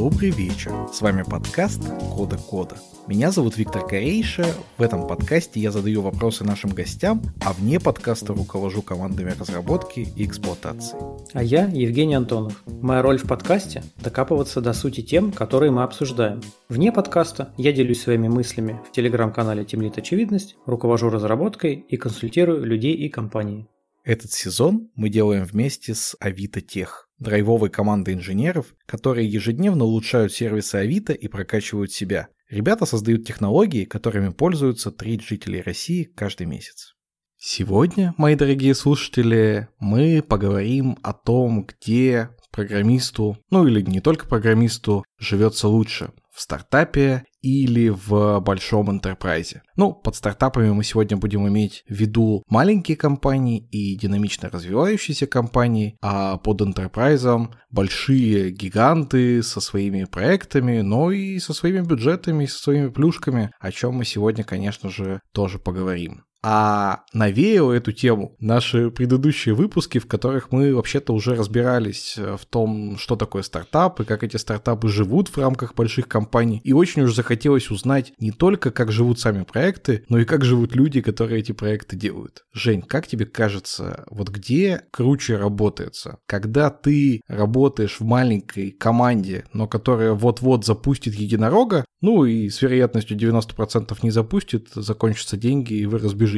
Добрый вечер. С вами подкаст Кода Кода. Меня зовут Виктор Корейша. В этом подкасте я задаю вопросы нашим гостям, а вне подкаста руковожу командами разработки и эксплуатации. А я Евгений Антонов. Моя роль в подкасте – докапываться до сути тем, которые мы обсуждаем. Вне подкаста я делюсь своими мыслями в телеграм-канале Темлит Очевидность, руковожу разработкой и консультирую людей и компании. Этот сезон мы делаем вместе с Авито Тех, драйвовой командой инженеров, которые ежедневно улучшают сервисы Авито и прокачивают себя. Ребята создают технологии, которыми пользуются треть жителей России каждый месяц. Сегодня, мои дорогие слушатели, мы поговорим о том, где программисту, ну или не только программисту, живется лучше в стартапе или в большом интерпрайзе. Ну, под стартапами мы сегодня будем иметь в виду маленькие компании и динамично развивающиеся компании, а под интерпрайзом большие гиганты со своими проектами, но и со своими бюджетами, со своими плюшками, о чем мы сегодня, конечно же, тоже поговорим. А навеял эту тему наши предыдущие выпуски, в которых мы вообще-то уже разбирались э, в том, что такое стартап и как эти стартапы живут в рамках больших компаний. И очень уж захотелось узнать не только, как живут сами проекты, но и как живут люди, которые эти проекты делают. Жень, как тебе кажется, вот где круче работается? Когда ты работаешь в маленькой команде, но которая вот-вот запустит единорога, ну и с вероятностью 90% не запустит, закончатся деньги и вы разбежитесь.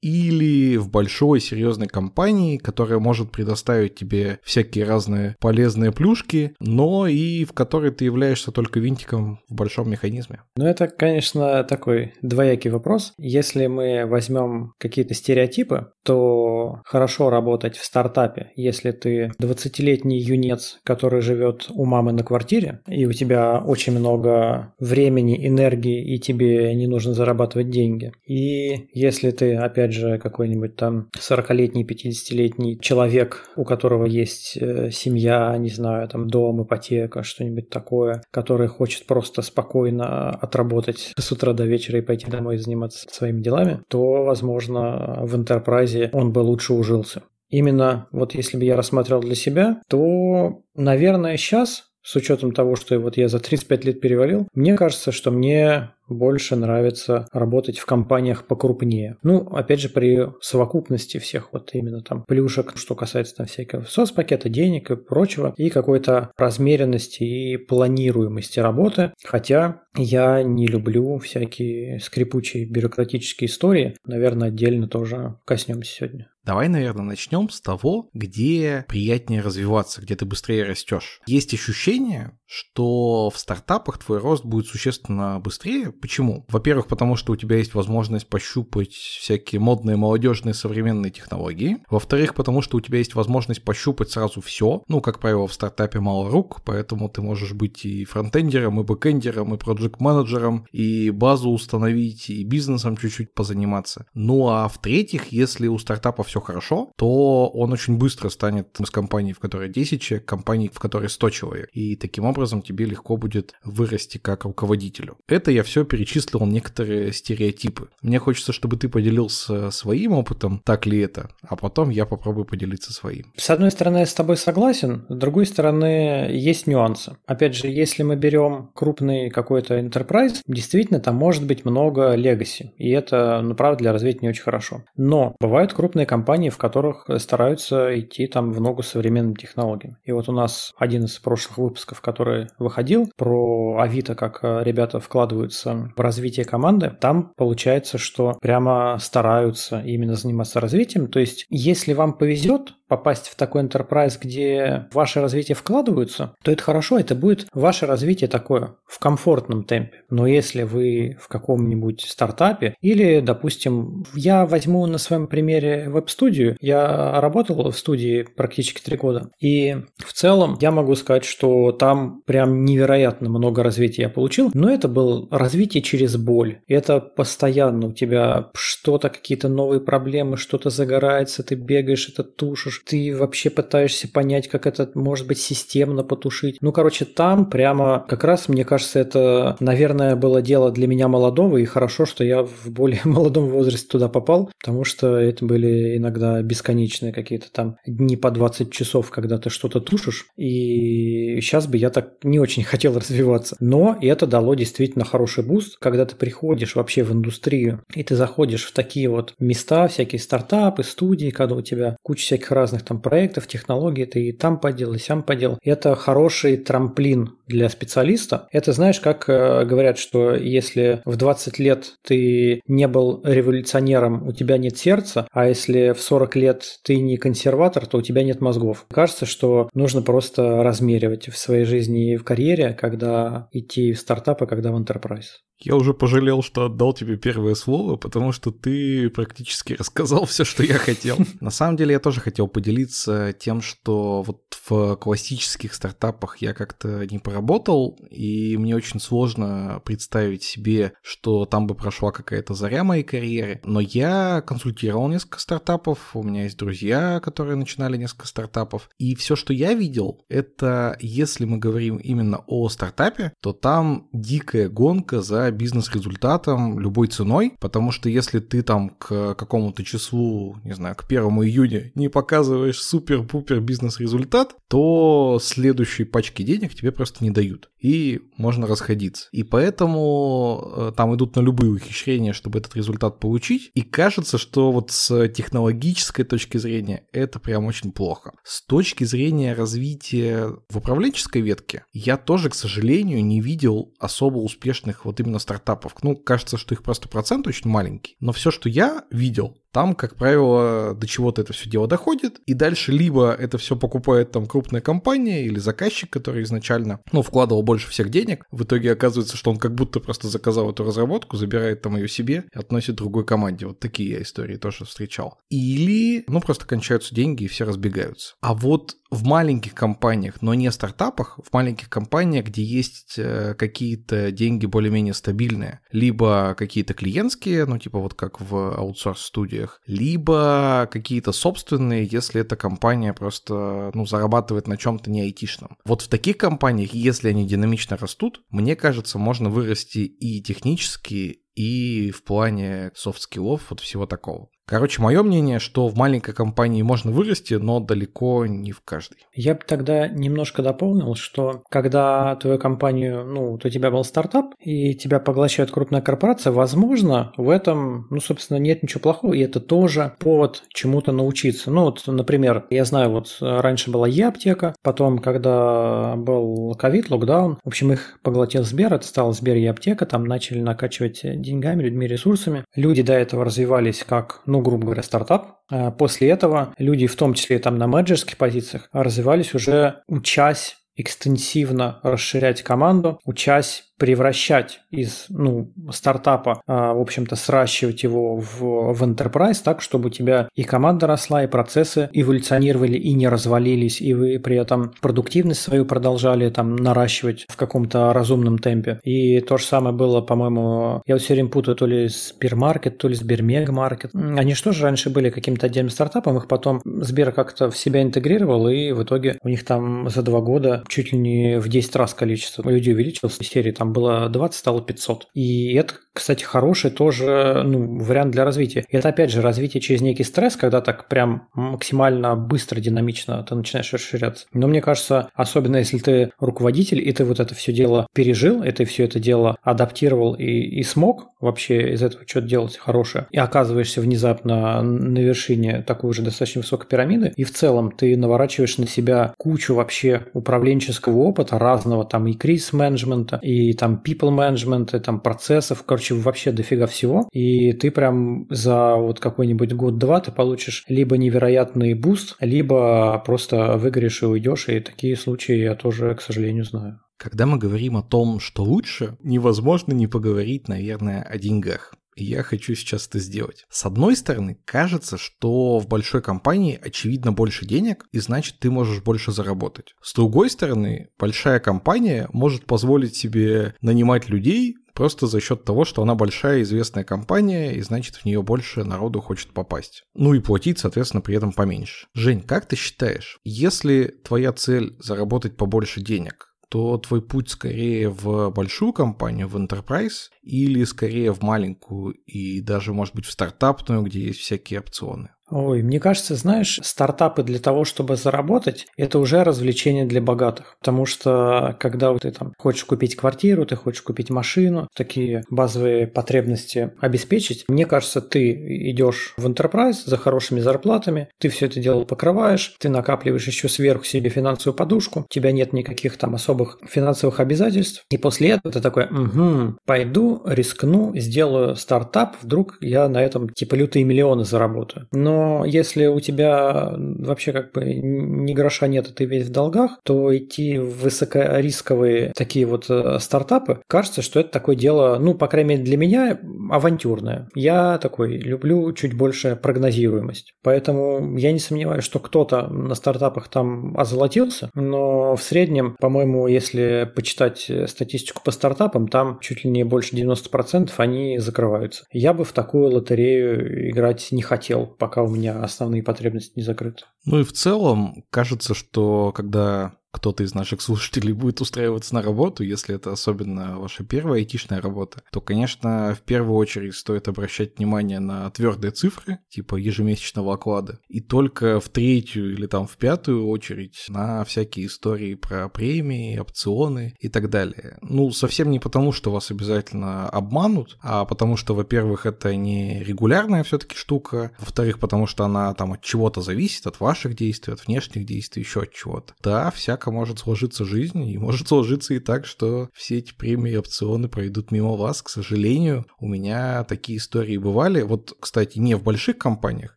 Или в большой серьезной компании, которая может предоставить тебе всякие разные полезные плюшки, но и в которой ты являешься только винтиком в большом механизме. Ну это, конечно, такой двоякий вопрос. Если мы возьмем какие-то стереотипы, то хорошо работать в стартапе, если ты 20-летний юнец, который живет у мамы на квартире, и у тебя очень много времени, энергии, и тебе не нужно зарабатывать деньги. И если ты, опять же, какой-нибудь там 40-летний, 50-летний человек, у которого есть э, семья, не знаю, там дом, ипотека, что-нибудь такое, который хочет просто спокойно отработать с утра до вечера и пойти домой заниматься своими делами, то, возможно, в интерпрайзе он бы лучше ужился. Именно вот если бы я рассматривал для себя, то, наверное, сейчас с учетом того, что вот я за 35 лет перевалил, мне кажется, что мне больше нравится работать в компаниях покрупнее. Ну, опять же, при совокупности всех вот именно там плюшек, что касается там всякого соцпакета, денег и прочего, и какой-то размеренности и планируемости работы. Хотя я не люблю всякие скрипучие бюрократические истории. Наверное, отдельно тоже коснемся сегодня. Давай, наверное, начнем с того, где приятнее развиваться, где ты быстрее растешь. Есть ощущение, что в стартапах твой рост будет существенно быстрее. Почему? Во-первых, потому что у тебя есть возможность пощупать всякие модные, молодежные, современные технологии. Во-вторых, потому что у тебя есть возможность пощупать сразу все. Ну, как правило, в стартапе мало рук, поэтому ты можешь быть и фронтендером, и бэкендером, и проект-менеджером, и базу установить, и бизнесом чуть-чуть позаниматься. Ну, а в-третьих, если у стартапа все хорошо, то он очень быстро станет из компании, в которой 10 человек, компании, в которой 100 человек. И таким образом образом тебе легко будет вырасти как руководителю. Это я все перечислил некоторые стереотипы. Мне хочется, чтобы ты поделился своим опытом, так ли это, а потом я попробую поделиться своим. С одной стороны, я с тобой согласен, с другой стороны, есть нюансы. Опять же, если мы берем крупный какой-то enterprise, действительно, там может быть много legacy, и это, ну, правда, для развития не очень хорошо. Но бывают крупные компании, в которых стараются идти там в ногу современным технологиям. И вот у нас один из прошлых выпусков, который который выходил, про Авито, как э, ребята вкладываются в развитие команды, там получается, что прямо стараются именно заниматься развитием. То есть, если вам повезет, попасть в такой enterprise, где ваше развитие вкладываются, то это хорошо, это будет ваше развитие такое в комфортном темпе. Но если вы в каком-нибудь стартапе или, допустим, я возьму на своем примере веб-студию, я работал в студии практически три года, и в целом я могу сказать, что там прям невероятно много развития я получил, но это было развитие через боль. Это постоянно у тебя что-то, какие-то новые проблемы, что-то загорается, ты бегаешь, это тушишь, тушишь, ты вообще пытаешься понять, как это может быть системно потушить. Ну, короче, там прямо как раз, мне кажется, это, наверное, было дело для меня молодого, и хорошо, что я в более молодом возрасте туда попал, потому что это были иногда бесконечные какие-то там дни по 20 часов, когда ты что-то тушишь, и сейчас бы я так не очень хотел развиваться. Но это дало действительно хороший boost, когда ты приходишь вообще в индустрию, и ты заходишь в такие вот места, всякие стартапы, студии, когда у тебя куча всяких разных там проектов, технологий, ты и там поделал, и сям поделал. Это хороший трамплин для специалиста. Это знаешь, как э, говорят, что если в 20 лет ты не был революционером, у тебя нет сердца, а если в 40 лет ты не консерватор, то у тебя нет мозгов. Кажется, что нужно просто размеривать в своей жизни и в карьере, когда идти в стартапы, когда в enterprise. Я уже пожалел, что отдал тебе первое слово, потому что ты практически рассказал все, что я хотел. На самом деле я тоже хотел поделиться тем, что вот в классических стартапах я как-то не поработал, и мне очень сложно представить себе, что там бы прошла какая-то заря моей карьеры. Но я консультировал несколько стартапов, у меня есть друзья, которые начинали несколько стартапов, и все, что я видел, это если мы говорим именно о стартапе, то там дикая гонка за бизнес-результатом любой ценой, потому что если ты там к какому-то числу, не знаю, к первому июня не показываешь супер-пупер бизнес-результат, то следующей пачки денег тебе просто не дают. И можно расходиться. И поэтому э, там идут на любые ухищрения, чтобы этот результат получить. И кажется, что вот с технологической точки зрения это прям очень плохо. С точки зрения развития в управленческой ветке, я тоже, к сожалению, не видел особо успешных вот именно стартапов. Ну, кажется, что их просто процент очень маленький. Но все, что я видел, там, как правило, до чего-то это все дело доходит, и дальше либо это все покупает там крупная компания или заказчик, который изначально, ну, вкладывал больше всех денег, в итоге оказывается, что он как будто просто заказал эту разработку, забирает там ее себе и относит другой команде. Вот такие я истории тоже встречал. Или, ну, просто кончаются деньги и все разбегаются. А вот в маленьких компаниях, но не стартапах, в маленьких компаниях, где есть э, какие-то деньги более-менее стабильные, либо какие-то клиентские, ну, типа вот как в аутсорс-студии, условиях, либо какие-то собственные, если эта компания просто ну, зарабатывает на чем-то не айтишном. Вот в таких компаниях, если они динамично растут, мне кажется, можно вырасти и технически, и в плане софт-скиллов, вот всего такого. Короче, мое мнение, что в маленькой компании можно вырасти, но далеко не в каждой. Я бы тогда немножко дополнил, что когда твою компанию, ну, вот у тебя был стартап, и тебя поглощает крупная корпорация, возможно, в этом, ну, собственно, нет ничего плохого, и это тоже повод чему-то научиться. Ну, вот, например, я знаю, вот раньше была Е-аптека, потом, когда был ковид, локдаун, в общем, их поглотил Сбер, это стал Сбер Е-аптека, там начали накачивать деньгами, людьми, ресурсами. Люди до этого развивались как, ну, грубо говоря, стартап. А после этого люди, в том числе там на менеджерских позициях, развивались уже учась экстенсивно расширять команду, учась превращать из ну, стартапа, а, в общем-то, сращивать его в, в enterprise так, чтобы у тебя и команда росла, и процессы эволюционировали, и не развалились, и вы при этом продуктивность свою продолжали там наращивать в каком-то разумном темпе. И то же самое было, по-моему, я вот все время путаю то ли Сбермаркет, то ли Сбермегамаркет. Они что же раньше были каким-то отдельным стартапом, их потом Сбер как-то в себя интегрировал, и в итоге у них там за два года чуть ли не в 10 раз количество людей увеличилось, серии там было 20, стало 500. И это, кстати, хороший тоже ну, вариант для развития. И это, опять же, развитие через некий стресс, когда так прям максимально быстро, динамично ты начинаешь расширяться. Но мне кажется, особенно если ты руководитель, и ты вот это все дело пережил, и ты все это дело адаптировал и, и смог вообще из этого что-то делать хорошее, и оказываешься внезапно на вершине такой уже достаточно высокой пирамиды, и в целом ты наворачиваешь на себя кучу вообще управленческого опыта разного, там и кризис-менеджмента, и там people management, там процессов, короче, вообще дофига всего. И ты прям за вот какой-нибудь год-два ты получишь либо невероятный boost, либо просто выгоришь и уйдешь, и такие случаи я тоже, к сожалению, знаю. Когда мы говорим о том, что лучше, невозможно не поговорить, наверное, о деньгах я хочу сейчас это сделать. С одной стороны, кажется, что в большой компании очевидно больше денег, и значит ты можешь больше заработать. С другой стороны, большая компания может позволить себе нанимать людей, просто за счет того, что она большая известная компания, и значит в нее больше народу хочет попасть. Ну и платить, соответственно, при этом поменьше. Жень, как ты считаешь, если твоя цель заработать побольше денег, то твой путь скорее в большую компанию, в enterprise, или скорее в маленькую и даже, может быть, в стартапную, где есть всякие опционы? Ой, мне кажется, знаешь, стартапы для того, чтобы заработать, это уже развлечение для богатых. Потому что когда ты там хочешь купить квартиру, ты хочешь купить машину, такие базовые потребности обеспечить, мне кажется, ты идешь в enterprise за хорошими зарплатами, ты все это дело покрываешь, ты накапливаешь еще сверху себе финансовую подушку, у тебя нет никаких там особых финансовых обязательств, и после этого ты такой, угу, пойду, рискну, сделаю стартап, вдруг я на этом типа лютые миллионы заработаю. Но если у тебя вообще как бы ни гроша нет, и ты весь в долгах, то идти в высокорисковые такие вот э, стартапы, кажется, что это такое дело, ну, по крайней мере, для меня авантюрное. Я такой люблю чуть больше прогнозируемость. Поэтому я не сомневаюсь, что кто-то на стартапах там озолотился, но в среднем, по-моему, если почитать статистику по стартапам, там чуть ли не больше 90% они закрываются. Я бы в такую лотерею играть не хотел, пока у меня основные потребности не закрыты. Ну и в целом, кажется, что когда кто-то из наших слушателей будет устраиваться на работу, если это особенно ваша первая айтишная работа, то, конечно, в первую очередь стоит обращать внимание на твердые цифры, типа ежемесячного оклада, и только в третью или там в пятую очередь на всякие истории про премии, опционы и так далее. Ну, совсем не потому, что вас обязательно обманут, а потому что, во-первых, это не регулярная все-таки штука, во-вторых, потому что она там от чего-то зависит, от ваших действий, от внешних действий, еще от чего-то. Да, вся всяко может сложиться жизнь, и может сложиться и так, что все эти премии и опционы пройдут мимо вас. К сожалению, у меня такие истории бывали. Вот, кстати, не в больших компаниях,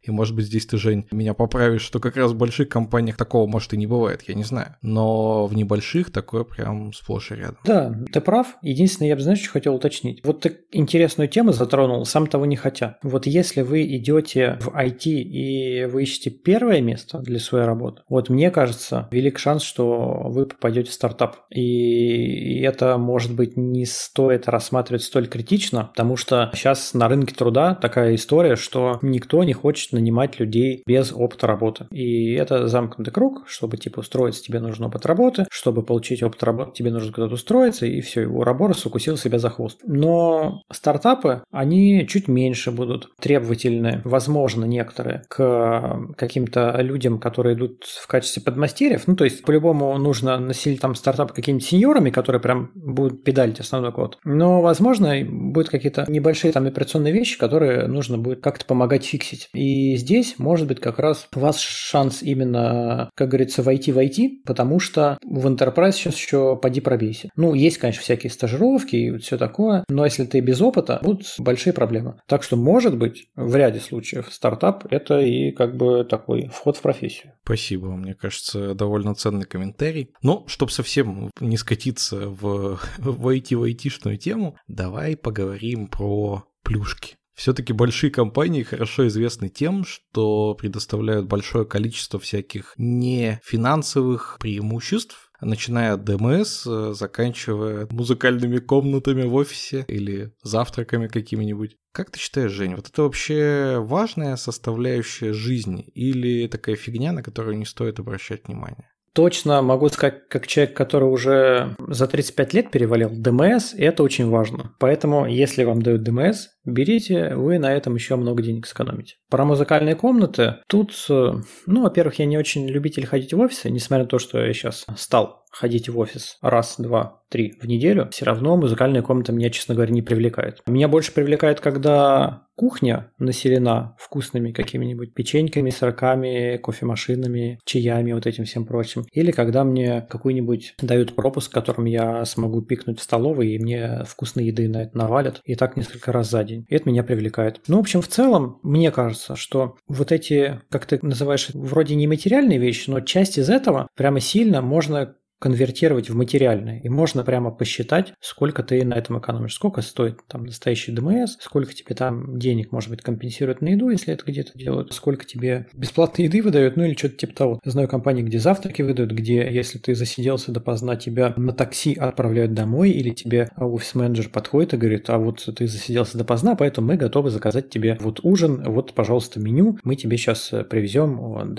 и, может быть, здесь ты, Жень, меня поправишь, что как раз в больших компаниях такого, может, и не бывает, я не знаю. Но в небольших такое прям сплошь и рядом. Да, ты прав. Единственное, я бы, знаешь, что хотел уточнить. Вот ты интересную тему затронул, сам того не хотя. Вот если вы идете в IT и вы ищете первое место для своей работы, вот мне кажется, велик шанс, что вы попадете в стартап. И это, может быть, не стоит рассматривать столь критично, потому что сейчас на рынке труда такая история, что никто не хочет нанимать людей без опыта работы. И это замкнутый круг, чтобы типа устроиться, тебе нужен опыт работы, чтобы получить опыт работы, тебе нужно куда-то устроиться, и все, его Ураборос укусил себя за хвост. Но стартапы, они чуть меньше будут требовательны, возможно, некоторые, к каким-то людям, которые идут в качестве подмастерьев. Ну, то есть, по-любому по нужно населить там стартап какими-то сеньорами, которые прям будут педалить основной код. Но, возможно, будут какие-то небольшие там операционные вещи, которые нужно будет как-то помогать фиксить. И здесь, может быть, как раз у вас шанс именно, как говорится, войти в IT, потому что в Enterprise сейчас еще поди пробейся. Ну, есть, конечно, всякие стажировки и все такое, но если ты без опыта, будут большие проблемы. Так что, может быть, в ряде случаев стартап – это и как бы такой вход в профессию. Спасибо, мне кажется, довольно ценный комментарий комментарий. Но, чтобы совсем не скатиться в, в айтишную тему, давай поговорим про плюшки. Все-таки большие компании хорошо известны тем, что предоставляют большое количество всяких нефинансовых преимуществ, начиная от ДМС, заканчивая музыкальными комнатами в офисе или завтраками какими-нибудь. Как ты считаешь, Жень, вот это вообще важная составляющая жизни или такая фигня, на которую не стоит обращать внимание? Точно могу сказать, как человек, который уже за 35 лет перевалил ДМС, это очень важно. Поэтому, если вам дают ДМС, берите, вы на этом еще много денег сэкономите. Про музыкальные комнаты. Тут, э, ну, во-первых, я не очень любитель ходить в офисы, несмотря на то, что я сейчас стал ходить в офис раз, два, три в неделю, все равно музыкальная комната меня, честно говоря, не привлекает. Меня больше привлекает, когда кухня населена вкусными какими-нибудь печеньками, сырками, кофемашинами, чаями, вот этим всем прочим. Или когда мне какой-нибудь дают пропуск, которым я смогу пикнуть в столовой, и мне вкусной еды на это навалят. И так несколько раз за день. И это меня привлекает. Ну, в общем, в целом, мне кажется, что вот эти, как ты называешь, вроде нематериальные вещи, но часть из этого прямо сильно можно конвертировать в материальное. И можно прямо посчитать, сколько ты на этом экономишь, сколько стоит там настоящий ДМС, сколько тебе там денег, может быть, компенсируют на еду, если это где-то делают, сколько тебе бесплатной еды выдают, ну или что-то типа того. Знаю компании, где завтраки выдают, где если ты засиделся допоздна, тебя на такси отправляют домой, или тебе офис-менеджер подходит и говорит, а вот ты засиделся допоздна, поэтому мы готовы заказать тебе вот ужин, вот, пожалуйста, меню, мы тебе сейчас привезем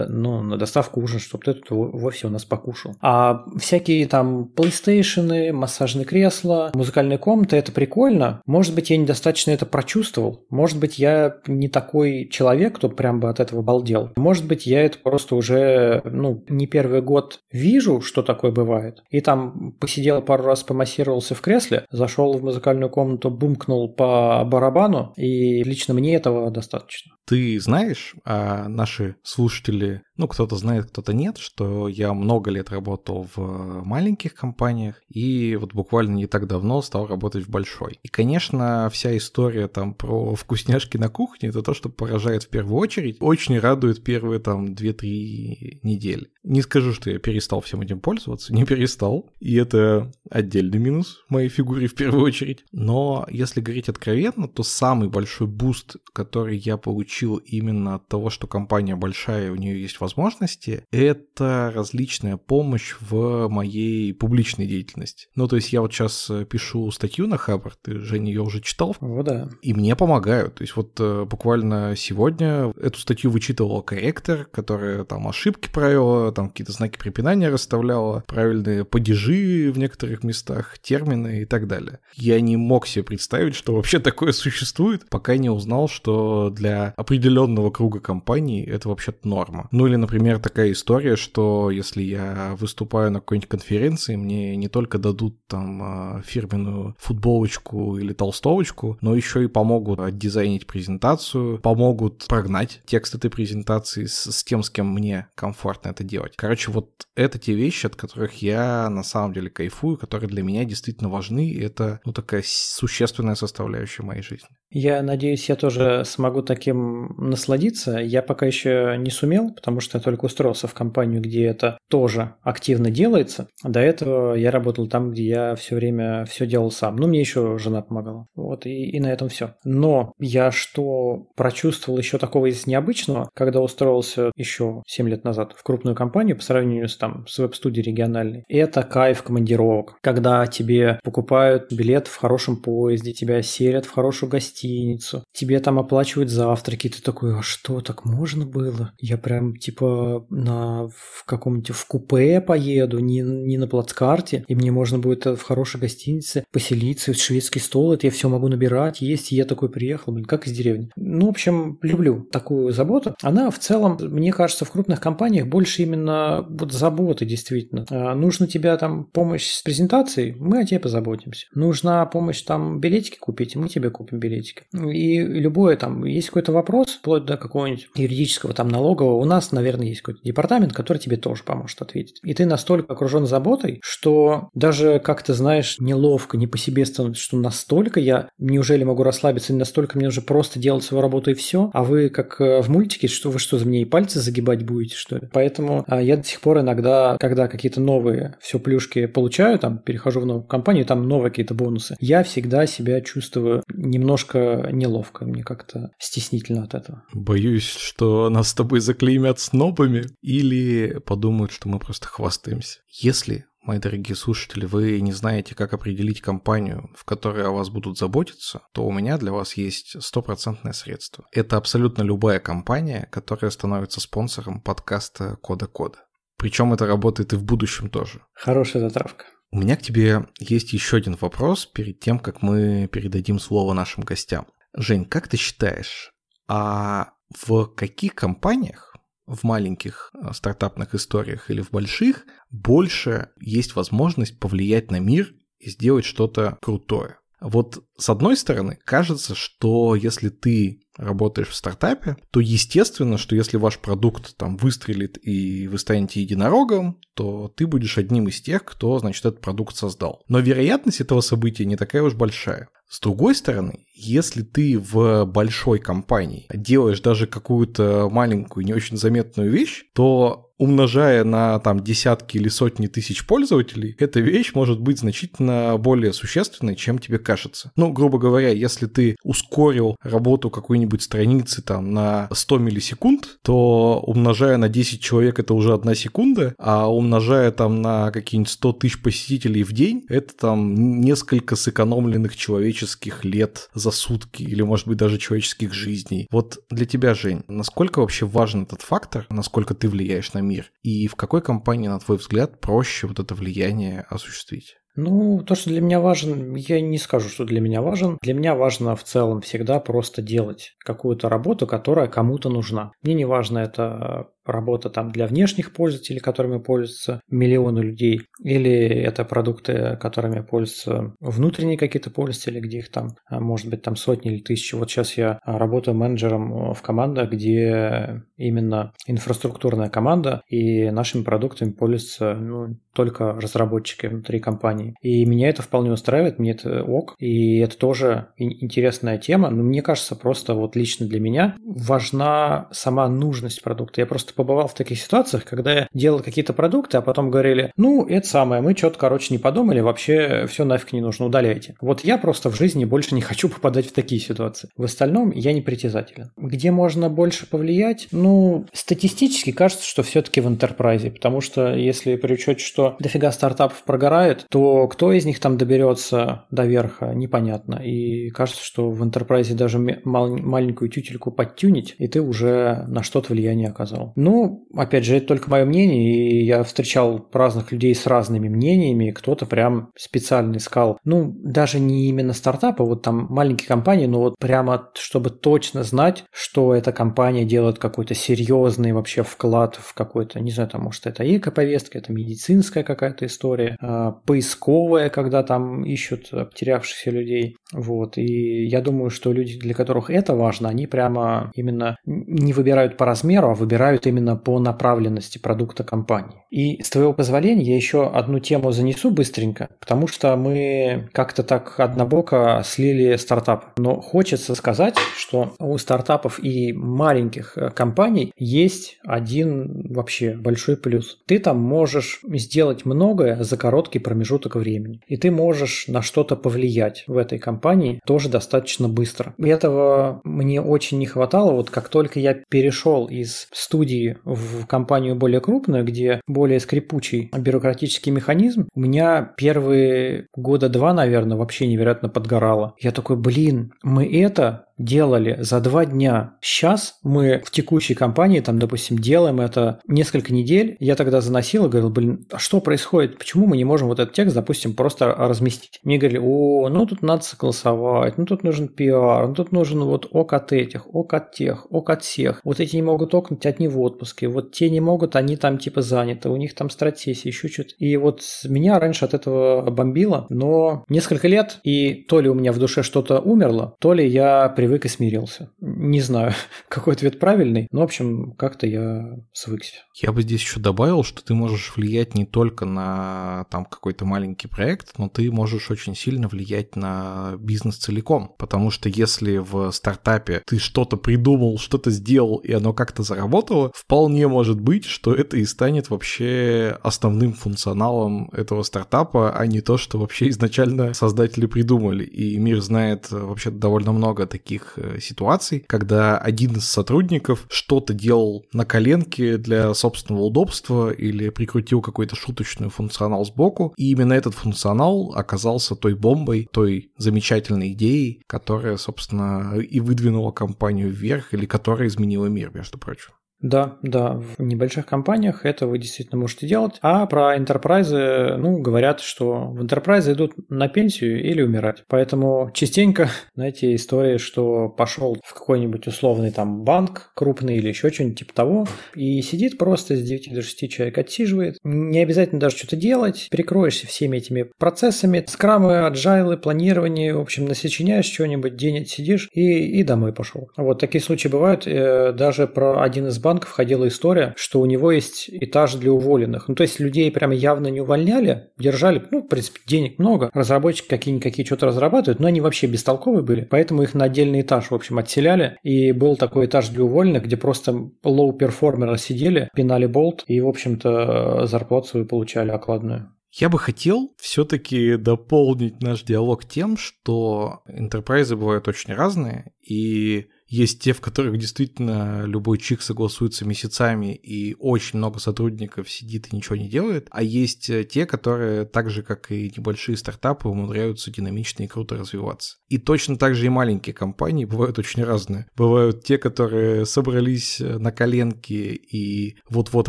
ну, на доставку ужин, чтобы ты тут вовсе у нас покушал. А всякие там PlayStation, массажные кресла, музыкальные комнаты, это прикольно. Может быть, я недостаточно это прочувствовал. Может быть, я не такой человек, кто прям бы от этого балдел. Может быть, я это просто уже, ну, не первый год вижу, что такое бывает. И там посидел пару раз, помассировался в кресле, зашел в музыкальную комнату, бумкнул по барабану, и лично мне этого достаточно. Ты знаешь, а наши слушатели, ну, кто-то знает, кто-то нет, что я много лет работал в маленьких компаниях и вот буквально не так давно стал работать в большой. И, конечно, вся история там про вкусняшки на кухне, это то, что поражает в первую очередь, очень радует первые там 2-3 недели. Не скажу, что я перестал всем этим пользоваться, не перестал, и это отдельный минус моей фигуре в первую очередь. Но если говорить откровенно, то самый большой boost, который я получил именно от того, что компания большая, у нее есть возможности, это различная помощь в моей публичной деятельности. Ну, то есть я вот сейчас э, пишу статью на Хабр, ты, Женя, ее уже читал? О, да. И мне помогают. То есть вот э, буквально сегодня эту статью вычитывала корректор, которая там ошибки правила, там какие-то знаки препинания расставляла, правильные падежи в некоторых местах, термины и так далее. Я не мог себе представить, что вообще такое существует, пока не узнал, что для определенного круга компаний это вообще-то норма. Ну или, например, такая история, что если я выступаю на какой-нибудь конференции, мне не только дадут там а, фирменную футболочку или толстовочку, но еще и помогут дизайнить презентацию, помогут прогнать текст этой презентации с, с тем, с кем мне комфортно это делать. Короче, вот это те вещи, от которых я на самом деле кайфую, которые для меня действительно важны, и это ну, такая существенная составляющая моей жизни. Я надеюсь, я тоже смогу таким насладиться. Я пока еще не сумел, потому что я только устроился в компанию, где это тоже активно делается. До этого я работал там, где я все время все делал сам. Ну, мне еще жена помогала. Вот, и, и на этом все. Но я что прочувствовал еще такого из необычного, когда устроился еще 7 лет назад в крупную компанию по сравнению с, там, с веб-студией региональной. Это кайф командировок. Когда тебе покупают билет в хорошем поезде, тебя селят в хорошую гостиницу, тебе там оплачивают завтраки, ты такой, а что, так можно было? Я прям типа на в каком-нибудь в купе поеду, не, не на плацкарте, и мне можно будет в хорошей гостинице поселиться, шведский стол, это я все могу набирать, есть, и я такой приехал, блин, как из деревни. Ну, в общем, люблю такую заботу. Она в целом, мне кажется, в крупных компаниях больше именно вот заботы действительно. А, нужно тебя там помощь с презентацией, мы о тебе позаботимся. Нужна помощь там билетики купить, мы тебе купим билетики. И любое там, есть какой-то вопрос, вплоть до какого-нибудь юридического там налогового, у нас, наверное, есть какой-то департамент, который тебе тоже поможет ответить. И ты настолько окружен заботой, что даже как-то, знаешь, неловко, не по себе становится, что настолько я неужели могу расслабиться, настолько мне уже просто делать свою работу и все, а вы как э, в мультике, что вы что, за мне и пальцы загибать будете, что ли? Поэтому а, я до сих пор иногда, когда какие-то новые все плюшки получаю, там, перехожу в новую компанию, там новые какие-то бонусы, я всегда себя чувствую немножко неловко, мне как-то стеснительно от этого. Боюсь, что нас с тобой заклеймят снобами или подумают, что мы просто хвастаемся. Если Мои дорогие слушатели, вы не знаете, как определить компанию, в которой о вас будут заботиться, то у меня для вас есть стопроцентное средство. Это абсолютно любая компания, которая становится спонсором подкаста Кода Кода. Причем это работает и в будущем тоже. Хорошая затравка. У меня к тебе есть еще один вопрос перед тем, как мы передадим слово нашим гостям. Жень, как ты считаешь, а в каких компаниях, в маленьких э, стартапных историях или в больших, больше есть возможность повлиять на мир и сделать что-то крутое? Вот с одной стороны, кажется, что если ты работаешь в стартапе, то естественно, что если ваш продукт там выстрелит и вы станете единорогом, то ты будешь одним из тех, кто, значит, этот продукт создал. Но вероятность этого события не такая уж большая. С другой стороны, если ты в большой компании делаешь даже какую-то маленькую, не очень заметную вещь, то умножая на там десятки или сотни тысяч пользователей, эта вещь может быть значительно более существенной, чем тебе кажется. Ну, грубо говоря, если ты ускорил работу какой-нибудь страницы там на 100 миллисекунд, то умножая на 10 человек это уже одна секунда, а умножая там на какие-нибудь 100 тысяч посетителей в день, это там несколько сэкономленных человеческих лет за сутки или, может быть, даже человеческих жизней. Вот для тебя, Жень, насколько вообще важен этот фактор, насколько ты влияешь на мир? И в какой компании, на твой взгляд, проще вот это влияние осуществить? Ну, то, что для меня важен, я не скажу, что для меня важен. Для меня важно в целом всегда просто делать какую-то работу, которая кому-то нужна. Мне не важно, это работа там для внешних пользователей, которыми пользуются миллионы людей, или это продукты, которыми пользуются внутренние какие-то пользователи, где их там а, может быть там сотни или тысячи. Вот сейчас я а, работаю менеджером в командах, где именно инфраструктурная команда, и нашими продуктами пользуются ну, только разработчики внутри компании. И меня это вполне устраивает, мне это ок, и это тоже интересная тема, но мне кажется, просто вот лично для меня важна сама нужность продукта. Я просто побывал в таких ситуациях, когда я делал какие-то продукты, а потом говорили, ну, это самое, мы что-то, короче, не подумали, вообще все нафиг не нужно, удаляйте. Вот я просто в жизни больше не хочу попадать в такие ситуации. В остальном я не притязателен. Где можно больше повлиять? Ну, статистически кажется, что все-таки в интерпрайзе, потому что если при учете, что дофига стартапов прогорает, то кто из них там доберется до верха, непонятно. И кажется, что в интерпрайзе даже маленькую тютельку подтюнить, и ты уже на что-то влияние оказал. Ну, опять же, это только мое мнение, и я встречал разных людей с разными мнениями, кто-то прям специально искал, ну, даже не именно стартапы, вот там маленькие компании, но вот прямо, чтобы точно знать, что эта компания делает какой-то серьезный вообще вклад в какой-то, не знаю, там, может, это эко-повестка, это медицинская какая-то история, э, поисковая, когда там ищут потерявшихся людей, вот, и я думаю, что люди, для которых это важно, они прямо именно не выбирают по размеру, а выбирают именно именно по направленности продукта компании. И с твоего позволения я еще одну тему занесу быстренько, потому что мы как-то так однобоко слили стартап. Но хочется сказать, что у стартапов и маленьких э, компаний есть один вообще большой плюс. Ты там можешь сделать многое за короткий промежуток времени. И ты можешь на что-то повлиять в этой компании тоже достаточно быстро. И этого мне очень не хватало. Вот как только я перешел из студии в компанию более крупную, где более скрипучий бюрократический механизм, у меня первые года два, наверное, вообще невероятно подгорало. Я такой, блин, мы это делали за два дня. Сейчас мы в текущей компании, там, допустим, делаем это несколько недель. Я тогда заносил и говорил, блин, а что происходит? Почему мы не можем вот этот текст, допустим, просто разместить? Мне говорили, о, ну тут надо согласовать, ну тут нужен пиар, ну тут нужен вот ок от этих, ок от тех, ок от всех. Вот эти не могут окнуть, одни в отпуске, вот те не могут, они там типа заняты, у них там стратсессия, еще что-то. И вот меня раньше от этого бомбило, но несколько лет, и то ли у меня в душе что-то умерло, то ли я привык и смирился. Не знаю, какой ответ правильный, но, в общем, как-то я свыкся. Я бы здесь еще добавил, что ты можешь влиять не только на там какой-то маленький проект, но ты можешь очень сильно влиять на бизнес целиком, потому что если в стартапе ты что-то придумал, что-то сделал, и оно как-то заработало, вполне может быть, что это и станет вообще основным функционалом этого стартапа, а не то, что вообще изначально создатели придумали. И мир знает вообще довольно много таких таких э, ситуаций, когда один из сотрудников что-то делал на коленке для собственного удобства или прикрутил какой-то шуточный функционал сбоку, и именно этот функционал оказался той бомбой, той замечательной идеей, которая, собственно, и выдвинула компанию вверх, или которая изменила мир, между прочим. Да, да, в небольших компаниях это вы действительно можете делать. А про enterprise, ну, говорят, что в enterprise идут на пенсию или умирать. Поэтому частенько, знаете, история, что пошел в какой-нибудь условный там банк крупный или еще что-нибудь типа того, и сидит просто с 9 до 6 человек отсиживает. Не обязательно даже что-то делать, перекроешься всеми этими процессами, scrum ы, agile ы, планирование, в общем, насочиняешь что-нибудь, день сидишь и, и домой пошел. Вот такие случаи бывают. Э, даже про один из банков банков ходила история, что у него есть этаж для уволенных. Ну, то есть людей прям явно не увольняли, держали, ну, в принципе, денег много, разработчики какие-никакие что-то разрабатывают, но они вообще бестолковые были, поэтому их на отдельный этаж, в общем, отселяли, и был такой этаж для уволенных, где просто low-performer ы сидели, пинали болт, и, в общем-то, зарплату свою получали окладную. Я бы хотел все-таки дополнить наш диалог тем, что интерпрайзы бывают очень разные, и есть те, в которых действительно любой чик согласуется месяцами, и очень много сотрудников сидит и ничего не делает. А есть э, те, которые, так же как и небольшие стартапы, умудряются динамично и круто развиваться. И точно так же и маленькие компании бывают очень разные. Бывают те, которые собрались э, на коленке и вот-вот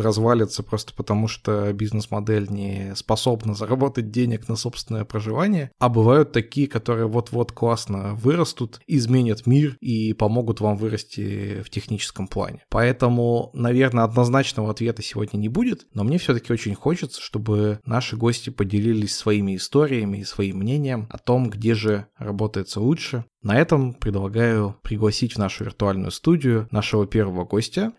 развалятся просто потому, что бизнес-модель не способна заработать денег на собственное проживание. А бывают такие, которые вот-вот классно вырастут, изменят мир и помогут помогут вам вырасти в техническом плане. Поэтому, наверное, однозначного ответа сегодня не будет, но мне все-таки очень хочется, чтобы наши гости поделились своими историями и своим мнением о том, где же работается лучше. На этом предлагаю пригласить в нашу виртуальную студию нашего первого гостя.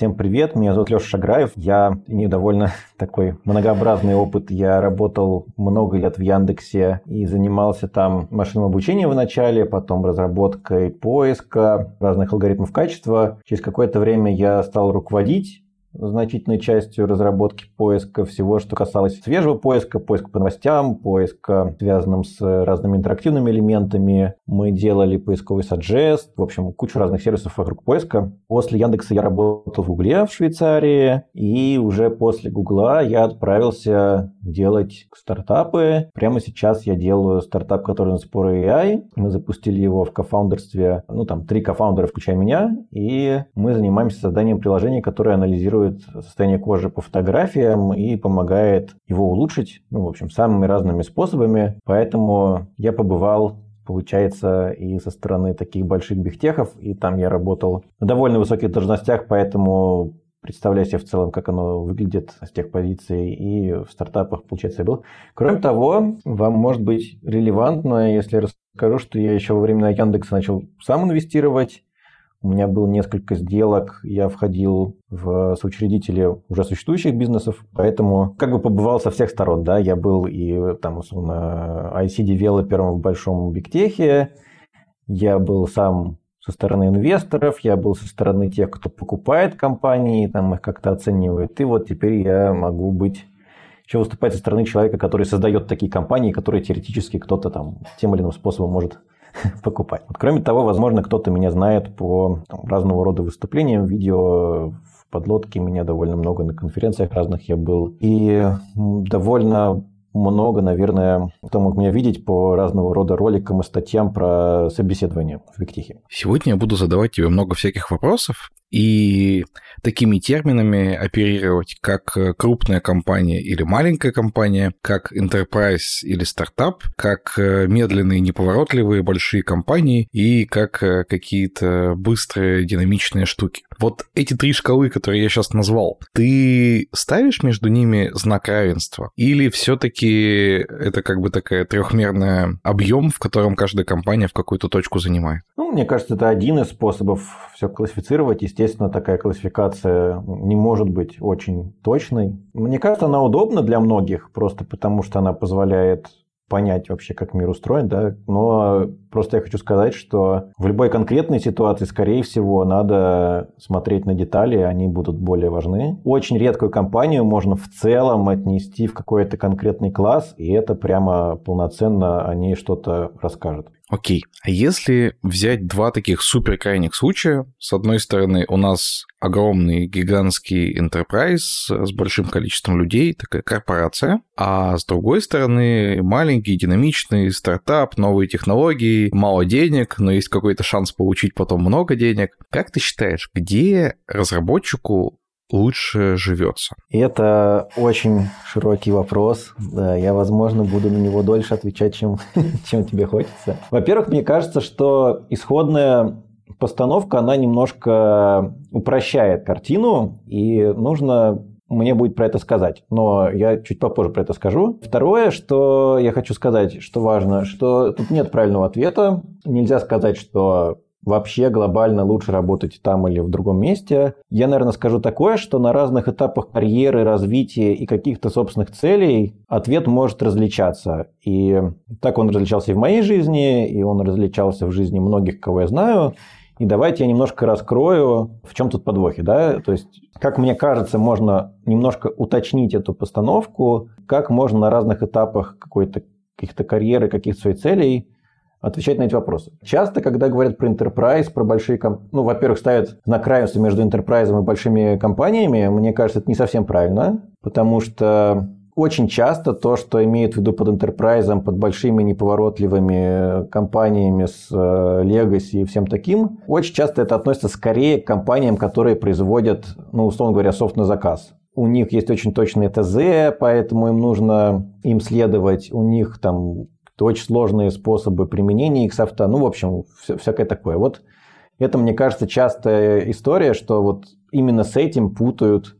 Всем привет, меня зовут Леша Шаграев. Я имею довольно такой многообразный опыт. Я работал много лет в Яндексе и занимался там машинным обучением в начале, потом разработкой поиска разных алгоритмов качества. Через какое-то время я стал руководить значительной частью разработки поиска всего, что касалось свежего поиска, поиска по новостям, поиска, связанным с разными интерактивными элементами. Мы делали поисковый саджест, в общем, кучу разных сервисов вокруг поиска. После Яндекса я работал в Гугле в Швейцарии, и уже после Гугла я отправился делать стартапы. Прямо сейчас я делаю стартап, который называется Spore AI. Мы запустили его в кофаундерстве, ну там три кофаундера, включая меня, и мы занимаемся созданием приложения, которое анализирует состояние кожи по фотографиям и помогает его улучшить, ну, в общем, самыми разными способами. Поэтому я побывал получается, и со стороны таких больших бигтехов, и там я работал на довольно высоких должностях, поэтому представляю себе в целом, как оно выглядит с тех позиций, и в стартапах, получается, я был. Кроме того, вам может быть релевантно, если я расскажу, что я еще во времена Яндекса начал сам инвестировать, у меня было несколько сделок, я входил в соучредители уже существующих бизнесов, поэтому как бы побывал со всех сторон, да, я был и там, условно, IC-девелопером в большом бигтехе, я был сам со стороны инвесторов, я был со стороны тех, кто покупает компании, там их как-то оценивает, и вот теперь я могу быть еще выступать со стороны человека, который создает такие компании, которые теоретически кто-то там тем или иным способом может покупать. Вот, кроме того, возможно, кто-то меня знает по там, разного рода выступлениям, видео в подлодке меня довольно много на конференциях разных я был. И довольно много, наверное, кто мог меня видеть по разного рода роликам и статьям про собеседование в Виктихе. Сегодня я буду задавать тебе много всяких вопросов, и такими терминами оперировать, как крупная компания или маленькая компания, как enterprise или стартап, как медленные, неповоротливые большие компании и как какие-то быстрые, динамичные штуки. Вот эти три шкалы, которые я сейчас назвал, ты ставишь между ними знак равенства? Или все-таки это как бы такая трехмерная объем, в котором каждая компания в какую-то точку занимает? Ну, мне кажется, это один из способов все классифицировать. Естественно, такая классификация не может быть очень точной. Мне кажется, она удобна для многих, просто потому что она позволяет понять вообще, как мир устроен, да, но просто я хочу сказать, что в любой конкретной ситуации, скорее всего, надо смотреть на детали, они будут более важны. Очень редкую компанию можно в целом отнести в какой-то конкретный класс, и это прямо полноценно о ней что-то расскажет. Окей, а если взять два таких супер крайних случая, с одной стороны у нас огромный гигантский enterprise с большим количеством людей, такая корпорация, а с другой стороны маленький динамичный стартап, новые технологии, мало денег, но есть какой-то шанс получить потом много денег. Как ты считаешь, где разработчику лучше живется? Это очень широкий вопрос. Да, я, возможно, буду на него дольше отвечать, чем, чем тебе хочется. Во-первых, мне кажется, что исходная постановка, она немножко упрощает картину, и нужно мне будет про это сказать, но я чуть попозже про это скажу. Второе, что я хочу сказать, что важно, что тут нет правильного ответа. Нельзя сказать, что вообще глобально лучше работать там или в другом месте. Я, наверное, скажу такое, что на разных этапах карьеры, развития и каких-то собственных целей ответ может различаться. И так он различался и в моей жизни, и он различался в жизни многих, кого я знаю. И давайте я немножко раскрою, в чем тут подвохи. Да? То есть, как мне кажется, можно немножко уточнить эту постановку, как можно на разных этапах какой-то каких-то карьеры, каких-то своих целей отвечать на эти вопросы. Часто, когда говорят про enterprise, про большие компании, ну, во-первых, ставят знак равенства между enterprise и большими компаниями, мне кажется, это не совсем правильно, потому что очень часто то, что имеют в виду под enterprise, под большими неповоротливыми компаниями с э, legacy и всем таким, очень часто это относится скорее к компаниям, которые производят, ну, условно говоря, софт на заказ. У них есть очень точные ТЗ, поэтому им нужно им следовать. У них там очень сложные способы применения их софта. Ну, в общем, вся, всякое такое. Вот это, мне кажется, частая история, что вот именно с этим путают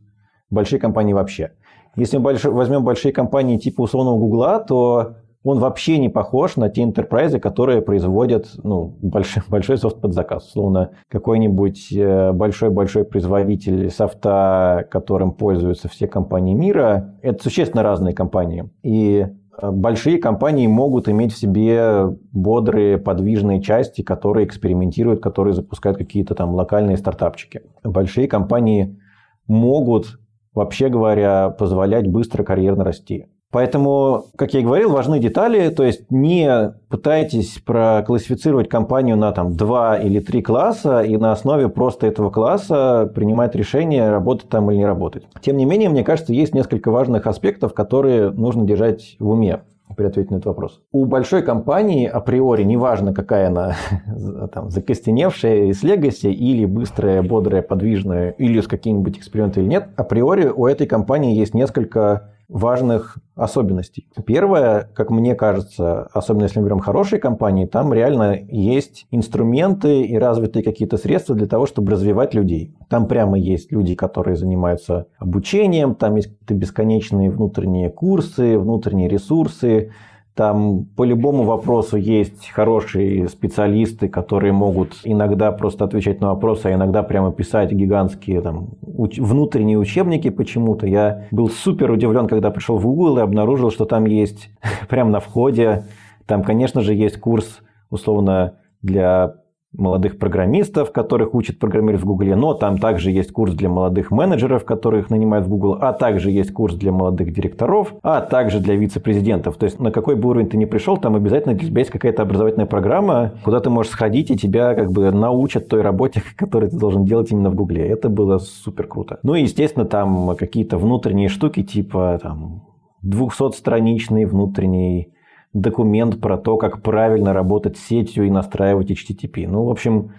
большие компании вообще. Если мы больш... возьмем большие компании типа условного Гугла, то он вообще не похож на те интерпрайзы, которые производят ну, большой, большой софт под заказ. Условно, какой-нибудь э, большой-большой производитель софта, которым пользуются все компании мира, это существенно разные компании. И большие компании могут иметь в себе бодрые, подвижные части, которые экспериментируют, которые запускают какие-то там локальные стартапчики. Большие компании могут вообще говоря, позволять быстро карьерно расти. Поэтому, как я и говорил, важны детали, то есть не пытайтесь проклассифицировать компанию на там, два или три класса и на основе просто этого класса принимать решение, работать там или не работать. Тем не менее, мне кажется, есть несколько важных аспектов, которые нужно держать в уме при ответе на этот вопрос. У большой компании априори, неважно какая она, там, закостеневшая с легаси или быстрая, бодрая, подвижная, или с какими-нибудь экспериментами или нет, априори у этой компании есть несколько важных особенностей. Первое, как мне кажется, особенно если мы берем хорошие компании, там реально есть инструменты и развитые какие-то средства для того, чтобы развивать людей. Там прямо есть люди, которые занимаются обучением, там есть бесконечные внутренние курсы, внутренние ресурсы, там по любому вопросу есть хорошие специалисты, которые могут иногда просто отвечать на вопросы, а иногда прямо писать гигантские там, уч- внутренние учебники почему-то. Я был супер удивлен, когда пришел в Google и обнаружил, что там есть прямо на входе, там, конечно же, есть курс условно для молодых программистов, которых учат программировать в Гугле, но там также есть курс для молодых менеджеров, которых нанимают в Google, а также есть курс для молодых директоров, а также для вице-президентов. То есть на какой бы уровень ты ни пришел, там обязательно для тебя есть какая-то образовательная программа, куда ты можешь сходить, и тебя как бы научат той работе, которую ты должен делать именно в Гугле. Это было супер круто. Ну и, естественно, там какие-то внутренние штуки, типа там 200-страничный внутренний документ про то, как правильно работать с сетью и настраивать HTTP. Ну, в общем,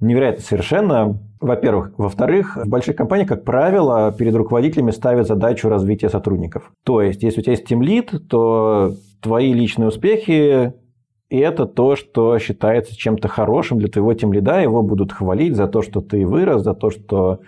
невероятно совершенно. Во-первых. Во-вторых, в больших компаниях, как правило, перед руководителями ставят задачу развития сотрудников. То есть, если у тебя есть тимлит, то твои личные успехи и это то, что считается чем-то хорошим для твоего тимлида. Его будут хвалить за то, что ты вырос, за то, что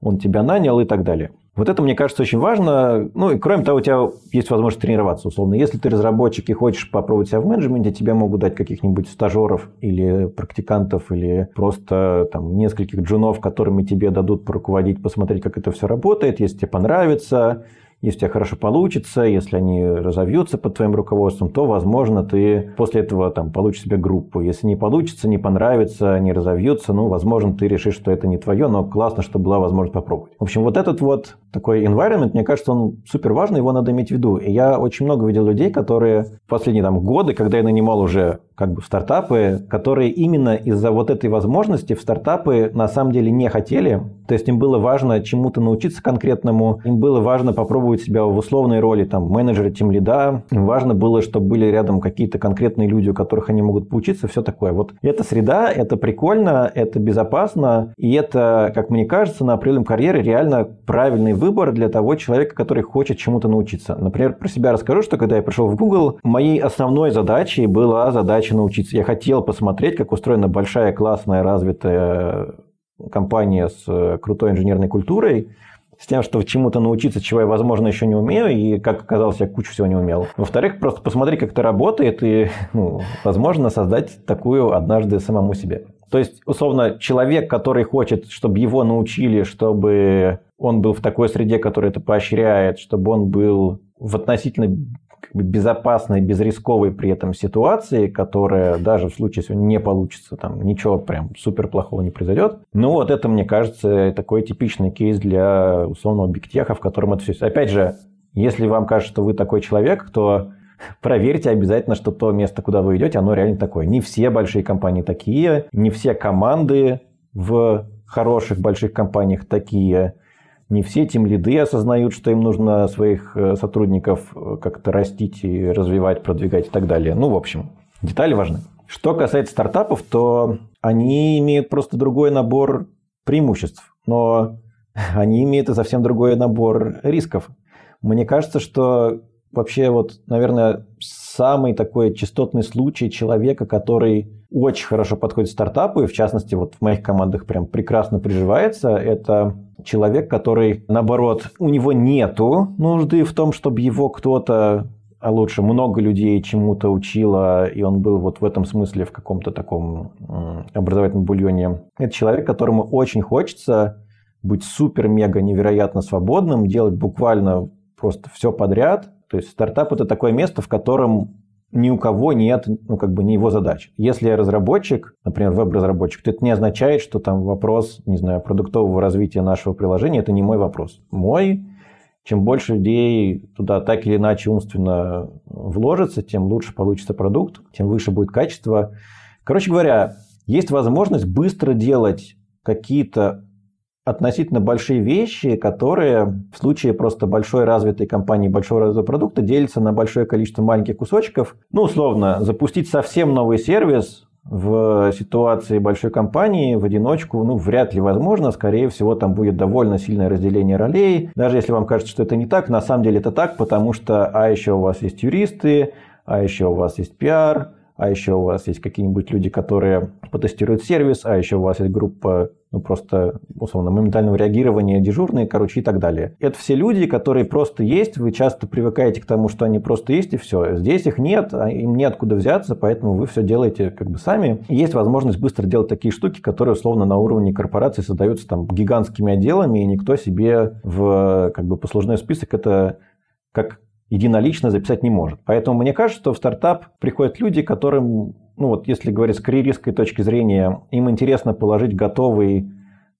он тебя нанял и так далее. Вот это, мне кажется, очень важно. Ну, и кроме того, у тебя есть возможность тренироваться, условно. Если ты разработчик и хочешь попробовать себя в менеджменте, тебе могут дать каких-нибудь стажеров или практикантов, или просто там нескольких джунов, которыми тебе дадут поруководить, посмотреть, как это все работает. Если тебе понравится, если у тебя хорошо получится, если они разовьются под твоим руководством, то, возможно, ты после этого там, получишь себе группу. Если не получится, не понравится, не разовьются, ну, возможно, ты решишь, что это не твое, но классно, что была возможность попробовать. В общем, вот этот вот такой environment, мне кажется, он супер важный, его надо иметь в виду. И я очень много видел людей, которые в последние там, годы, когда я нанимал уже как бы в стартапы, которые именно из-за вот этой возможности в стартапы на самом деле не хотели. То есть им было важно чему-то научиться конкретному, им было важно попробовать себя в условной роли там менеджера, тем лида, им важно было, чтобы были рядом какие-то конкретные люди, у которых они могут поучиться, все такое. Вот эта среда, это прикольно, это безопасно, и это, как мне кажется, на определенном карьере реально правильный выбор для того человека, который хочет чему-то научиться. Например, про себя расскажу, что когда я пришел в Google, моей основной задачей была задача научиться. Я хотел посмотреть, как устроена большая, классная, развитая компания с крутой инженерной культурой, с тем, что чему-то научиться, чего я, возможно, еще не умею, и, как оказалось, я кучу всего не умел. Во-вторых, просто посмотри, как это работает, и, ну, возможно, создать такую однажды самому себе. То есть, условно, человек, который хочет, чтобы его научили, чтобы он был в такой среде, которая это поощряет, чтобы он был в относительно безопасной, безрисковой при этом ситуации, которая даже в случае, если не получится, там ничего прям супер плохого не произойдет. Ну вот это, мне кажется, такой типичный кейс для условного бигтеха, в котором это все... Опять же, если вам кажется, что вы такой человек, то проверьте обязательно, что то место, куда вы идете, оно реально такое. Не все большие компании такие, не все команды в хороших больших компаниях такие. Не все тем лиды осознают, что им нужно своих э, сотрудников э, как-то растить и развивать, продвигать и так далее. Ну, в общем, детали важны. Что касается стартапов, то они имеют просто другой набор преимуществ, но они имеют и совсем другой набор рисков. Мне кажется, что вообще вот, наверное, самый такой частотный случай человека, который очень хорошо подходит стартапу, и в частности вот в моих командах прям прекрасно приживается, это человек, который, наоборот, у него нету нужды в том, чтобы его кто-то а лучше много людей чему-то учило, и он был вот в этом смысле в каком-то таком образовательном бульоне. Это человек, которому очень хочется быть супер-мега невероятно свободным, делать буквально просто все подряд, то есть стартап это такое место, в котором ни у кого нет, ну, как бы не его задач. Если я разработчик, например, веб-разработчик, то это не означает, что там вопрос, не знаю, продуктового развития нашего приложения, это не мой вопрос. Мой, чем больше людей туда так или иначе умственно вложится, тем лучше получится продукт, тем выше будет качество. Короче говоря, есть возможность быстро делать какие-то относительно большие вещи, которые в случае просто большой развитой компании, большого развитого продукта делятся на большое количество маленьких кусочков. Ну, условно, запустить совсем новый сервис в ситуации большой компании в одиночку, ну, вряд ли возможно. Скорее всего, там будет довольно сильное разделение ролей. Даже если вам кажется, что это не так, на самом деле это так, потому что, а еще у вас есть юристы, а еще у вас есть пиар, а еще у вас есть какие-нибудь люди, которые потестируют сервис, а еще у вас есть группа ну, просто, условно, моментального реагирования, дежурные, короче, и так далее. Это все люди, которые просто есть, вы часто привыкаете к тому, что они просто есть, и все. Здесь их нет, а им неоткуда взяться, поэтому вы все делаете как бы сами. Есть возможность быстро делать такие штуки, которые, условно, на уровне корпорации создаются там гигантскими отделами, и никто себе в как бы послужной список это как единолично записать не может. Поэтому мне кажется, что в стартап приходят люди, которым, ну вот если говорить с карьеристской точки зрения, им интересно положить готовый,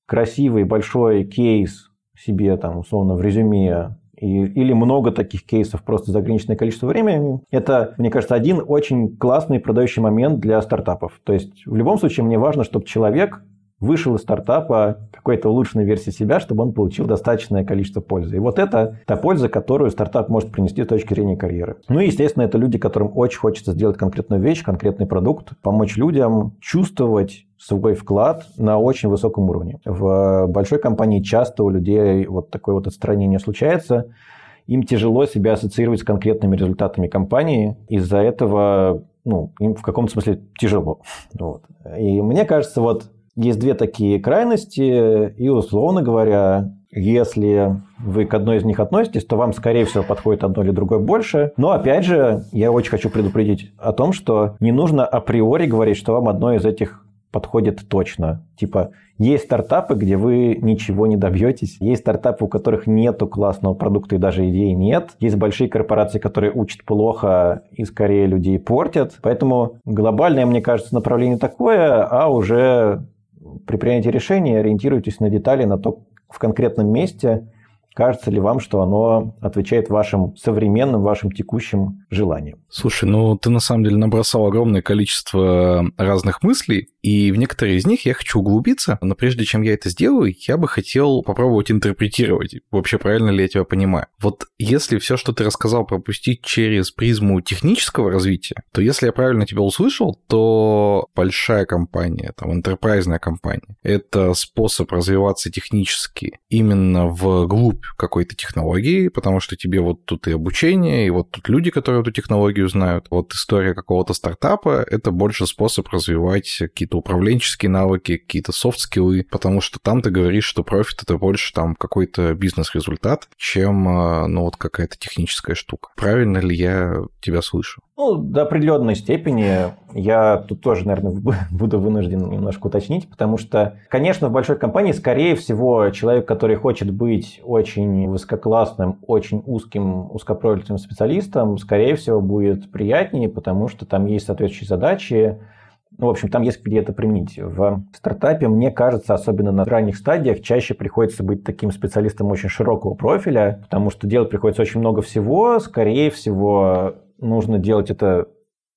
красивый, большой кейс себе там условно в резюме и, или много таких кейсов просто за ограниченное количество времени. Это, мне кажется, один очень классный продающий момент для стартапов. То есть в любом случае мне важно, чтобы человек вышел из стартапа какой-то улучшенной версии себя, чтобы он получил достаточное количество пользы. И вот это та польза, которую стартап может принести с точки зрения карьеры. Ну и, естественно, это люди, которым очень хочется сделать конкретную вещь, конкретный продукт, помочь людям чувствовать свой вклад на очень высоком уровне. В большой компании часто у людей вот такое вот отстранение случается, им тяжело себя ассоциировать с конкретными результатами компании. Из-за этого ну, им в каком-то смысле тяжело. Вот. И мне кажется, вот есть две такие крайности, и, условно говоря, если вы к одной из них относитесь, то вам, скорее всего, подходит одно или другое больше. Но, опять же, я очень хочу предупредить о том, что не нужно априори говорить, что вам одно из этих подходит точно. Типа, есть стартапы, где вы ничего не добьетесь. Есть стартапы, у которых нету классного продукта и даже идеи нет. Есть большие корпорации, которые учат плохо и скорее людей портят. Поэтому глобальное, мне кажется, направление такое, а уже при принятии решения ориентируйтесь на детали, на то, в конкретном месте Кажется ли вам, что оно отвечает вашим современным, вашим текущим желаниям? Слушай, ну ты на самом деле набросал огромное количество разных мыслей, и в некоторые из них я хочу углубиться, но прежде чем я это сделаю, я бы хотел попробовать интерпретировать, вообще правильно ли я тебя понимаю. Вот если все, что ты рассказал, пропустить через призму технического развития, то если я правильно тебя услышал, то большая компания, там, интерпрайзная компания, это способ развиваться технически именно в глубь какой-то технологии, потому что тебе вот тут и обучение, и вот тут люди, которые эту технологию знают. Вот история какого-то стартапа — это больше способ развивать какие-то управленческие навыки, какие-то софт-скиллы, потому что там ты говоришь, что профит — это больше там какой-то бизнес-результат, чем, а, ну, вот какая-то техническая штука. Правильно ли я тебя слышу? Ну, до определенной степени я тут тоже, наверное, буду вынужден немножко уточнить, потому что, конечно, в большой компании, скорее всего, человек, который хочет быть очень высококлассным, очень узким, узкопрофильным специалистом, скорее всего, будет приятнее, потому что там есть соответствующие задачи, ну, в общем, там есть где это применить. В стартапе, мне кажется, особенно на ранних стадиях, чаще приходится быть таким специалистом очень широкого профиля, потому что делать приходится очень много всего. Скорее всего, нужно делать это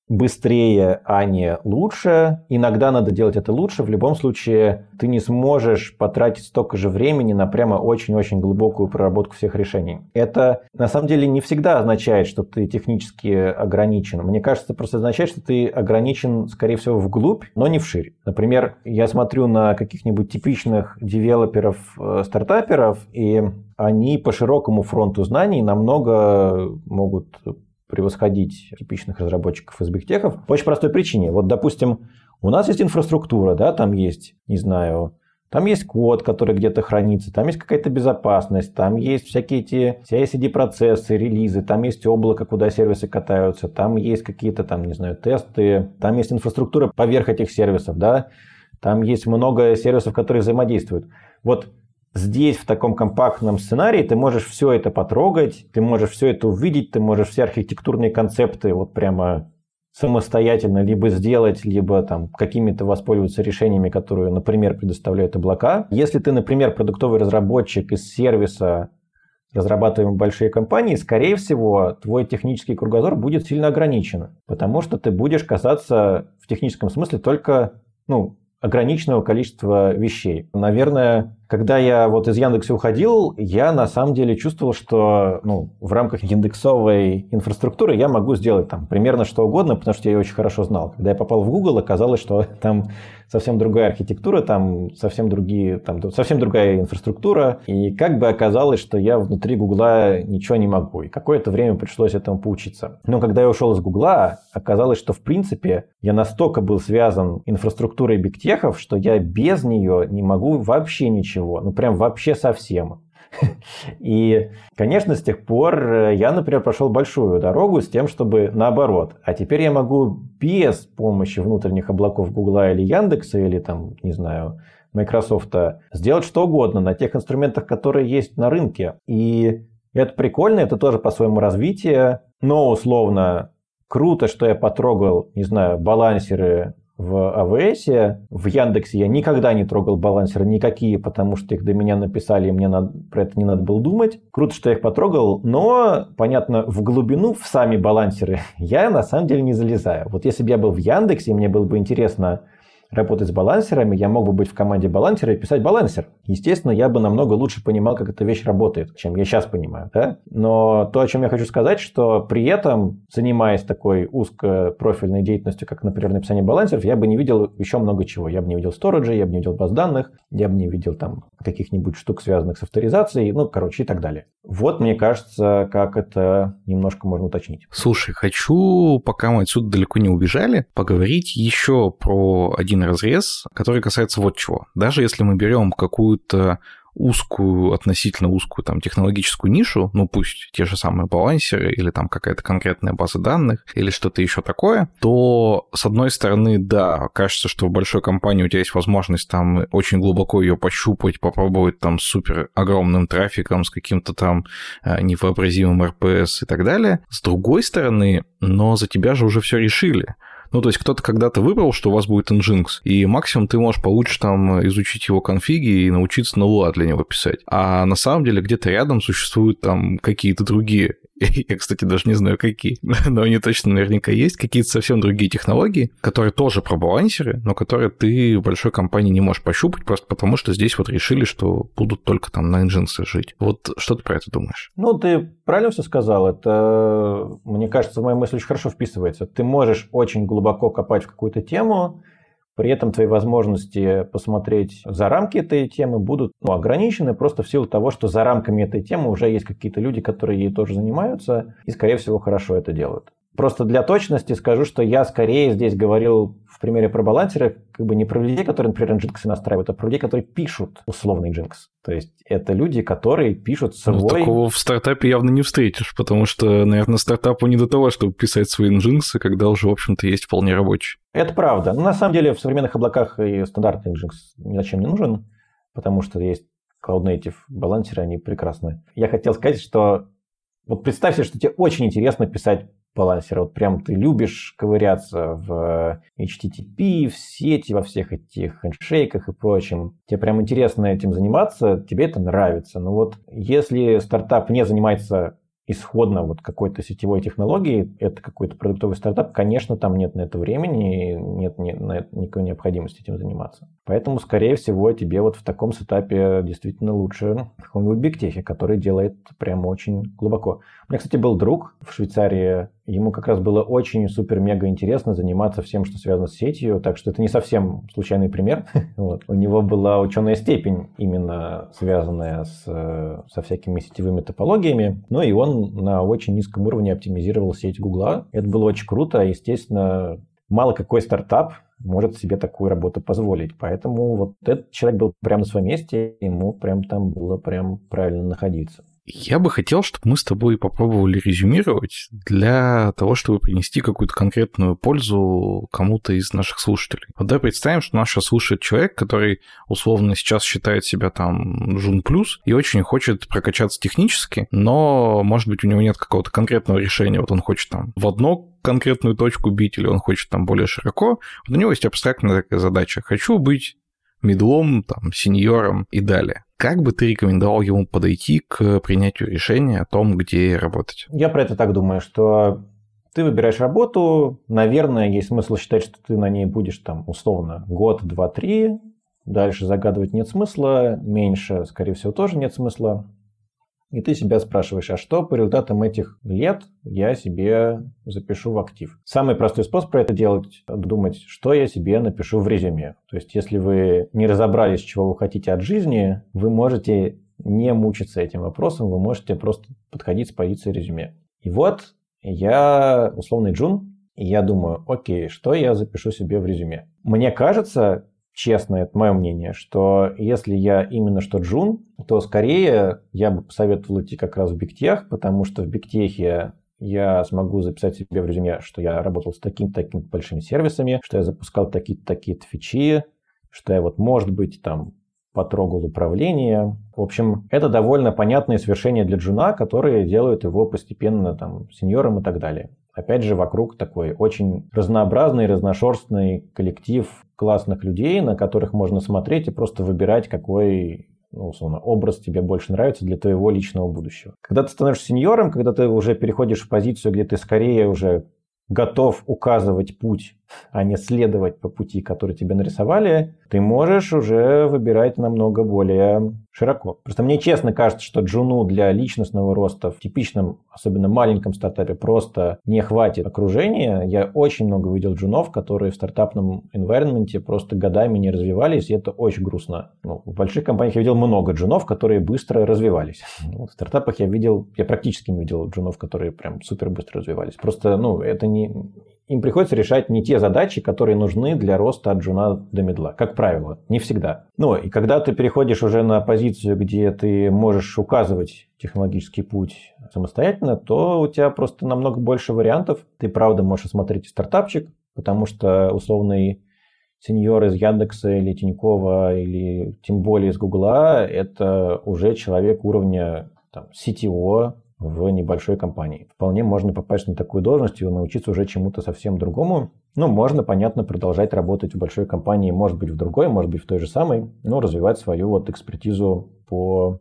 быстрее, а не лучше. Иногда надо делать это лучше. В любом случае, ты не сможешь потратить столько же времени на прямо очень-очень глубокую проработку всех решений. Это на самом деле не всегда означает, что ты технически ограничен. Мне кажется, это просто означает, что ты ограничен, скорее всего, вглубь, но не вширь. Например, я смотрю на каких-нибудь типичных девелоперов, э, стартаперов, и они по широкому фронту знаний намного могут превосходить типичных разработчиков из бигтехов по очень простой причине. Вот, допустим, у нас есть инфраструктура, да, там есть, не знаю, там есть код, который где-то хранится, там есть какая-то безопасность, там есть всякие эти CI-CD-процессы, релизы, там есть облако, куда сервисы катаются, там есть какие-то там, не знаю, тесты, там есть инфраструктура поверх этих сервисов, да, там есть много сервисов, которые взаимодействуют. Вот Здесь, в таком компактном сценарии, ты можешь все это потрогать, ты можешь все это увидеть, ты можешь все архитектурные концепты вот прямо самостоятельно либо сделать, либо там какими-то воспользоваться решениями, которые, например, предоставляют облака. Если ты, например, продуктовый разработчик из сервиса, разрабатываемый большие компании, скорее всего, твой технический кругозор будет сильно ограничен, потому что ты будешь касаться в техническом смысле только ну, ограниченного количества вещей. Наверное, когда я вот из Яндекса уходил, я на самом деле чувствовал, что ну, в рамках индексовой инфраструктуры я могу сделать там примерно что угодно, потому что я ее очень хорошо знал. Когда я попал в Google, оказалось, что там совсем другая архитектура, там совсем другие, там совсем другая инфраструктура. И как бы оказалось, что я внутри Гугла ничего не могу. И какое-то время пришлось этому поучиться. Но когда я ушел из Гугла, оказалось, что в принципе я настолько был связан инфраструктурой бигтехов, что я без нее не могу вообще ничего ну прям вообще совсем. И, конечно, с тех пор э, я, например, прошел большую дорогу с тем, чтобы наоборот. А теперь я могу без помощи внутренних облаков Гугла или Яндекса, или там, не знаю, Microsoft, сделать что угодно на тех инструментах, которые есть на рынке. И это прикольно, это тоже по-своему развитие, но условно круто, что я потрогал, не знаю, балансеры в AWS. В Яндексе я никогда не трогал балансеры никакие, потому что их до меня написали, и мне надо, про это не надо было думать. Круто, что я их потрогал, но, понятно, в глубину, в сами балансеры я на самом деле не залезаю. Вот если бы я был в Яндексе, мне было бы интересно, работать с балансерами, я мог бы быть в команде балансера и писать балансер. Естественно, я бы намного лучше понимал, как эта вещь работает, чем я сейчас понимаю. Да? Но то, о чем я хочу сказать, что при этом, занимаясь такой узкопрофильной деятельностью, как, например, написание балансеров, я бы не видел еще много чего. Я бы не видел сториджа, я бы не видел баз данных, я бы не видел там каких-нибудь штук, связанных с авторизацией, ну, короче, и так далее. Вот, мне кажется, как это немножко можно уточнить. Слушай, хочу, пока мы отсюда далеко не убежали, поговорить еще про один разрез, который касается вот чего. Даже если мы берем какую-то узкую, относительно узкую там технологическую нишу, ну пусть те же самые балансеры или там какая-то конкретная база данных или что-то еще такое, то с одной стороны, да, кажется, что в большой компании у тебя есть возможность там очень глубоко ее пощупать, попробовать там супер огромным трафиком, с каким-то там э, невообразимым РПС и так далее. С другой стороны, но за тебя же уже все решили. Ну, то есть кто-то когда-то выбрал, что у вас будет Nginx, и максимум ты можешь получше там изучить его конфиги и научиться на Lua для него писать. А на самом деле где-то рядом существуют там какие-то другие Я, кстати, даже не знаю, какие. Но они точно наверняка есть. Какие-то совсем другие технологии, которые тоже про балансеры, но которые ты в большой компании не можешь пощупать, просто потому что здесь вот решили, что будут только там на Nginx жить. Вот что ты про это думаешь? Ну, ты правильно все сказал. Это, мне кажется, в мою мысль очень хорошо вписывается. Ты можешь очень глубоко копать в какую-то тему, При этом твои возможности посмотреть за рамки этой темы будут ну, ограничены просто в силу того, что за рамками этой темы уже есть какие-то люди, которые ей тоже занимаются и, скорее всего, хорошо это делают. Просто для точности скажу, что я скорее здесь говорил в примере про балансеры как бы не про людей, которые, например, Nginx настраивают, а про людей, которые пишут условный Nginx. То есть это люди, которые пишут ну, свой... Ну, такого в стартапе явно не встретишь, потому что, наверное, стартапу не до того, чтобы писать свои Nginx, когда уже, в общем-то, есть вполне рабочий. Это правда. Но на самом деле в современных облаках и стандартный Nginx ни зачем не нужен, потому что есть Cloud Native балансеры, они прекрасны. Я хотел сказать, что вот представь себе, что тебе очень интересно писать балансера. Вот прям ты любишь ковыряться в HTTP, в сети, во всех этих хендшейках и прочем. Тебе прям интересно этим заниматься, тебе это нравится. Но вот если стартап не занимается исходно вот какой-то сетевой технологии, это какой-то продуктовый стартап, конечно, там нет на это времени, нет, нет на это никакой необходимости этим заниматься. Поэтому, скорее всего, тебе вот в таком сетапе действительно лучше в каком-нибудь бигтехе, который делает прям очень глубоко. У меня, кстати, был друг в Швейцарии, ему как раз было очень супер-мега интересно заниматься всем, что связано с сетью, так что это не совсем случайный пример. вот. У него была ученая степень, именно связанная с, со всякими сетевыми топологиями, ну и он на очень низком уровне оптимизировал сеть Гугла. Это было очень круто, естественно, мало какой стартап может себе такую работу позволить. Поэтому вот этот человек был прямо на своем месте, ему прям там было прям правильно находиться. Я бы хотел, чтобы мы с тобой попробовали резюмировать для того, чтобы принести какую-то конкретную пользу кому-то из наших слушателей. Вот давай представим, что нас сейчас слушает человек, который условно сейчас считает себя там жун плюс и очень хочет прокачаться технически, но, может быть, у него нет какого-то конкретного решения. Вот он хочет там в одно конкретную точку бить, или он хочет там более широко. Вот у него есть абстрактная такая задача. Хочу быть медлом, там, сеньором и далее. Как бы ты рекомендовал ему подойти к принятию решения о том, где работать? Я про это так думаю, что ты выбираешь работу, наверное, есть смысл считать, что ты на ней будешь там условно год, два, три, дальше загадывать нет смысла, меньше, скорее всего, тоже нет смысла. И ты себя спрашиваешь, а что по результатам этих лет я себе запишу в актив? Самый простой способ про это делать – думать, что я себе напишу в резюме. То есть, если вы не разобрались, чего вы хотите от жизни, вы можете не мучиться этим вопросом, вы можете просто подходить с позиции резюме. И вот я условный джун, и я думаю, окей, что я запишу себе в резюме? Мне кажется, честно, это мое мнение, что если я именно что джун, то скорее я бы посоветовал идти как раз в бигтех, потому что в бигтехе я смогу записать себе в резюме, что я работал с такими-такими большими сервисами, что я запускал такие-то такие-то фичи, что я вот, может быть, там потрогал управление. В общем, это довольно понятные свершения для джуна, которые делают его постепенно там сеньором и так далее. Опять же, вокруг такой очень разнообразный, разношерстный коллектив классных людей, на которых можно смотреть и просто выбирать, какой ну, условно, образ тебе больше нравится для твоего личного будущего. Когда ты становишься сеньором, когда ты уже переходишь в позицию, где ты скорее уже готов указывать путь, а не следовать по пути, который тебе нарисовали, ты можешь уже выбирать намного более широко. Просто мне честно кажется, что джуну для личностного роста в типичном, особенно маленьком стартапе, просто не хватит окружения. Я очень много видел джунов, которые в стартапном environment просто годами не развивались, и это очень грустно. Ну, в больших компаниях я видел много джунов, которые быстро развивались. в стартапах я видел, я практически не видел джунов, которые прям супер быстро развивались. Просто, ну, это не, им приходится решать не те задачи, которые нужны для роста от джуна до медла. Как правило, не всегда. Ну и когда ты переходишь уже на позицию, где ты можешь указывать технологический путь самостоятельно, то у тебя просто намного больше вариантов. Ты правда можешь осмотреть стартапчик, потому что условный сеньор из Яндекса или Тинькова или тем более из Гугла – это уже человек уровня там, CTO, в небольшой компании. Вполне можно попасть на такую должность и научиться уже чему-то совсем другому. Ну, можно, понятно, продолжать работать в большой компании, может быть, в другой, может быть, в той же самой, но развивать свою вот экспертизу по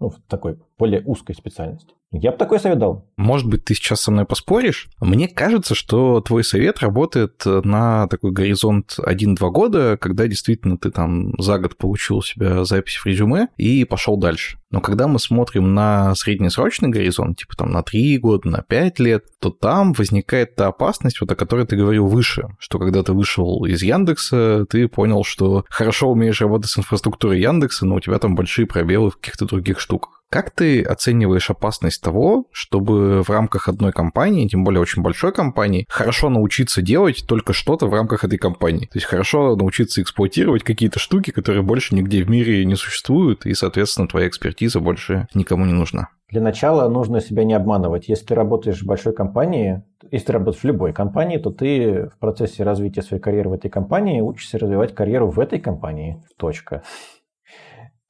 ну, в такой более узкой специальности. Я бы такой совет дал. Может быть, ты сейчас со мной поспоришь? Мне кажется, что твой совет работает на такой горизонт 1-2 года, когда действительно ты там за год получил у себя запись в резюме и пошел дальше. Но когда мы смотрим на среднесрочный горизонт, типа там на 3 года, на 5 лет, то там возникает та опасность, вот о которой ты говорил выше, что когда ты вышел из Яндекса, ты понял, что хорошо умеешь работать с инфраструктурой Яндекса, но у тебя там большие пробелы в каких-то других штуках. Как ты оцениваешь опасность того, чтобы в рамках одной компании, тем более очень большой компании, хорошо научиться делать только что-то в рамках этой компании? То есть хорошо научиться эксплуатировать какие-то штуки, которые больше нигде в мире не существуют, и, соответственно, твоя экспертиза больше никому не нужна. Для начала нужно себя не обманывать. Если ты работаешь в большой компании, если ты работаешь в любой компании, то ты в процессе развития своей карьеры в этой компании учишься развивать карьеру в этой компании. Точка.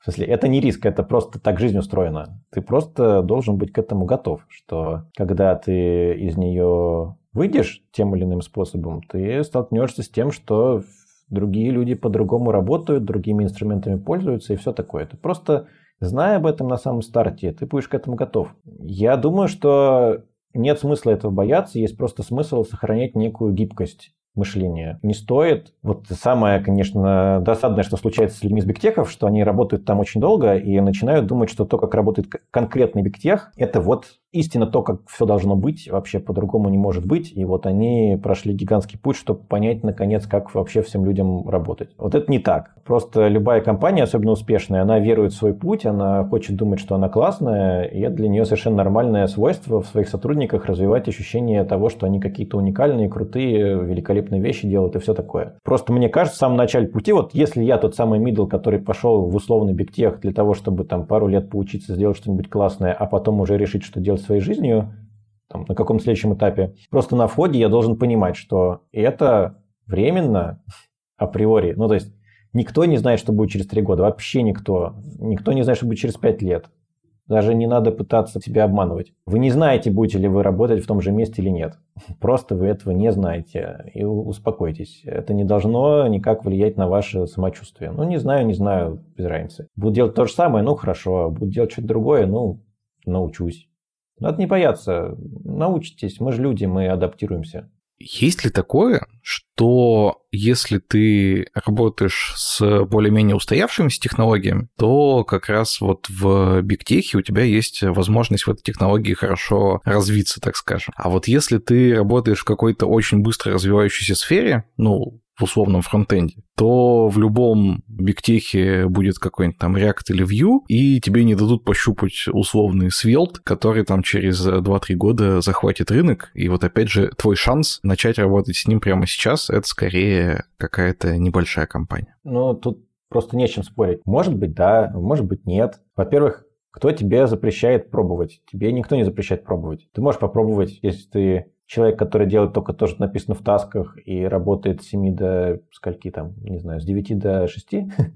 Смысле, это не риск, это просто так жизнь устроена. Ты просто должен быть к этому готов, что когда ты из нее выйдешь тем или иным способом, ты столкнешься с тем, что другие люди по-другому работают, другими инструментами пользуются и все такое. Ты просто, зная об этом на самом старте, ты будешь к этому готов. Я думаю, что нет смысла этого бояться, есть просто смысл сохранять некую гибкость мышления. Не стоит. Вот самое, конечно, досадное, что случается с людьми с бигтехов, что они работают там очень долго и начинают думать, что то, как работает конкретный бигтех, это вот истинно то, как все должно быть, вообще по-другому не может быть. И вот они прошли гигантский путь, чтобы понять, наконец, как вообще всем людям работать. Вот это не так. Просто любая компания, особенно успешная, она верует в свой путь, она хочет думать, что она классная, и это для нее совершенно нормальное свойство в своих сотрудниках развивать ощущение того, что они какие-то уникальные, крутые, великолепные вещи делают и все такое. Просто мне кажется, в самом начале пути, вот если я тот самый мидл, который пошел в условный бигтех для того, чтобы там пару лет поучиться сделать что-нибудь классное, а потом уже решить, что делать своей жизнью, там, на каком следующем этапе. Просто на входе я должен понимать, что это временно априори. Ну, то есть никто не знает, что будет через три года. Вообще никто. Никто не знает, что будет через пять лет. Даже не надо пытаться себя обманывать. Вы не знаете, будете ли вы работать в том же месте или нет. Просто вы этого не знаете. И успокойтесь. Это не должно никак влиять на ваше самочувствие. Ну, не знаю, не знаю, без разницы. Буду делать то же самое, ну, хорошо. Буду делать что-то другое, ну, научусь. Надо не бояться. Научитесь. Мы же люди, мы адаптируемся. Есть ли такое, что если ты работаешь с более-менее устоявшимися технологиями, то как раз вот в бигтехе у тебя есть возможность в этой технологии хорошо развиться, так скажем. А вот если ты работаешь в какой-то очень быстро развивающейся сфере, ну, в условном фронтенде, то в любом бигтехе будет какой-нибудь там React или Vue, и тебе не дадут пощупать условный Svelte, который там через 2-3 года захватит рынок. И вот опять же, твой шанс начать работать с ним прямо сейчас, это скорее какая-то небольшая компания. Ну, тут просто не с чем спорить. Может быть, да, может быть, нет. Во-первых, кто тебе запрещает пробовать? Тебе никто не запрещает пробовать. Ты можешь попробовать, если ты человек, который делает только то, что написано в тасках и работает с 7 до скольки там, не знаю, с 9 до 6,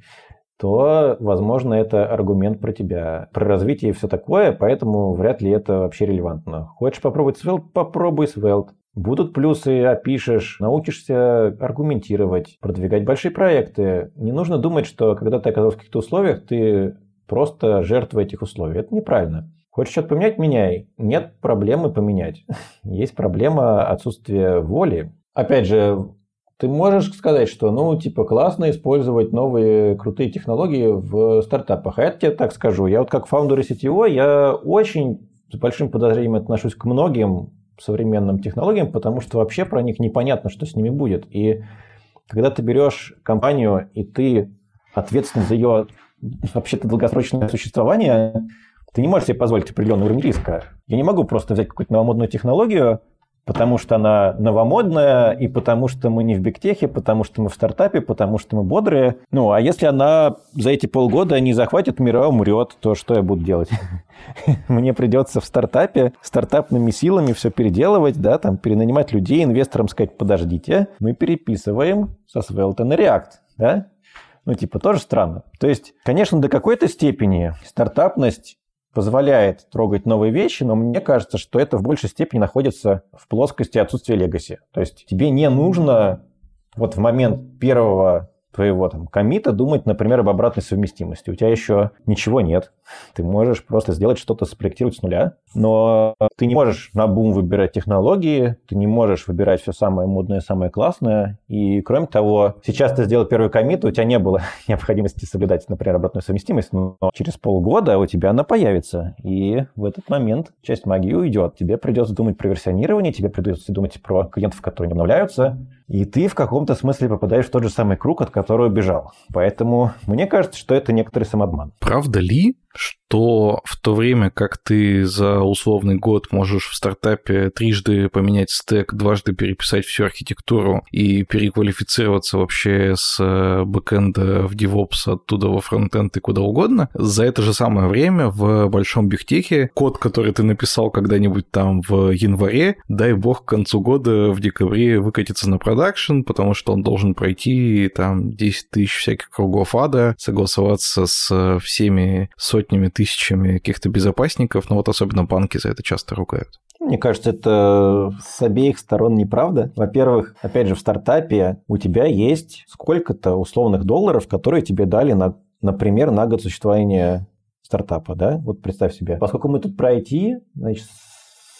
то, возможно, это аргумент про тебя, про развитие и все такое, поэтому вряд ли это вообще релевантно. Хочешь попробовать Svelte? Попробуй Svelte. Будут плюсы, опишешь, научишься аргументировать, продвигать большие проекты. Не нужно думать, что когда ты оказался в каких-то условиях, ты просто жертва этих условий. Это неправильно. Хочешь что-то поменять – меняй. Нет проблемы поменять. Есть проблема отсутствия воли. Опять же, ты можешь сказать, что, ну, типа, классно использовать новые крутые технологии в стартапах. А я тебе так скажу. Я вот как фаундер CTO, я очень с большим подозрением отношусь к многим современным технологиям, потому что вообще про них непонятно, что с ними будет. И когда ты берешь компанию, и ты ответственен за ее вообще-то долгосрочное существование, ты не можешь себе позволить определенный уровень риска. Я не могу просто взять какую-то новомодную технологию, потому что она новомодная, и потому что мы не в бигтехе, потому что мы в стартапе, потому что мы бодрые. Ну, а если она за эти полгода не захватит мира, умрет, то что я буду делать? Мне придется в стартапе стартапными силами все переделывать, да, там, перенанимать людей, инвесторам сказать, подождите, мы переписываем со Svelte на React, да? Ну, типа, тоже странно. То есть, конечно, до какой-то степени стартапность позволяет трогать новые вещи, но мне кажется, что это в большей степени находится в плоскости отсутствия легаси. То есть тебе не нужно вот в момент первого твоего там комита думать, например, об обратной совместимости. У тебя еще ничего нет. Ты можешь просто сделать что-то, спроектировать с нуля, но ты не можешь на бум выбирать технологии, ты не можешь выбирать все самое модное, самое классное. И кроме того, сейчас ты сделал первый комит, у тебя не было необходимости соблюдать, например, обратную совместимость, но через полгода у тебя она появится. И в этот момент часть магии уйдет. Тебе придется думать про версионирование, тебе придется думать про клиентов, которые не обновляются, и ты в каком-то смысле попадаешь в тот же самый круг, от которого бежал. Поэтому мне кажется, что это некоторый самообман. Правда ли, что в то время как ты за условный год можешь в стартапе трижды поменять стек, дважды переписать всю архитектуру и переквалифицироваться вообще с э, бэкэнда в DevOps оттуда во фронтенд и куда угодно, за это же самое время в большом бигтехе код, который ты написал когда-нибудь там в январе, дай бог к концу года в декабре выкатится на продакшн, потому что он должен пройти там 10 тысяч всяких кругов ада, согласоваться с всеми сотнями тысяч тысячами каких-то безопасников, но вот особенно банки за это часто ругают. Мне кажется, это с обеих сторон неправда. Во-первых, опять же, в стартапе у тебя есть сколько-то условных долларов, которые тебе дали, на, например, на год существования стартапа. Да? Вот представь себе. Поскольку мы тут про IT, значит,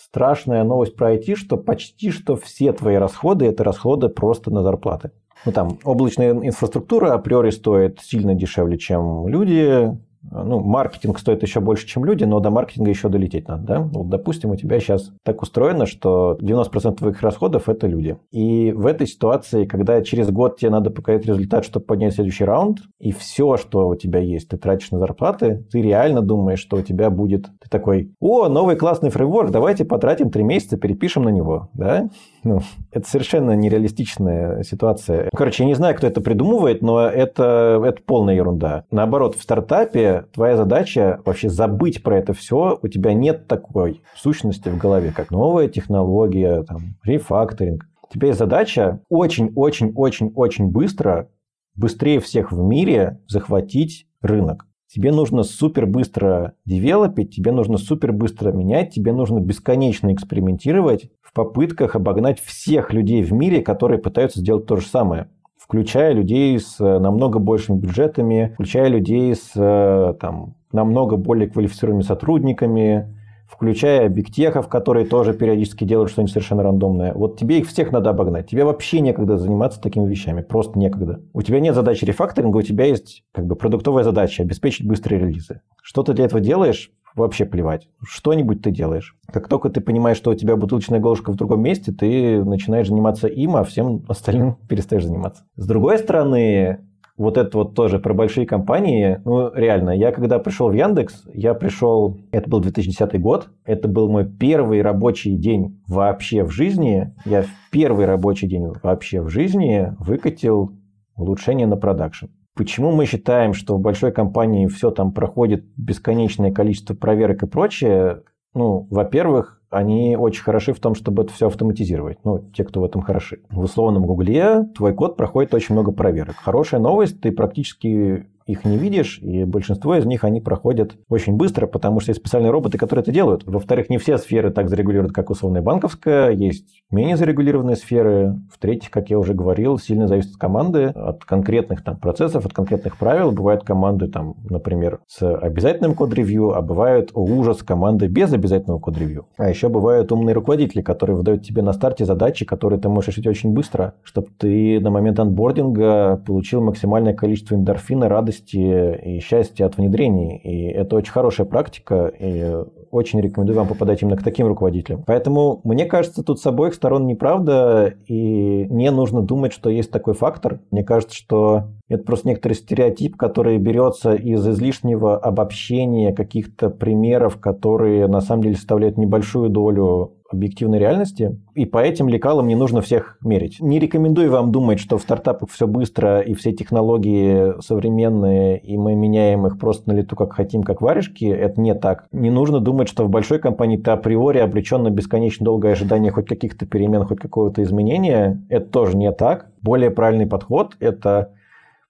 страшная новость про IT, что почти что все твои расходы – это расходы просто на зарплаты. Ну, там, облачная инфраструктура априори стоит сильно дешевле, чем люди, ну, маркетинг стоит еще больше, чем люди, но до маркетинга еще долететь надо, да? Вот, допустим, у тебя сейчас так устроено, что 90% твоих расходов – это люди. И в этой ситуации, когда через год тебе надо показать результат, чтобы поднять следующий раунд, и все, что у тебя есть, ты тратишь на зарплаты, ты реально думаешь, что у тебя будет... Ты такой, о, новый классный фреймворк, давайте потратим три месяца, перепишем на него, да? Ну, это совершенно нереалистичная ситуация. Короче, я не знаю, кто это придумывает, но это, это полная ерунда. Наоборот, в стартапе твоя задача вообще забыть про это все. У тебя нет такой сущности в голове, как новая технология, там, рефакторинг. Есть задача очень-очень-очень-очень быстро, быстрее всех в мире захватить рынок. Тебе нужно супер быстро девелопить, тебе нужно супер быстро менять, тебе нужно бесконечно экспериментировать попытках обогнать всех людей в мире, которые пытаются сделать то же самое включая людей с э, намного большими бюджетами, включая людей с э, там, намного более квалифицированными сотрудниками, включая бигтехов, которые тоже периодически делают что-нибудь совершенно рандомное. Вот тебе их всех надо обогнать. Тебе вообще некогда заниматься такими вещами. Просто некогда. У тебя нет задачи рефакторинга, у тебя есть как бы продуктовая задача обеспечить быстрые релизы. Что ты для этого делаешь? Вообще плевать. Что-нибудь ты делаешь. Как только ты понимаешь, что у тебя бутылочная горлышко в другом месте, ты начинаешь заниматься им, а всем остальным перестаешь заниматься. С другой стороны, вот это вот тоже про большие компании. Ну, реально, я когда пришел в Яндекс, я пришел, это был 2010 год, это был мой первый рабочий день вообще в жизни. Я первый рабочий день вообще в жизни выкатил улучшение на продакшн. Почему мы считаем, что в большой компании все там проходит бесконечное количество проверок и прочее? Ну, во-первых, они очень хороши в том, чтобы это все автоматизировать. Ну, те, кто в этом хороши. В условном Гугле твой код проходит очень много проверок. Хорошая новость, ты практически их не видишь, и большинство из них они проходят очень быстро, потому что есть специальные роботы, которые это делают. Во-вторых, не все сферы так зарегулируют, как условная банковская, есть менее зарегулированные сферы. В-третьих, как я уже говорил, сильно зависит от команды, от конкретных там процессов, от конкретных правил. Бывают команды, там, например, с обязательным код-ревью, а бывают, о ужас, команды без обязательного код-ревью. А еще бывают умные руководители, которые выдают тебе на старте задачи, которые ты можешь решить очень быстро, чтобы ты на момент анбординга получил максимальное количество эндорфина, радости радости и счастья от внедрений. И это очень хорошая практика, и очень рекомендую вам попадать именно к таким руководителям. Поэтому, мне кажется, тут с обоих сторон неправда, и не нужно думать, что есть такой фактор. Мне кажется, что это просто некоторый стереотип, который берется из излишнего обобщения каких-то примеров, которые на самом деле составляют небольшую долю объективной реальности, и по этим лекалам не нужно всех мерить. Не рекомендую вам думать, что в стартапах все быстро и все технологии современные, и мы меняем их просто на лету, как хотим, как варежки. Это не так. Не нужно думать, что в большой компании ты априори обречен на бесконечно долгое ожидание хоть каких-то перемен, хоть какого-то изменения. Это тоже не так. Более правильный подход – это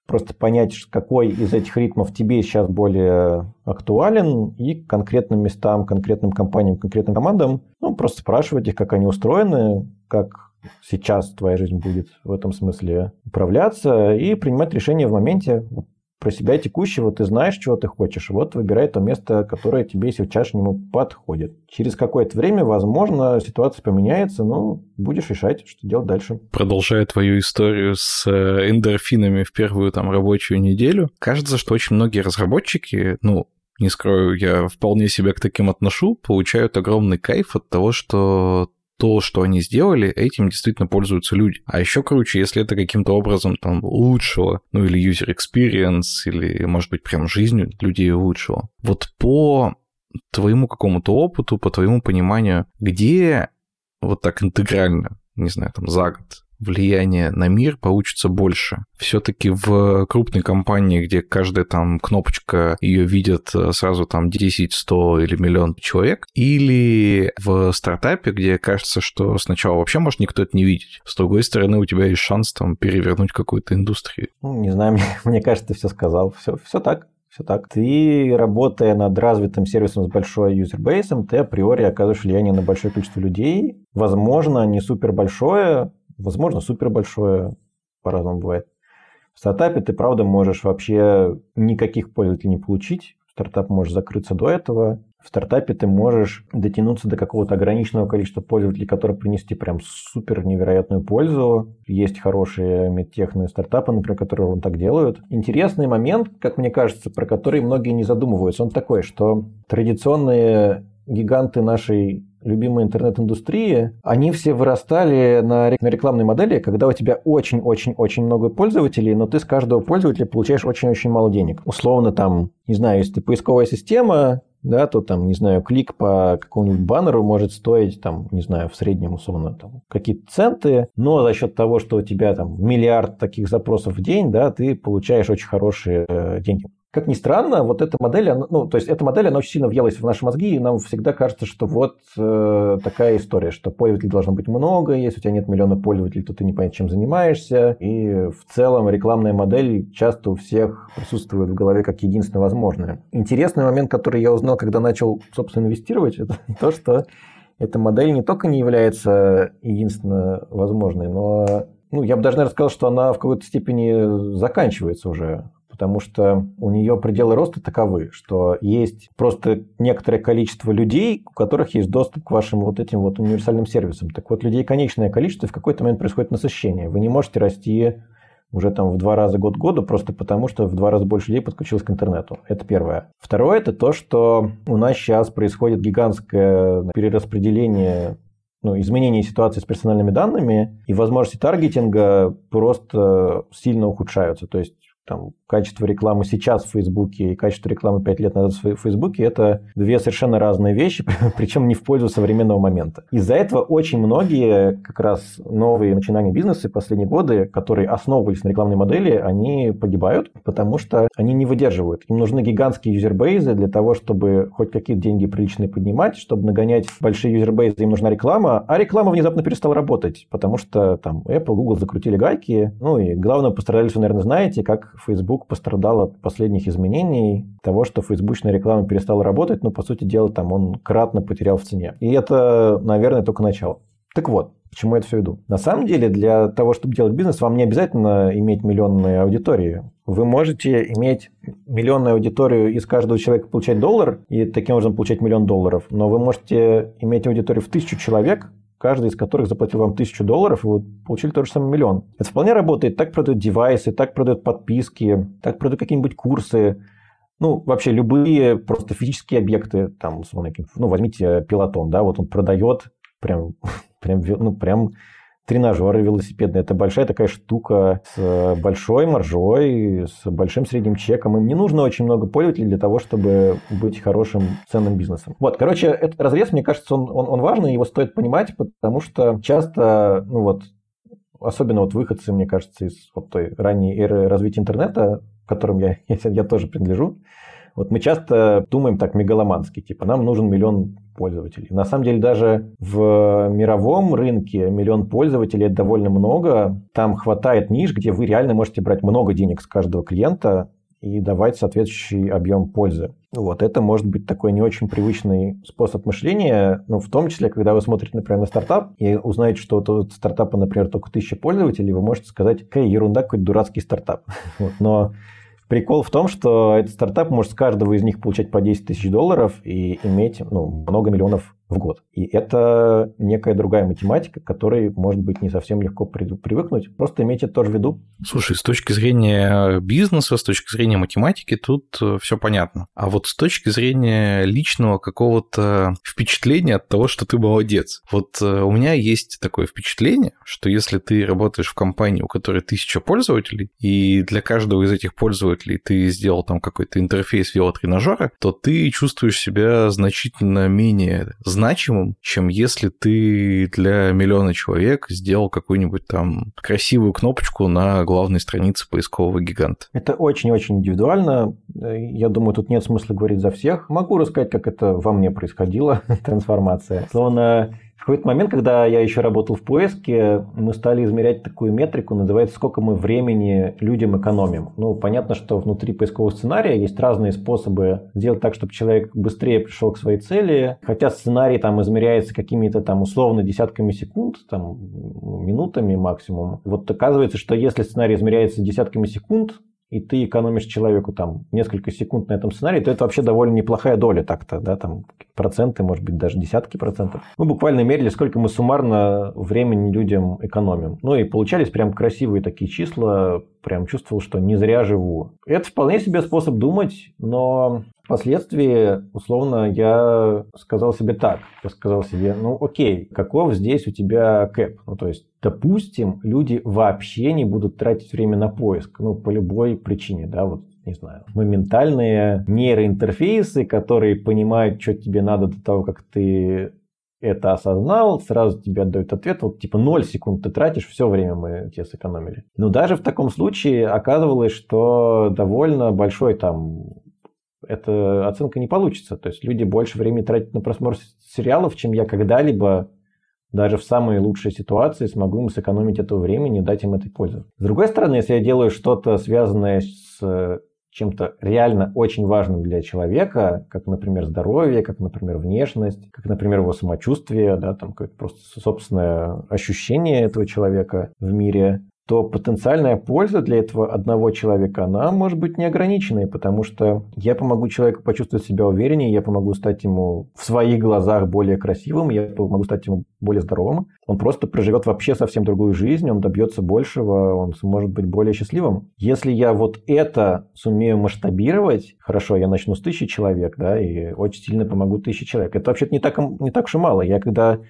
просто понять, какой из этих ритмов тебе сейчас более актуален, и конкретным местам, конкретным компаниям, конкретным командам, ну, просто спрашивать их, как они устроены, как сейчас твоя жизнь будет в этом смысле управляться и принимать решения в моменте про себя текущего, ты знаешь, чего ты хочешь, вот выбирай то место, которое тебе сейчас-нему подходит. Через какое-то время, возможно, ситуация поменяется, но будешь решать, что делать дальше. Продолжая твою историю с э, эндорфинами в первую там рабочую неделю, кажется, что очень многие разработчики, ну, не скрою, я вполне себя к таким отношу, получают огромный кайф от того, что то, что они сделали, этим действительно пользуются люди. А еще круче, если это каким-то образом там улучшило, ну или user experience, или, может быть, прям жизнь людей улучшило. Вот по твоему какому-то опыту, по твоему пониманию, где вот так интегрально, не знаю, там за год влияние на мир получится больше. Все-таки в крупной компании, где каждая там кнопочка, ее видят э, сразу там 10, 100 или миллион человек, или в стартапе, где кажется, что сначала вообще может никто это не видеть. С другой стороны, у тебя есть шанс там перевернуть какую-то индустрию. Ну, не знаю, мне, мне кажется, ты все сказал. Все, все так. Все так. Ты, работая над развитым сервисом с большой юзербейсом, ты априори оказываешь влияние на большое количество людей. Возможно, не супер большое, возможно, супер большое, по-разному бывает. В стартапе ты, правда, можешь вообще никаких пользователей не получить. Стартап может закрыться до этого. В стартапе ты можешь дотянуться до какого-то ограниченного количества пользователей, которые принести прям супер невероятную пользу. Есть хорошие медтехные стартапы, например, которые он так делают. Интересный момент, как мне кажется, про который многие не задумываются, он такой, что традиционные гиганты нашей любимой интернет-индустрии, они все вырастали на рекламной модели, когда у тебя очень-очень-очень много пользователей, но ты с каждого пользователя получаешь очень-очень мало денег. Условно там, не знаю, если ты поисковая система, да, то там, не знаю, клик по какому-нибудь баннеру может стоить, там, не знаю, в среднем, условно, там, какие-то центы, но за счет того, что у тебя там миллиард таких запросов в день, да, ты получаешь очень хорошие э, деньги. Как ни странно, вот эта модель, она, ну, то есть эта модель, она очень сильно въелась в наши мозги, и нам всегда кажется, что вот э, такая история, что пользователей должно быть много, если у тебя нет миллиона пользователей, то ты не понятно, чем занимаешься, и в целом рекламная модель часто у всех присутствует в голове как единственное возможное. Интересный момент, который я узнал, когда начал, собственно, инвестировать, это то, что эта модель не только не является единственно возможной, но ну, я бы даже, наверное, сказал, что она в какой-то степени заканчивается уже потому что у нее пределы роста таковы, что есть просто некоторое количество людей, у которых есть доступ к вашим вот этим вот универсальным сервисам. Так вот, людей конечное количество, и в какой-то момент происходит насыщение. Вы не можете расти уже там в два раза год году, просто потому что в два раза больше людей подключилось к интернету. Это первое. Второе – это то, что у нас сейчас происходит гигантское перераспределение ну, изменение ситуации с персональными данными и возможности таргетинга просто сильно ухудшаются. То есть там, качество рекламы сейчас в Фейсбуке и качество рекламы 5 лет назад в Фейсбуке – это две совершенно разные вещи, причем не в пользу современного момента. Из-за этого очень многие как раз новые начинания бизнеса последние годы, которые основывались на рекламной модели, они погибают, потому что они не выдерживают. Им нужны гигантские юзербейзы для того, чтобы хоть какие-то деньги приличные поднимать, чтобы нагонять большие юзербейзы, им нужна реклама, а реклама внезапно перестала работать, потому что там Apple, Google закрутили гайки, ну и главное пострадали, вы, наверное, знаете, как Facebook пострадал от последних изменений, того, что фейсбучная реклама перестала работать, но, по сути дела, там он кратно потерял в цене. И это, наверное, только начало. Так вот, к чему я это все веду? На самом деле, для того, чтобы делать бизнес, вам не обязательно иметь миллионные аудитории. Вы можете иметь миллионную аудиторию из каждого человека получать доллар и таким образом получать миллион долларов, но вы можете иметь аудиторию в тысячу человек, каждый из которых заплатил вам тысячу долларов, и вы получили тот же самый миллион. Это вполне работает. Так продают девайсы, так продают подписки, так продают какие-нибудь курсы. Ну, вообще любые просто физические объекты, там, ну, возьмите пилотон, да, вот он продает прям, прям, ну, прям тренажеры велосипедные. Это большая такая штука с большой маржой, с большим средним чеком. Им не нужно очень много пользователей для того, чтобы быть хорошим ценным бизнесом. Вот, короче, этот разрез, мне кажется, он, он, он важный, его стоит понимать, потому что часто, ну вот, особенно вот выходцы, мне кажется, из вот той ранней эры развития интернета, к которым я, я, я тоже принадлежу, вот мы часто думаем так мегаломански, типа нам нужен миллион пользователей. На самом деле даже в мировом рынке миллион пользователей это довольно много. Там хватает ниш, где вы реально можете брать много денег с каждого клиента и давать соответствующий объем пользы. Вот, это может быть такой не очень привычный способ мышления, но в том числе, когда вы смотрите, например, на стартап и узнаете, что у стартапа, например, только тысяча пользователей, вы можете сказать, какая ерунда, какой дурацкий стартап. Вот, но Прикол в том, что этот стартап может с каждого из них получать по 10 тысяч долларов и иметь ну, много миллионов в год. И это некая другая математика, к которой, может быть, не совсем легко привыкнуть. Просто имейте это тоже в виду. Слушай, с точки зрения бизнеса, с точки зрения математики, тут э, все понятно. А вот с точки зрения личного какого-то впечатления от того, что ты молодец. Вот э, у меня есть такое впечатление, что если ты работаешь в компании, у которой тысяча пользователей, и для каждого из этих пользователей ты сделал там какой-то интерфейс велотренажера, то ты чувствуешь себя значительно менее значимым, чем если ты для миллиона человек сделал какую-нибудь там красивую кнопочку на главной странице поискового гиганта. Это очень-очень индивидуально. Я думаю, тут нет смысла говорить за всех. Могу рассказать, как это во мне происходило, трансформация. Словно в какой-то момент, когда я еще работал в поиске, мы стали измерять такую метрику, называется, сколько мы времени людям экономим. Ну, понятно, что внутри поискового сценария есть разные способы сделать так, чтобы человек быстрее пришел к своей цели. Хотя сценарий там измеряется какими-то там условно десятками секунд, там минутами максимум. Вот оказывается, что если сценарий измеряется десятками секунд, и ты экономишь человеку там несколько секунд на этом сценарии, то это вообще довольно неплохая доля так-то, да, там проценты, может быть, даже десятки процентов. Мы буквально мерили, сколько мы суммарно времени людям экономим. Ну и получались прям красивые такие числа, прям чувствовал, что не зря живу. Это вполне себе способ думать, но Впоследствии, условно, я сказал себе так. Я сказал себе, ну окей, каков здесь у тебя кэп? Ну то есть, допустим, люди вообще не будут тратить время на поиск, ну по любой причине, да, вот не знаю, моментальные нейроинтерфейсы, которые понимают, что тебе надо до того, как ты это осознал, сразу тебе отдают ответ, вот типа 0 секунд ты тратишь, все время мы тебе сэкономили. Но даже в таком случае оказывалось, что довольно большой там эта оценка не получится. То есть люди больше времени тратят на просмотр сериалов, чем я когда-либо даже в самой лучшей ситуации смогу им сэкономить этого времени и дать им этой пользу. С другой стороны, если я делаю что-то связанное с чем-то реально очень важным для человека, как, например, здоровье, как, например, внешность, как, например, его самочувствие, да, там как просто собственное ощущение этого человека в мире, то потенциальная польза для этого одного человека, она может быть неограниченной, потому что я помогу человеку почувствовать себя увереннее, я помогу стать ему в своих глазах более красивым, я помогу стать ему более здоровым. Он просто проживет вообще совсем другую жизнь, он добьется большего, он сможет быть более счастливым. Если я вот это сумею масштабировать, хорошо, я начну с тысячи человек, да, и очень сильно помогу тысяче человек. Это вообще-то не так, не так уж и мало. Я когда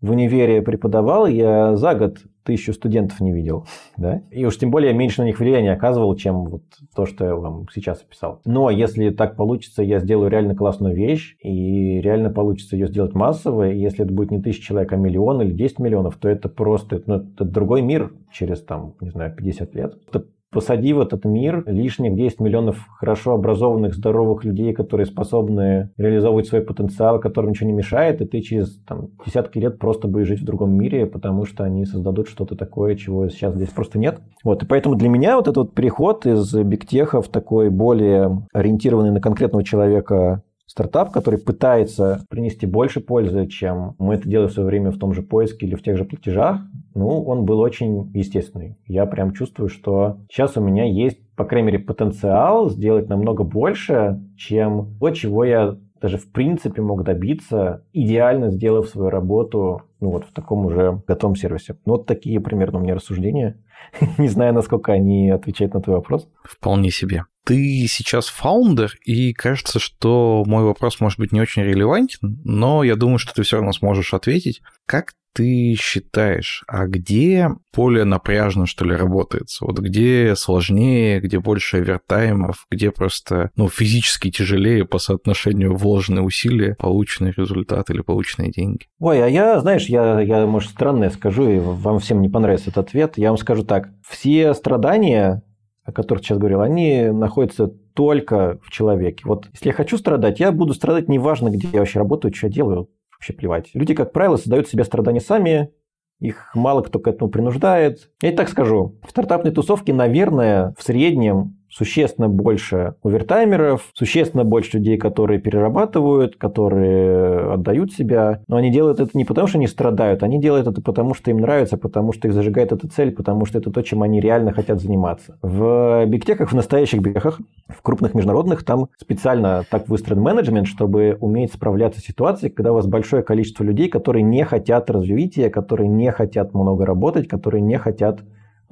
в универе преподавал, я за год тысячу студентов не видел, да, и уж тем более меньше на них влияния оказывал, чем вот то, что я вам сейчас описал. Но если так получится, я сделаю реально классную вещь, и реально получится ее сделать массово, и если это будет не тысяча человек, а миллион или 10 миллионов, то это просто ну, это другой мир через, там, не знаю, 50 лет. Это посади в этот мир лишних 10 миллионов хорошо образованных, здоровых людей, которые способны реализовывать свой потенциал, которым ничего не мешает, и ты через там, десятки лет просто будешь жить в другом мире, потому что они создадут что-то такое, чего сейчас здесь просто нет. Вот, и поэтому для меня вот этот вот переход из бигтеха в такой более ориентированный на конкретного человека стартап, который пытается принести больше пользы, чем мы это делали в свое время в том же поиске или в тех же платежах, ну, он был очень естественный. Я прям чувствую, что сейчас у меня есть, по крайней мере, потенциал сделать намного больше, чем то, чего я даже в принципе мог добиться, идеально сделав свою работу ну, вот в таком уже готовом сервисе. Ну, вот такие примерно у меня рассуждения. Не знаю, насколько они отвечают на твой вопрос. Вполне себе. Ты сейчас фаундер, и кажется, что мой вопрос может быть не очень релевантен, но я думаю, что ты все равно сможешь ответить. Как ты считаешь, а где более напряжно, что ли, работается? Вот где сложнее, где больше овертаймов, где просто, ну, физически тяжелее по соотношению вложенные усилия, полученный результат или полученные деньги? Ой, а я, знаешь, я, я, может, странное скажу, и вам всем не понравится этот ответ. Я вам скажу так. Все страдания, о которых сейчас говорил, они находятся только в человеке. Вот если я хочу страдать, я буду страдать неважно, где я вообще работаю, что я делаю вообще плевать. Люди, как правило, создают себе страдания сами, их мало кто к этому принуждает. Я и так скажу, в стартапной тусовке, наверное, в среднем существенно больше овертаймеров, существенно больше людей, которые перерабатывают, которые отдают себя. Но они делают это не потому, что они страдают, они делают это потому, что им нравится, потому что их зажигает эта цель, потому что это то, чем они реально хотят заниматься. В бигтеках, в настоящих бигтеках, в крупных международных, там специально так выстроен менеджмент, чтобы уметь справляться с ситуацией, когда у вас большое количество людей, которые не хотят развития, которые не хотят много работать, которые не хотят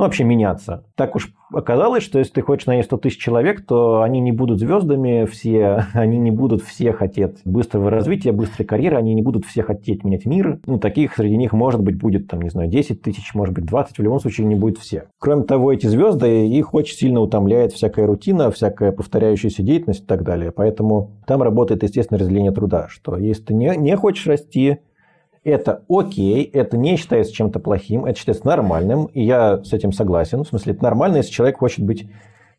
ну, вообще меняться. Так уж оказалось, что если ты хочешь нанять 100 тысяч человек, то они не будут звездами все, они не будут все хотеть быстрого развития, быстрой карьеры, они не будут все хотеть менять мир. Ну, таких среди них, может быть, будет, там, не знаю, 10 тысяч, может быть, 20, в любом случае не будет все. Кроме того, эти звезды, их очень сильно утомляет всякая рутина, всякая повторяющаяся деятельность и так далее. Поэтому там работает, естественно, разделение труда, что если ты не, не хочешь расти, это окей, это не считается чем-то плохим, это считается нормальным, и я с этим согласен. В смысле, это нормально, если человек хочет быть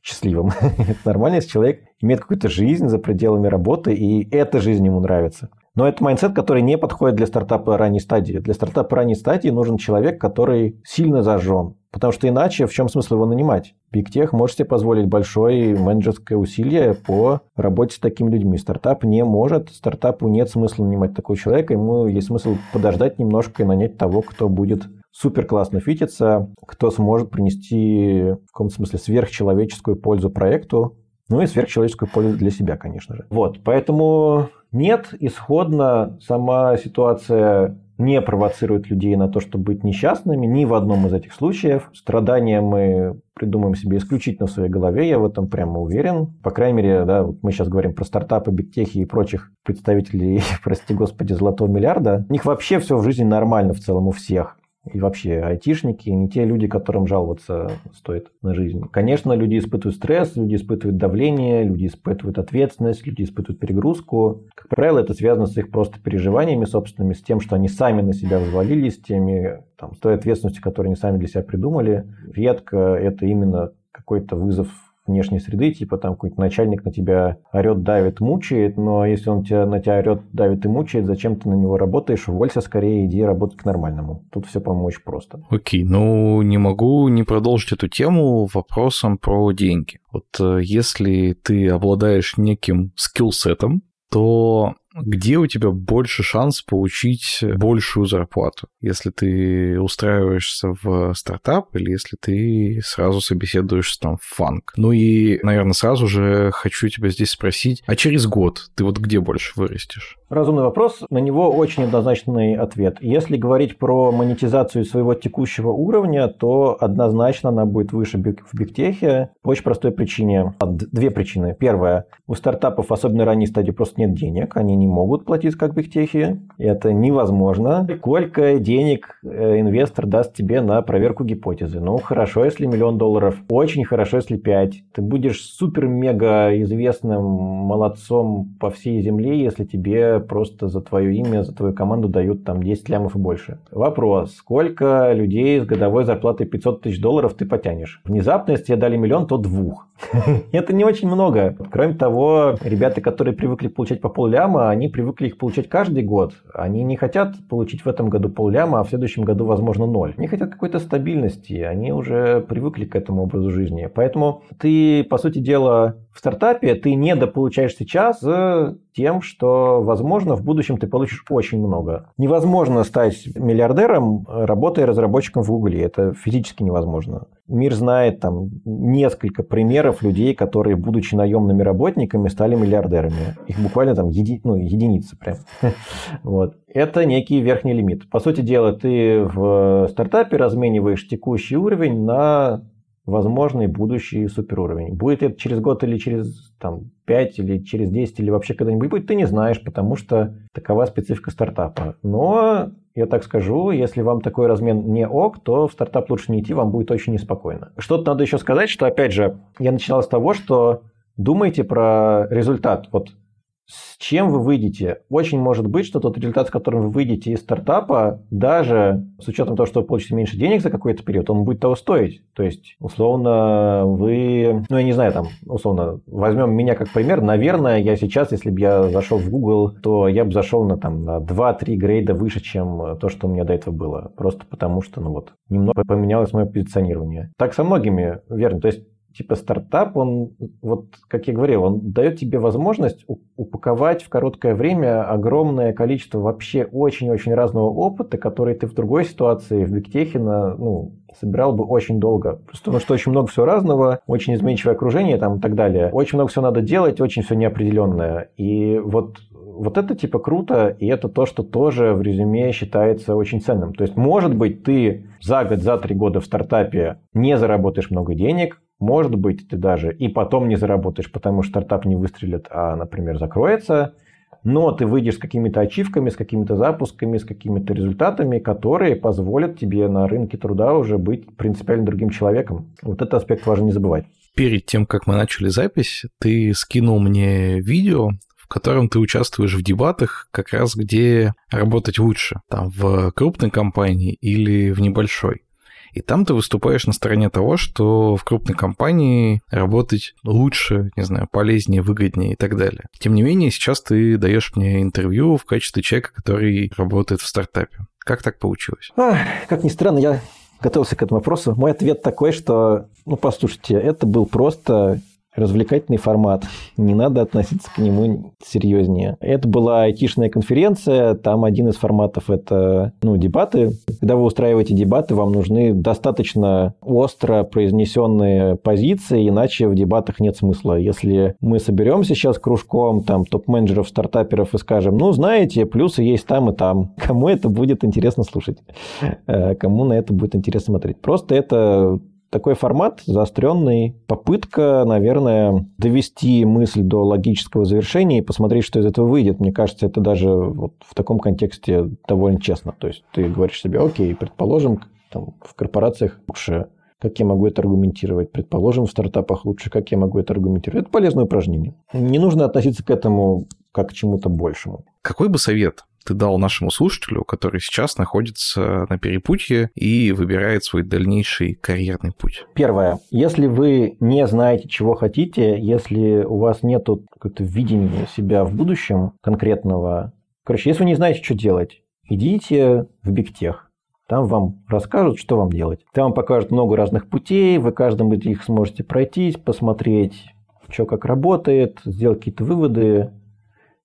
счастливым. это нормально, если человек имеет какую-то жизнь за пределами работы, и эта жизнь ему нравится. Но это mindset, который не подходит для стартапа ранней стадии. Для стартапа ранней стадии нужен человек, который сильно зажжен. Потому что иначе в чем смысл его нанимать? Tech может себе позволить большое менеджерское усилие по работе с такими людьми. Стартап не может, стартапу нет смысла нанимать такого человека, ему есть смысл подождать немножко и нанять того, кто будет супер классно фититься, кто сможет принести в каком-то смысле сверхчеловеческую пользу проекту, ну и сверхчеловеческую пользу для себя, конечно же. Вот, поэтому нет, исходно сама ситуация не провоцирует людей на то, чтобы быть несчастными ни в одном из этих случаев. Страдания мы придумаем себе исключительно в своей голове, я в этом прямо уверен. По крайней мере, да, мы сейчас говорим про стартапы, бигтехи и прочих представителей, прости господи, золотого миллиарда. У них вообще все в жизни нормально в целом у всех и вообще айтишники не те люди, которым жаловаться стоит на жизнь. Конечно, люди испытывают стресс, люди испытывают давление, люди испытывают ответственность, люди испытывают перегрузку. Как правило, это связано с их просто переживаниями собственными, с тем, что они сами на себя взвалились, с теми, там, с той ответственностью, которую они сами для себя придумали. Редко это именно какой-то вызов внешней среды, типа там какой-нибудь начальник на тебя орет, давит, мучает, но если он тебя, на тебя орет, давит и мучает, зачем ты на него работаешь? Уволься скорее, иди работать к нормальному. Тут все, по-моему, очень просто. Окей, ну не могу не продолжить эту тему вопросом про деньги. Вот э, если ты обладаешь неким скиллсетом, то где у тебя больше шанс получить большую зарплату, если ты устраиваешься в стартап или если ты сразу собеседуешься там в фанк. Ну и, наверное, сразу же хочу тебя здесь спросить, а через год ты вот где больше вырастешь? Разумный вопрос, на него очень однозначный ответ. Если говорить про монетизацию своего текущего уровня, то однозначно она будет выше в бигтехе по очень простой причине. Две причины. Первая, у стартапов, особенно ранней стадии, просто нет денег, они не могут платить как бигтехи, это невозможно. Сколько денег э, инвестор даст тебе на проверку гипотезы? Ну, хорошо, если миллион долларов, очень хорошо, если пять. Ты будешь супер-мега известным молодцом по всей земле, если тебе просто за твое имя, за твою команду дают там 10 лямов и больше. Вопрос, сколько людей с годовой зарплатой 500 тысяч долларов ты потянешь? Внезапно, если тебе дали миллион, то двух. Это не очень много. Кроме того, ребята, которые привыкли получать по полляма, они привыкли их получать каждый год. Они не хотят получить в этом году полляма, а в следующем году, возможно, ноль. Они хотят какой-то стабильности. Они уже привыкли к этому образу жизни. Поэтому ты, по сути дела, в стартапе ты недополучаешь сейчас с тем, что, возможно, в будущем ты получишь очень много. Невозможно стать миллиардером, работая разработчиком в Гугле. Это физически невозможно. Мир знает там несколько примеров людей, которые, будучи наемными работниками, стали миллиардерами. Их буквально там еди, ну, единицы прям. вот. Это некий верхний лимит. По сути дела, ты в стартапе размениваешь текущий уровень на возможный будущий суперуровень. Будет это через год или через там, 5 или через 10 или вообще когда-нибудь будет, ты не знаешь, потому что такова специфика стартапа. Но я так скажу, если вам такой размен не ок, то в стартап лучше не идти, вам будет очень неспокойно. Что-то надо еще сказать, что, опять же, я начинал с того, что думайте про результат. Вот с чем вы выйдете. Очень может быть, что тот результат, с которым вы выйдете из стартапа, даже с учетом того, что вы получите меньше денег за какой-то период, он будет того стоить. То есть, условно, вы, ну, я не знаю, там, условно, возьмем меня как пример. Наверное, я сейчас, если бы я зашел в Google, то я бы зашел на, там, на 2-3 грейда выше, чем то, что у меня до этого было. Просто потому что, ну вот, немного поменялось мое позиционирование. Так со многими, верно. То есть, типа стартап, он, вот как я говорил, он дает тебе возможность упаковать в короткое время огромное количество вообще очень-очень разного опыта, который ты в другой ситуации в бигтехе ну, собирал бы очень долго. Просто потому что очень много всего разного, очень изменчивое окружение там и так далее. Очень много всего надо делать, очень все неопределенное. И вот вот это типа круто, и это то, что тоже в резюме считается очень ценным. То есть, может быть, ты за год, за три года в стартапе не заработаешь много денег, может быть, ты даже и потом не заработаешь, потому что стартап не выстрелит, а, например, закроется, но ты выйдешь с какими-то ачивками, с какими-то запусками, с какими-то результатами, которые позволят тебе на рынке труда уже быть принципиально другим человеком. Вот этот аспект важно не забывать. Перед тем, как мы начали запись, ты скинул мне видео, в котором ты участвуешь в дебатах, как раз где работать лучше, там в крупной компании или в небольшой. И там ты выступаешь на стороне того, что в крупной компании работать лучше, не знаю, полезнее, выгоднее и так далее. Тем не менее, сейчас ты даешь мне интервью в качестве человека, который работает в стартапе. Как так получилось? Ах, как ни странно, я готовился к этому вопросу. Мой ответ такой, что, ну, послушайте, это был просто развлекательный формат. Не надо относиться к нему серьезнее. Это была айтишная конференция. Там один из форматов – это ну, дебаты. Когда вы устраиваете дебаты, вам нужны достаточно остро произнесенные позиции, иначе в дебатах нет смысла. Если мы соберемся сейчас кружком там, топ-менеджеров, стартаперов и скажем, ну, знаете, плюсы есть там и там. Кому это будет интересно слушать? Э, кому на это будет интересно смотреть? Просто это такой формат заостренный, попытка, наверное, довести мысль до логического завершения и посмотреть, что из этого выйдет. Мне кажется, это даже вот в таком контексте довольно честно. То есть ты говоришь себе, окей, предположим, там, в корпорациях лучше как я могу это аргументировать? Предположим, в стартапах лучше, как я могу это аргументировать? Это полезное упражнение. Не нужно относиться к этому как к чему-то большему. Какой бы совет ты дал нашему слушателю, который сейчас находится на перепутье и выбирает свой дальнейший карьерный путь? Первое. Если вы не знаете, чего хотите, если у вас нет какого-то видения себя в будущем конкретного, короче, если вы не знаете, что делать, идите в бигтех. Там вам расскажут, что вам делать. Там вам покажут много разных путей, вы каждым из них сможете пройтись, посмотреть, что как работает, сделать какие-то выводы.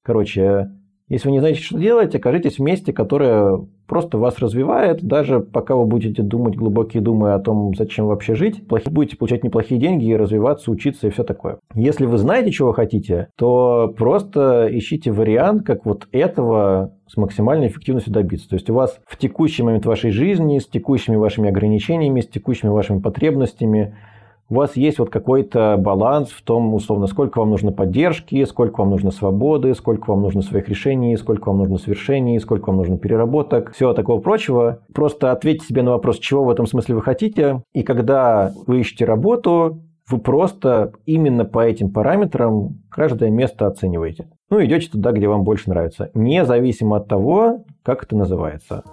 Короче, если вы не знаете, что делать, окажитесь в месте, которое просто вас развивает, даже пока вы будете думать глубокие думы о том, зачем вообще жить, будете получать неплохие деньги и развиваться, учиться и все такое. Если вы знаете, чего хотите, то просто ищите вариант, как вот этого с максимальной эффективностью добиться. То есть у вас в текущий момент вашей жизни, с текущими вашими ограничениями, с текущими вашими потребностями – у вас есть вот какой-то баланс в том, условно, сколько вам нужно поддержки, сколько вам нужно свободы, сколько вам нужно своих решений, сколько вам нужно свершений, сколько вам нужно переработок, всего такого прочего. Просто ответьте себе на вопрос, чего в этом смысле вы хотите, и когда вы ищете работу, вы просто именно по этим параметрам каждое место оцениваете. Ну, идете туда, где вам больше нравится, независимо от того, как это называется.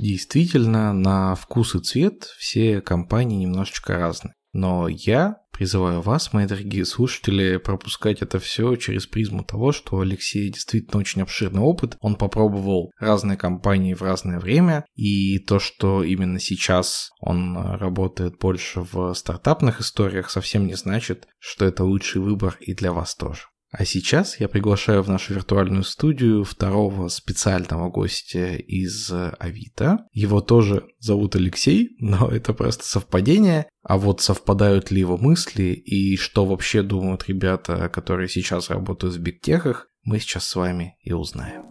Действительно, на вкус и цвет все компании немножечко разные. Но я призываю вас, мои дорогие слушатели, пропускать это все через призму того, что у Алексея действительно очень обширный опыт. Он попробовал разные компании в разное время, и то, что именно сейчас он работает больше в стартапных историях, совсем не значит, что это лучший выбор и для вас тоже. А сейчас я приглашаю в нашу виртуальную студию второго специального гостя из Авито. Его тоже зовут Алексей, но это просто совпадение. А вот совпадают ли его мысли и что вообще думают ребята, которые сейчас работают в бигтехах, мы сейчас с вами и узнаем.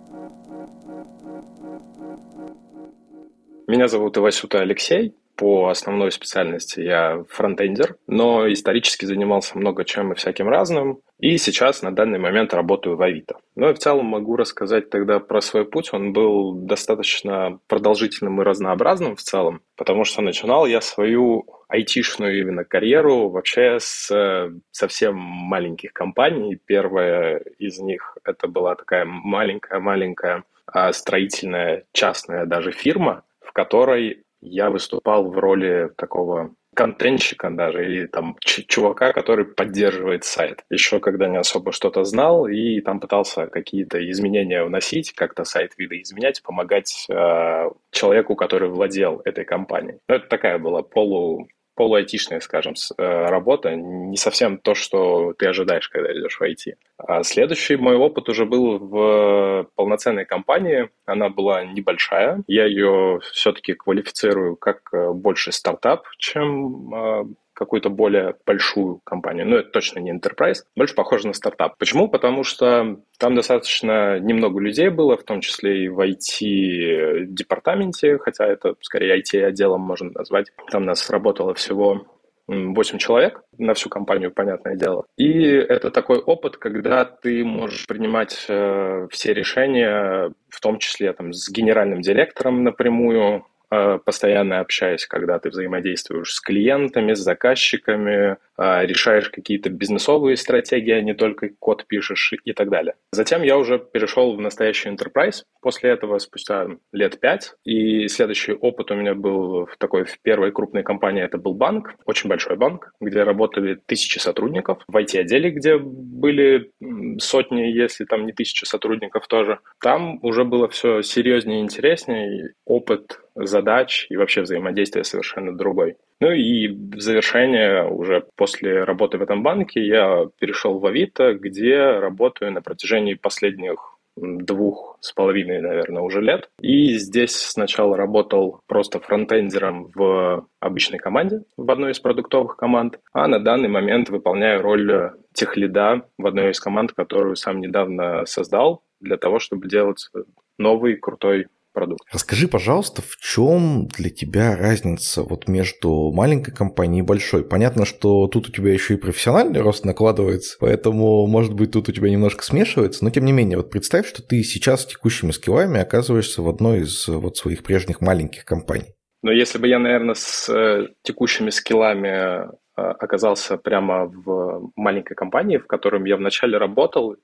Меня зовут Ивасюта Алексей. По основной специальности я фронтендер, но исторически занимался много чем и всяким разным. И сейчас на данный момент работаю в Авито. Ну и в целом могу рассказать тогда про свой путь. Он был достаточно продолжительным и разнообразным в целом, потому что начинал я свою айтишную именно карьеру вообще с совсем маленьких компаний. Первая из них это была такая маленькая-маленькая а, строительная частная даже фирма, в которой я выступал в роли такого контентщика даже, или там чувака, который поддерживает сайт. Еще когда не особо что-то знал, и там пытался какие-то изменения вносить, как-то сайт видоизменять, помогать э, человеку, который владел этой компанией. Ну, это такая была полу полуайтишная, скажем, э, работа, не совсем то, что ты ожидаешь, когда идешь в IT. А следующий мой опыт уже был в полноценной компании. Она была небольшая. Я ее все-таки квалифицирую как э, больше стартап, чем э, какую-то более большую компанию. Ну, это точно не enterprise, больше похоже на стартап. Почему? Потому что там достаточно немного людей было, в том числе и в IT-департаменте, хотя это скорее IT-отделом можно назвать. Там нас работало всего 8 человек на всю компанию, понятное дело. И это такой опыт, когда ты можешь принимать э, все решения, в том числе там, с генеральным директором напрямую, постоянно общаясь, когда ты взаимодействуешь с клиентами, с заказчиками, э, решаешь какие-то бизнесовые стратегии, а не только код пишешь и так далее. Затем я уже перешел в настоящий enterprise. После этого спустя лет пять. И следующий опыт у меня был в такой в первой крупной компании. Это был банк, очень большой банк, где работали тысячи сотрудников. В IT-отделе, где были сотни, если там не тысячи сотрудников тоже. Там уже было все серьезнее и интереснее. Опыт задач и вообще взаимодействие совершенно другой. Ну и в завершение уже после работы в этом банке я перешел в Авито, где работаю на протяжении последних двух с половиной, наверное, уже лет. И здесь сначала работал просто фронтендером в обычной команде, в одной из продуктовых команд, а на данный момент выполняю роль техлида в одной из команд, которую сам недавно создал для того, чтобы делать новый крутой продукт. Расскажи, пожалуйста, в чем для тебя разница вот между маленькой компанией и большой? Понятно, что тут у тебя еще и профессиональный рост накладывается, поэтому, может быть, тут у тебя немножко смешивается, но тем не менее, вот представь, что ты сейчас с текущими скиллами оказываешься в одной из вот своих прежних маленьких компаний. Но если бы я, наверное, с э, текущими скиллами э, оказался прямо в маленькой компании, в котором я вначале работал,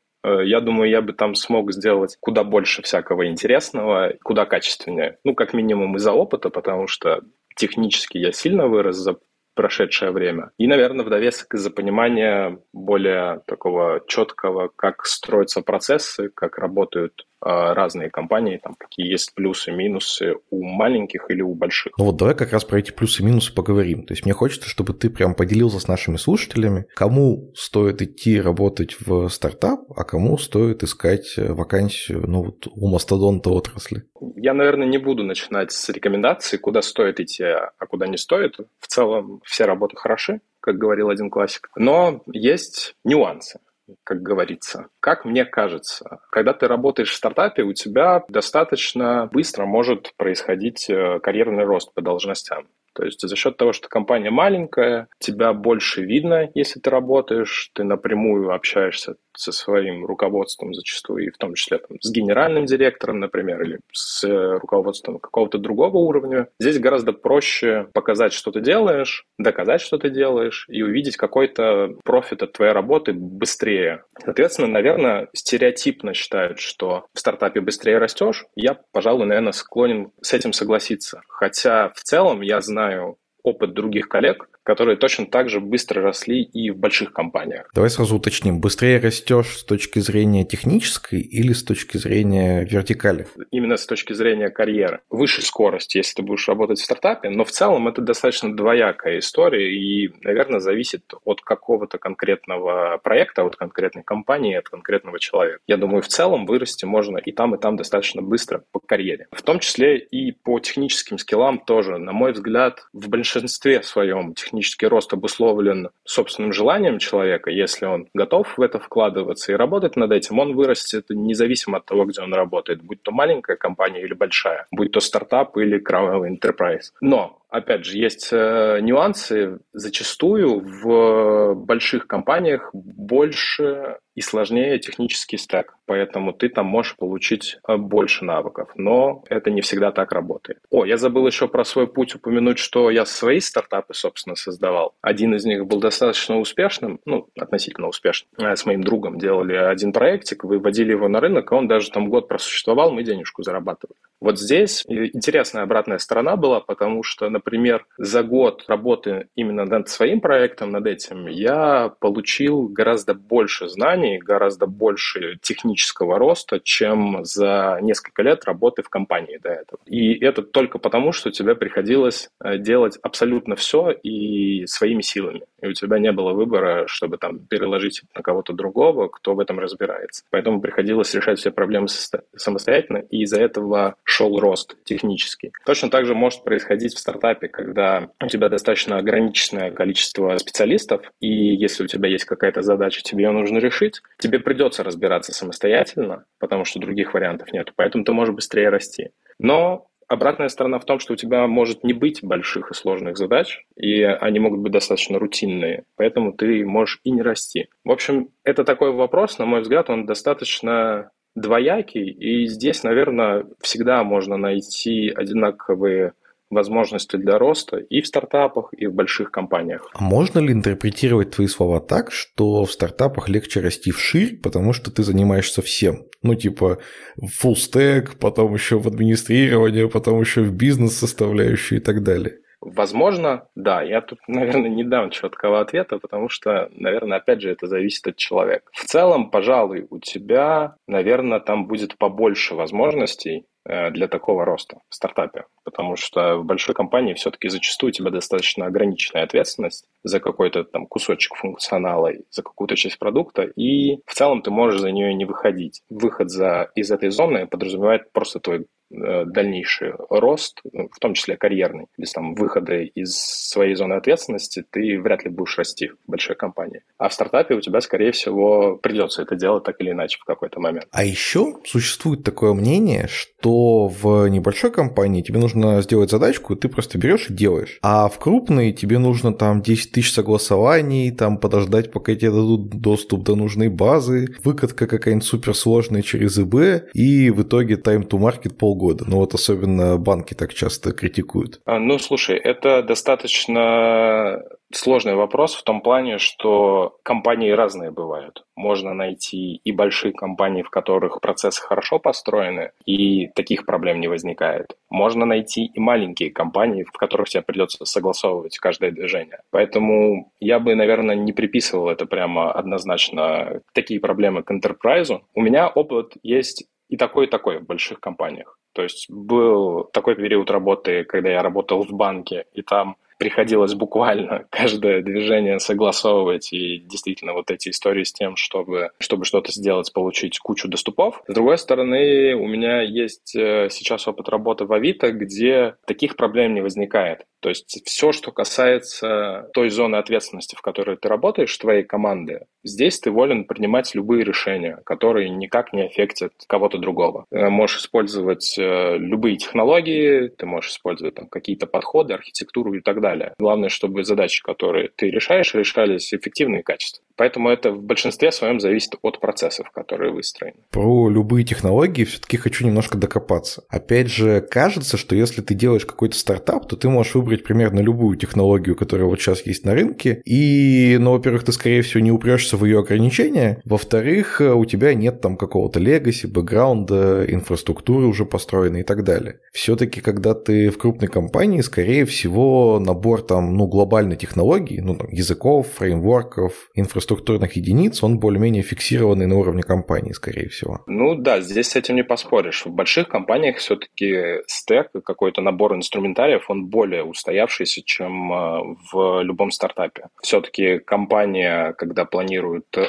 я думаю, я бы там смог сделать куда больше всякого интересного, куда качественнее. Ну, как минимум из-за опыта, потому что технически я сильно вырос за прошедшее время. И, наверное, в довесок из-за понимания более такого четкого, как строятся процессы, как работают разные компании, там какие есть плюсы, минусы у маленьких или у больших. Ну вот давай как раз про эти плюсы и минусы поговорим. То есть мне хочется, чтобы ты прям поделился с нашими слушателями, кому стоит идти работать в стартап, а кому стоит искать э, вакансию ну, вот, у мастодонта отрасли. Я, наверное, не буду начинать с рекомендаций, куда стоит идти, а куда не стоит. В целом все работы хороши, как говорил один классик. Но есть нюансы как говорится. Как мне кажется, когда ты работаешь в стартапе, у тебя достаточно быстро может происходить э, карьерный рост по должностям. То есть за счет того, что компания маленькая, тебя больше видно, если ты работаешь, ты напрямую общаешься со своим руководством зачастую, и в том числе там, с генеральным директором, например, или с э, руководством какого-то другого уровня. Здесь гораздо проще показать, что ты делаешь, доказать, что ты делаешь, и увидеть какой-то профит от твоей работы быстрее. Соответственно, наверное, стереотипно считают, что в стартапе быстрее растешь. Я, пожалуй, наверное, склонен с этим согласиться. Хотя в целом я знаю опыт других коллег, которые точно так же быстро росли и в больших компаниях. Давай сразу уточним, быстрее растешь с точки зрения технической или с точки зрения вертикали? Именно с точки зрения карьеры. Выше скорость, если ты будешь работать в стартапе, но в целом это достаточно двоякая история и, наверное, зависит от какого-то конкретного проекта, от конкретной компании, от конкретного человека. Я думаю, в целом вырасти можно и там, и там достаточно быстро по карьере. В том числе и по техническим скиллам тоже. На мой взгляд, в большинстве своем технических технический рост обусловлен собственным желанием человека, если он готов в это вкладываться и работать над этим, он вырастет независимо от того, где он работает, будь то маленькая компания или большая, будь то стартап или кровавый enterprise. Но опять же, есть э, нюансы. Зачастую в больших компаниях больше и сложнее технический стек, поэтому ты там можешь получить э, больше навыков, но это не всегда так работает. О, я забыл еще про свой путь упомянуть, что я свои стартапы, собственно, создавал. Один из них был достаточно успешным, ну, относительно успешным. Э, с моим другом делали один проектик, выводили его на рынок, и он даже там год просуществовал, мы денежку зарабатывали. Вот здесь интересная обратная сторона была, потому что, например, например, за год работы именно над своим проектом, над этим, я получил гораздо больше знаний, гораздо больше технического роста, чем за несколько лет работы в компании до этого. И это только потому, что тебе приходилось э, делать абсолютно все и своими силами. И у тебя не было выбора, чтобы там переложить на кого-то другого, кто в этом разбирается. Поэтому приходилось решать все проблемы самостоятельно, и из-за этого шел рост технический. Точно так же может происходить в стартапе, когда у тебя достаточно ограниченное количество специалистов, и если у тебя есть какая-то задача, тебе ее нужно решить, тебе придется разбираться самостоятельно, потому что других вариантов нет. Поэтому ты можешь быстрее расти. Но Обратная сторона в том, что у тебя может не быть больших и сложных задач, и они могут быть достаточно рутинные, поэтому ты можешь и не расти. В общем, это такой вопрос, на мой взгляд, он достаточно двоякий, и здесь, наверное, всегда можно найти одинаковые возможности для роста и в стартапах, и в больших компаниях. А можно ли интерпретировать твои слова так, что в стартапах легче расти вширь, потому что ты занимаешься всем? Ну, типа, full stack, потом еще в администрирование, потом еще в бизнес-составляющую и так далее. Возможно, да. Я тут, наверное, не дам четкого ответа, потому что, наверное, опять же, это зависит от человека. В целом, пожалуй, у тебя, наверное, там будет побольше возможностей Э, для такого роста в стартапе. Потому что в большой компании все-таки зачастую у тебя достаточно ограниченная ответственность за какой-то там кусочек функционала, за какую-то часть продукта, и в целом ты можешь за нее не выходить. Выход за, из этой зоны подразумевает просто твой дальнейший рост, ну, в том числе карьерный, без там выхода из своей зоны ответственности, ты вряд ли будешь расти в большой компании. А в стартапе у тебя, скорее всего, придется это делать так или иначе в какой-то момент. А еще существует такое мнение, что в небольшой компании тебе нужно сделать задачку, ты просто берешь и делаешь. А в крупной тебе нужно там 10 тысяч согласований, там подождать, пока тебе дадут доступ до нужной базы, выкатка какая-нибудь суперсложная через ИБ, и в итоге time to market пол полгода. Ну вот особенно банки так часто критикуют. А, ну, слушай, это достаточно сложный вопрос в том плане, что компании разные бывают. Можно найти и большие компании, в которых процессы хорошо построены, и таких проблем не возникает. Можно найти и маленькие компании, в которых тебе придется согласовывать каждое движение. Поэтому я бы, наверное, не приписывал это прямо однозначно такие проблемы к enterprise. У меня опыт есть и такой, и такой в больших компаниях. То есть был такой период работы, когда я работал в банке, и там приходилось буквально каждое движение согласовывать и действительно вот эти истории с тем, чтобы, чтобы что-то сделать, получить кучу доступов. С другой стороны, у меня есть э, сейчас опыт работы в Авито, где таких проблем не возникает. То есть все, что касается той зоны ответственности, в которой ты работаешь, твоей команды, здесь ты волен принимать любые решения, которые никак не аффектят кого-то другого. Ты можешь использовать э, любые технологии, ты можешь использовать там, какие-то подходы, архитектуру и так далее. Главное, чтобы задачи, которые ты решаешь, решались эффективно и качественно. Поэтому это в большинстве своем зависит от процессов, которые выстроены. Про любые технологии все-таки хочу немножко докопаться. Опять же, кажется, что если ты делаешь какой-то стартап, то ты можешь выбрать примерно любую технологию, которая вот сейчас есть на рынке. И, ну, во-первых, ты, скорее всего, не упрешься в ее ограничения. Во-вторых, у тебя нет там какого-то легаси, бэкграунда, инфраструктуры уже построенной и так далее. Все-таки, когда ты в крупной компании, скорее всего, набор там, ну, глобальной технологий, ну, там, языков, фреймворков, инфраструктуры структурных единиц, он более-менее фиксированный на уровне компании, скорее всего. Ну да, здесь с этим не поспоришь. В больших компаниях все-таки стек, какой-то набор инструментариев, он более устоявшийся, чем э, в любом стартапе. Все-таки компания, когда планирует э,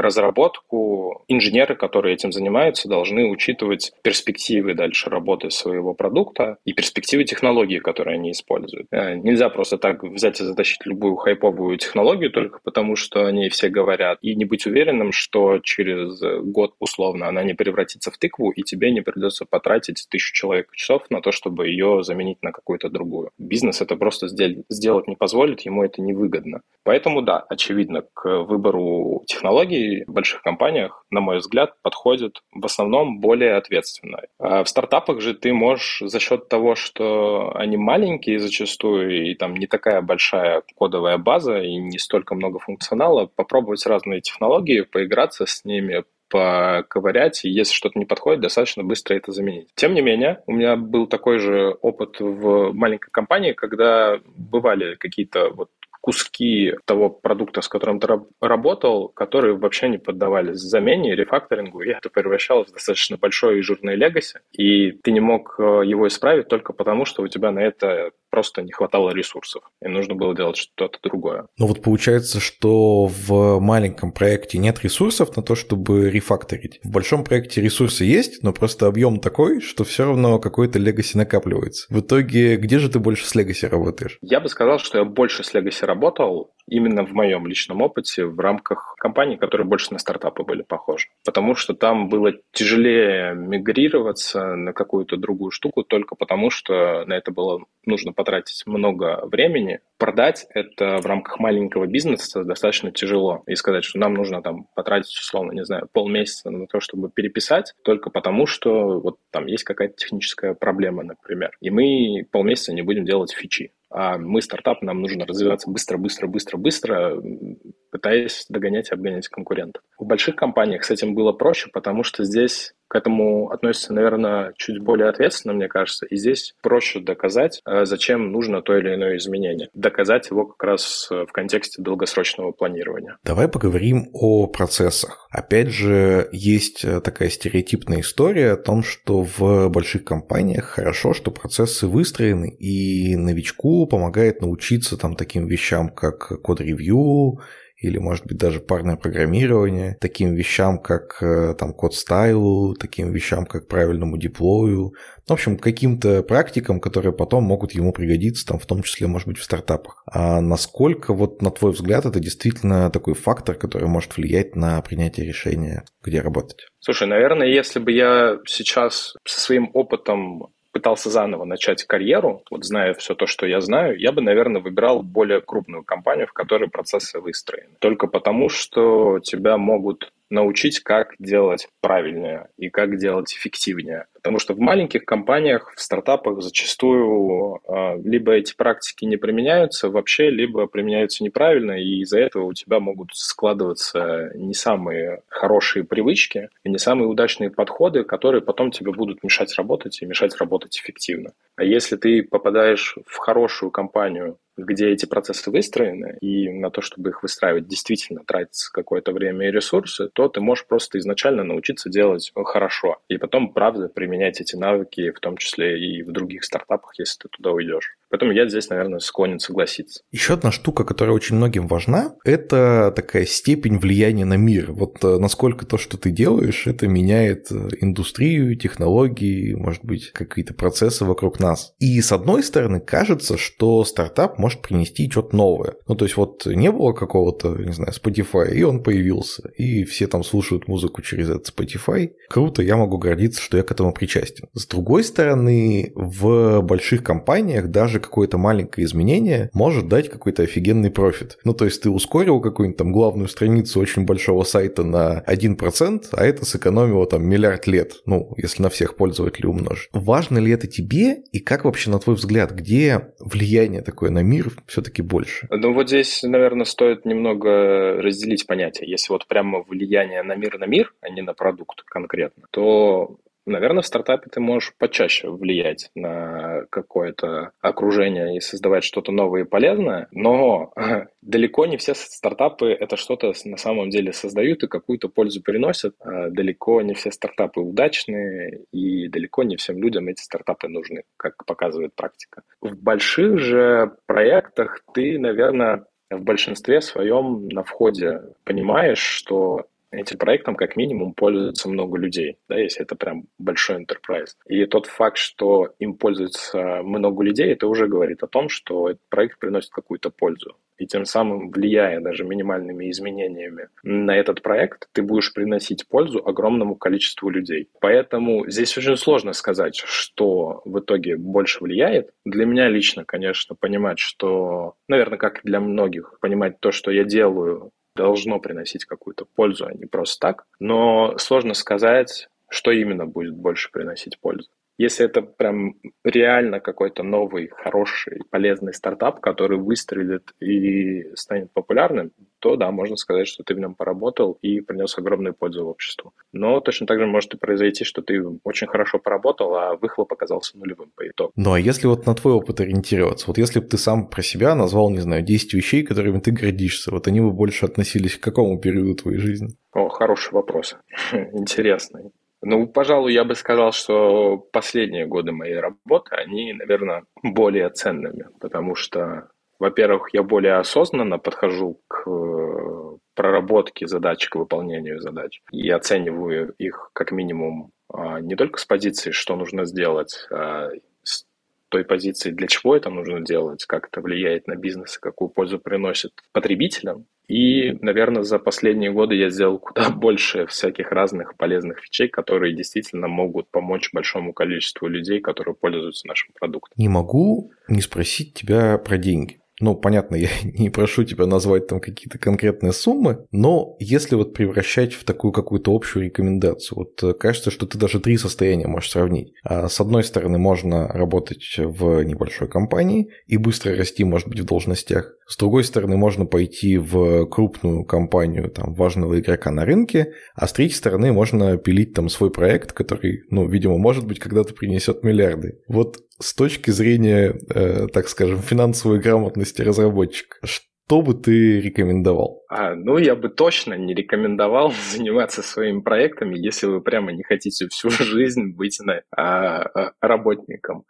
разработку, инженеры, которые этим занимаются, должны учитывать перспективы дальше работы своего продукта и перспективы технологии, которые они используют. Э, нельзя просто так взять и затащить любую хайповую технологию только потому, что они все говорят, и не быть уверенным, что через год условно она не превратится в тыкву, и тебе не придется потратить тысячу человек часов на то, чтобы ее заменить на какую-то другую. Бизнес это просто сделать не позволит, ему это невыгодно. Поэтому да, очевидно, к выбору технологий в больших компаниях, на мой взгляд, подходит в основном более ответственно. А в стартапах же ты можешь за счет того, что они маленькие зачастую, и там не такая большая кодовая база, и не столько много функционала, попробовать разные технологии, поиграться с ними, поковырять, и если что-то не подходит, достаточно быстро это заменить. Тем не менее, у меня был такой же опыт в маленькой компании, когда бывали какие-то вот куски того продукта, с которым ты работал, которые вообще не поддавались замене, рефакторингу, и это превращалось в достаточно большое и жирное легаси, и ты не мог э, его исправить только потому, что у тебя на это просто не хватало ресурсов, и нужно было делать что-то другое. Ну вот получается, что в маленьком проекте нет ресурсов на то, чтобы рефакторить. В большом проекте ресурсы есть, но просто объем такой, что все равно какой-то легаси накапливается. В итоге, где же ты больше с легаси работаешь? Я бы сказал, что я больше с легаси работал, именно в моем личном опыте в рамках компаний, которые больше на стартапы были похожи. Потому что там было тяжелее мигрироваться на какую-то другую штуку только потому, что на это было нужно потратить много времени. Продать это в рамках маленького бизнеса достаточно тяжело. И сказать, что нам нужно там потратить, условно, не знаю, полмесяца на то, чтобы переписать, только потому, что вот там есть какая-то техническая проблема, например. И мы полмесяца не будем делать фичи. А мы стартап, нам нужно развиваться быстро, быстро, быстро, быстро, пытаясь догонять и обгонять конкурентов. В больших компаниях с этим было проще, потому что здесь к этому относится, наверное, чуть более ответственно, мне кажется. И здесь проще доказать, э, зачем нужно то или иное изменение. Доказать его как раз э, в контексте долгосрочного планирования. Давай поговорим о процессах. Опять же, есть э, такая стереотипная история о том, что в больших компаниях хорошо, что процессы выстроены, и новичку помогает научиться там таким вещам, как код-ревью, или, может быть, даже парное программирование, таким вещам, как э, там код стайлу, таким вещам, как правильному деплою, в общем, каким-то практикам, которые потом могут ему пригодиться, там, в том числе, может быть, в стартапах. А насколько, вот на твой взгляд, это действительно такой фактор, который может влиять на принятие решения, где работать? Слушай, наверное, если бы я сейчас со своим опытом пытался заново начать карьеру, вот зная все то, что я знаю, я бы, наверное, выбирал более крупную компанию, в которой процессы выстроены. Только потому, что тебя могут научить, как делать правильнее и как делать эффективнее. Потому что в маленьких компаниях, в стартапах зачастую э, либо эти практики не применяются вообще, либо применяются неправильно, и из-за этого у тебя могут складываться не самые хорошие привычки и не самые удачные подходы, которые потом тебе будут мешать работать и мешать работать эффективно. А если ты попадаешь в хорошую компанию, где эти процессы выстроены, и на то, чтобы их выстраивать, действительно тратится какое-то время и ресурсы, то ты можешь просто изначально научиться делать хорошо. И потом, правда, применять эти навыки, в том числе и в других стартапах, если ты туда уйдешь. Поэтому я здесь, наверное, склонен согласиться. Еще одна штука, которая очень многим важна, это такая степень влияния на мир. Вот э, насколько то, что ты делаешь, это меняет э, индустрию, технологии, может быть, какие-то процессы вокруг нас. И с одной стороны, кажется, что стартап может принести что-то новое. Ну, то есть вот не было какого-то, не знаю, Spotify, и он появился, и все там слушают музыку через этот Spotify. Круто, я могу гордиться, что я к этому причастен. С другой стороны, в больших компаниях даже какое-то маленькое изменение может дать какой-то офигенный профит. Ну, то есть ты ускорил какую-нибудь там главную страницу очень большого сайта на 1%, а это сэкономило там миллиард лет, ну, если на всех пользователей умножить. Важно ли это тебе и как вообще, на твой взгляд, где влияние такое на мир все-таки больше? Ну, вот здесь, наверное, стоит немного разделить понятия. Если вот прямо влияние на мир на мир, а не на продукт конкретно, то Наверное, в стартапе ты можешь почаще влиять на какое-то окружение и создавать что-то новое и полезное, но далеко не все стартапы это что-то на самом деле создают и какую-то пользу приносят. А далеко не все стартапы удачные, и далеко не всем людям эти стартапы нужны, как показывает практика. В больших же проектах ты, наверное, в большинстве своем на входе понимаешь, что этим проектом как минимум пользуется много людей, да, если это прям большой enterprise. И тот факт, что им пользуется много людей, это уже говорит о том, что этот проект приносит какую-то пользу. И тем самым, влияя даже минимальными изменениями на этот проект, ты будешь приносить пользу огромному количеству людей. Поэтому здесь очень сложно сказать, что в итоге больше влияет. Для меня лично, конечно, понимать, что, наверное, как для многих, понимать то, что я делаю, должно приносить какую-то пользу, а не просто так. Но сложно сказать, что именно будет больше приносить пользу. Если это прям реально какой-то новый, хороший, полезный стартап, который выстрелит и станет популярным, то да, можно сказать, что ты в нем поработал и принес огромную пользу обществу. Но точно так же может и произойти, что ты очень хорошо поработал, а выхлоп оказался нулевым по итогу. Ну а если вот на твой опыт ориентироваться, вот если бы ты сам про себя назвал, не знаю, 10 вещей, которыми ты гордишься, вот они бы больше относились к какому периоду твоей жизни? О, хороший вопрос. Интересный. Ну, пожалуй, я бы сказал, что последние годы моей работы, они, наверное, более ценными, потому что, во-первых, я более осознанно подхожу к э, проработке задач, к выполнению задач, и оцениваю их как минимум а, не только с позиции, что нужно сделать, а той позиции, для чего это нужно делать, как это влияет на бизнес, какую пользу приносит потребителям, и, наверное, за последние годы я сделал куда больше всяких разных полезных вещей, которые действительно могут помочь большому количеству людей, которые пользуются нашим продуктом. Не могу не спросить тебя про деньги. Ну, понятно, я не прошу тебя назвать там какие-то конкретные суммы, но если вот превращать в такую какую-то общую рекомендацию, вот э, кажется, что ты даже три состояния можешь сравнить. А с одной стороны, можно работать в небольшой компании и быстро расти, может быть, в должностях. С другой стороны, можно пойти в крупную компанию там, важного игрока на рынке, а с третьей стороны, можно пилить там свой проект, который, ну, видимо, может быть, когда-то принесет миллиарды. Вот с точки зрения, э, так скажем, финансовой грамотности разработчика, что бы ты рекомендовал? А, ну, я бы точно не рекомендовал заниматься своими проектами, если вы прямо не хотите всю жизнь быть на, а, а, работником.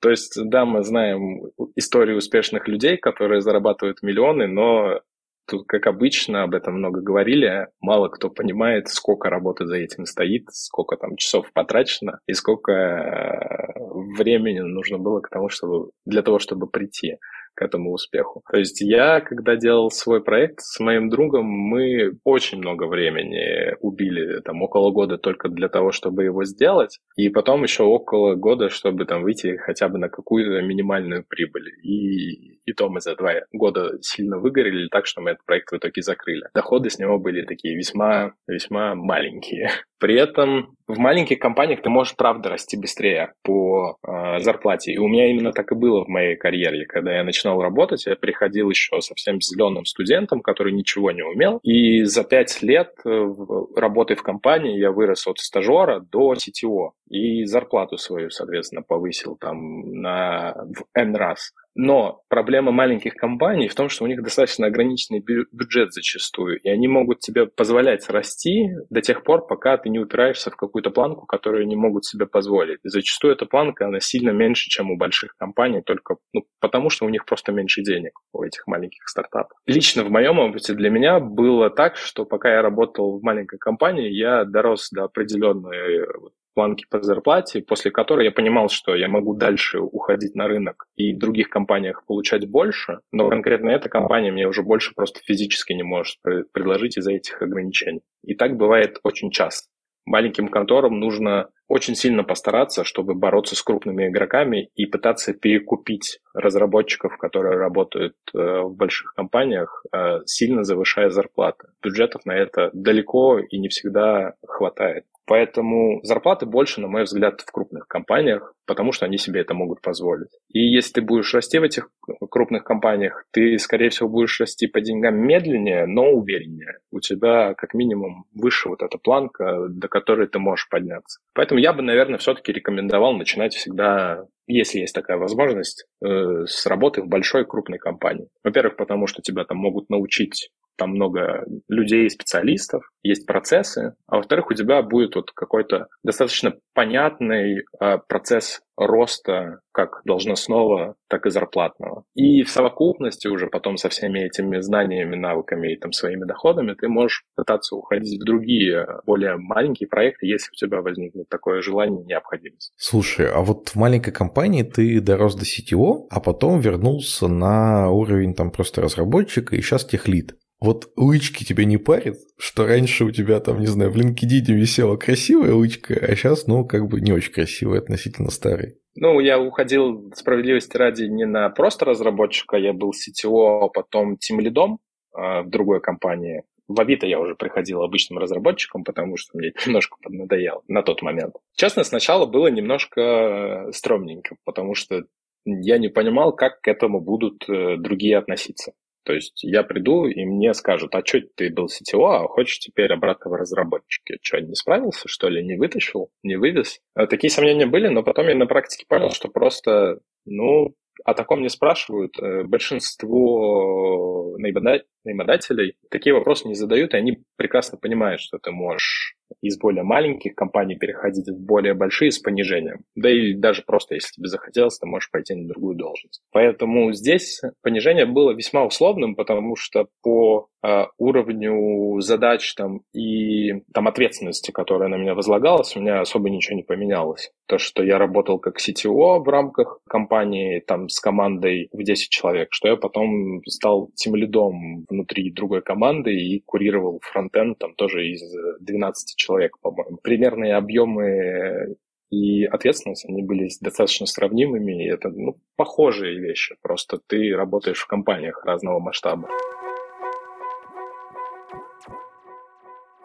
То есть, да, мы знаем историю успешных людей, которые зарабатывают миллионы, но Тут, как обычно, об этом много говорили. Мало кто понимает, сколько работы за этим стоит, сколько там часов потрачено и сколько э, времени нужно было к тому, чтобы, для того, чтобы прийти к этому успеху. То есть я, когда делал свой проект с моим другом, мы очень много времени убили, там около года только для того, чтобы его сделать, и потом еще около года, чтобы там выйти хотя бы на какую-то минимальную прибыль. И, и то мы за два года сильно выгорели так, что мы этот проект в итоге закрыли. Доходы с него были такие весьма, весьма маленькие. При этом в маленьких компаниях ты можешь, правда, расти быстрее по э, зарплате. И у меня именно так и было в моей карьере. Когда я начинал работать, я приходил еще совсем зеленым студентом, который ничего не умел. И за пять лет э, работы в компании я вырос от стажера до CTO. И зарплату свою, соответственно, повысил там на, в N раз. Но проблема маленьких компаний в том, что у них достаточно ограниченный бюджет зачастую, и они могут тебе позволять расти до тех пор, пока ты не упираешься в какую-то планку, которую не могут себе позволить. И зачастую эта планка, она сильно меньше, чем у больших компаний, только ну, потому, что у них просто меньше денег у этих маленьких стартапов. Лично в моем опыте для меня было так, что пока я работал в маленькой компании, я дорос до определенной планки по зарплате, после которой я понимал, что я могу дальше уходить на рынок и в других компаниях получать больше, но конкретно эта компания мне уже больше просто физически не может предложить из-за этих ограничений. И так бывает очень часто. Маленьким конторам нужно очень сильно постараться, чтобы бороться с крупными игроками и пытаться перекупить разработчиков, которые работают э, в больших компаниях, э, сильно завышая зарплаты. Бюджетов на это далеко и не всегда хватает. Поэтому зарплаты больше, на мой взгляд, в крупных компаниях, потому что они себе это могут позволить. И если ты будешь расти в этих крупных компаниях, ты, скорее всего, будешь расти по деньгам медленнее, но увереннее. У тебя как минимум выше вот эта планка, до которой ты можешь подняться. Поэтому я бы, наверное, все-таки рекомендовал начинать всегда если есть такая возможность, э, с работы в большой крупной компании. Во-первых, потому что тебя там могут научить там много людей, специалистов, есть процессы, а во-вторых, у тебя будет вот какой-то достаточно понятный э, процесс роста как должностного, так и зарплатного. И в совокупности уже потом со всеми этими знаниями, навыками и там своими доходами ты можешь пытаться уходить в другие, более маленькие проекты, если у тебя возникнет такое желание и необходимость. Слушай, а вот в маленькой компании ты дорос до CTO, а потом вернулся на уровень там просто разработчика и сейчас техлит. Вот лычки тебя не парит, что раньше у тебя там, не знаю, в LinkedIn висела красивая лычка, а сейчас, ну, как бы не очень красивая относительно старой. Ну, я уходил, справедливости ради, не на просто разработчика, я был CTO, а потом тимлидом э, в другой компании. В Авито я уже приходил обычным разработчиком, потому что мне немножко поднадоело на тот момент. Честно, сначала было немножко стрёмненько, потому что я не понимал, как к этому будут э, другие относиться. То есть я приду, и мне скажут, а что ты был CTO, а хочешь теперь обратно в разработчике? Что, не справился, что ли, не вытащил, не вывез? Э, такие сомнения были, но потом я на практике понял, что просто, ну, о таком не спрашивают. Э, большинство наимодателей такие вопросы не задают, и они прекрасно понимают, что ты можешь из более маленьких компаний переходить в более большие с понижением. Да и даже просто, если тебе захотелось, ты можешь пойти на другую должность. Поэтому здесь понижение было весьма условным, потому что по э, уровню задач там, и там, ответственности, которая на меня возлагалась, у меня особо ничего не поменялось. То, что я работал как CTO в рамках компании там, с командой в 10 человек, что я потом стал тем лидом внутри другой команды и курировал фронтенд там тоже из 12 человек, по-моему. Примерные объемы и ответственность, они были достаточно сравнимыми, и это ну, похожие вещи, просто ты работаешь в компаниях разного масштаба.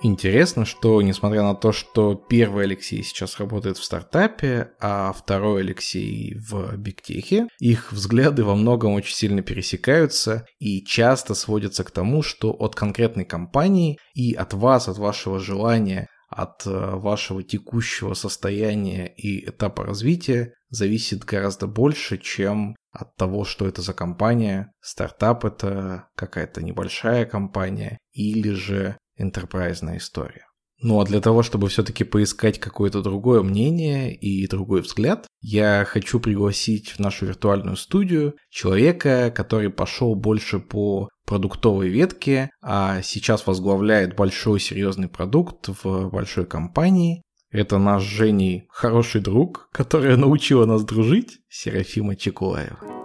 Интересно, что несмотря на то, что первый Алексей сейчас работает в стартапе, а второй Алексей в бигтехе, их взгляды во многом очень сильно пересекаются и часто сводятся к тому, что от конкретной компании и от вас, от вашего желания от э, вашего текущего состояния и этапа развития зависит гораздо больше, чем от того, что это за компания. Стартап это какая-то небольшая компания или же энтерпрайзная история. Ну а для того, чтобы все-таки поискать какое-то другое мнение и другой взгляд, я хочу пригласить в нашу виртуальную студию человека, который пошел больше по продуктовой ветке, а сейчас возглавляет большой серьезный продукт в большой компании. Это наш Женей хороший друг, которая научила нас дружить, Серафима Чекулаева.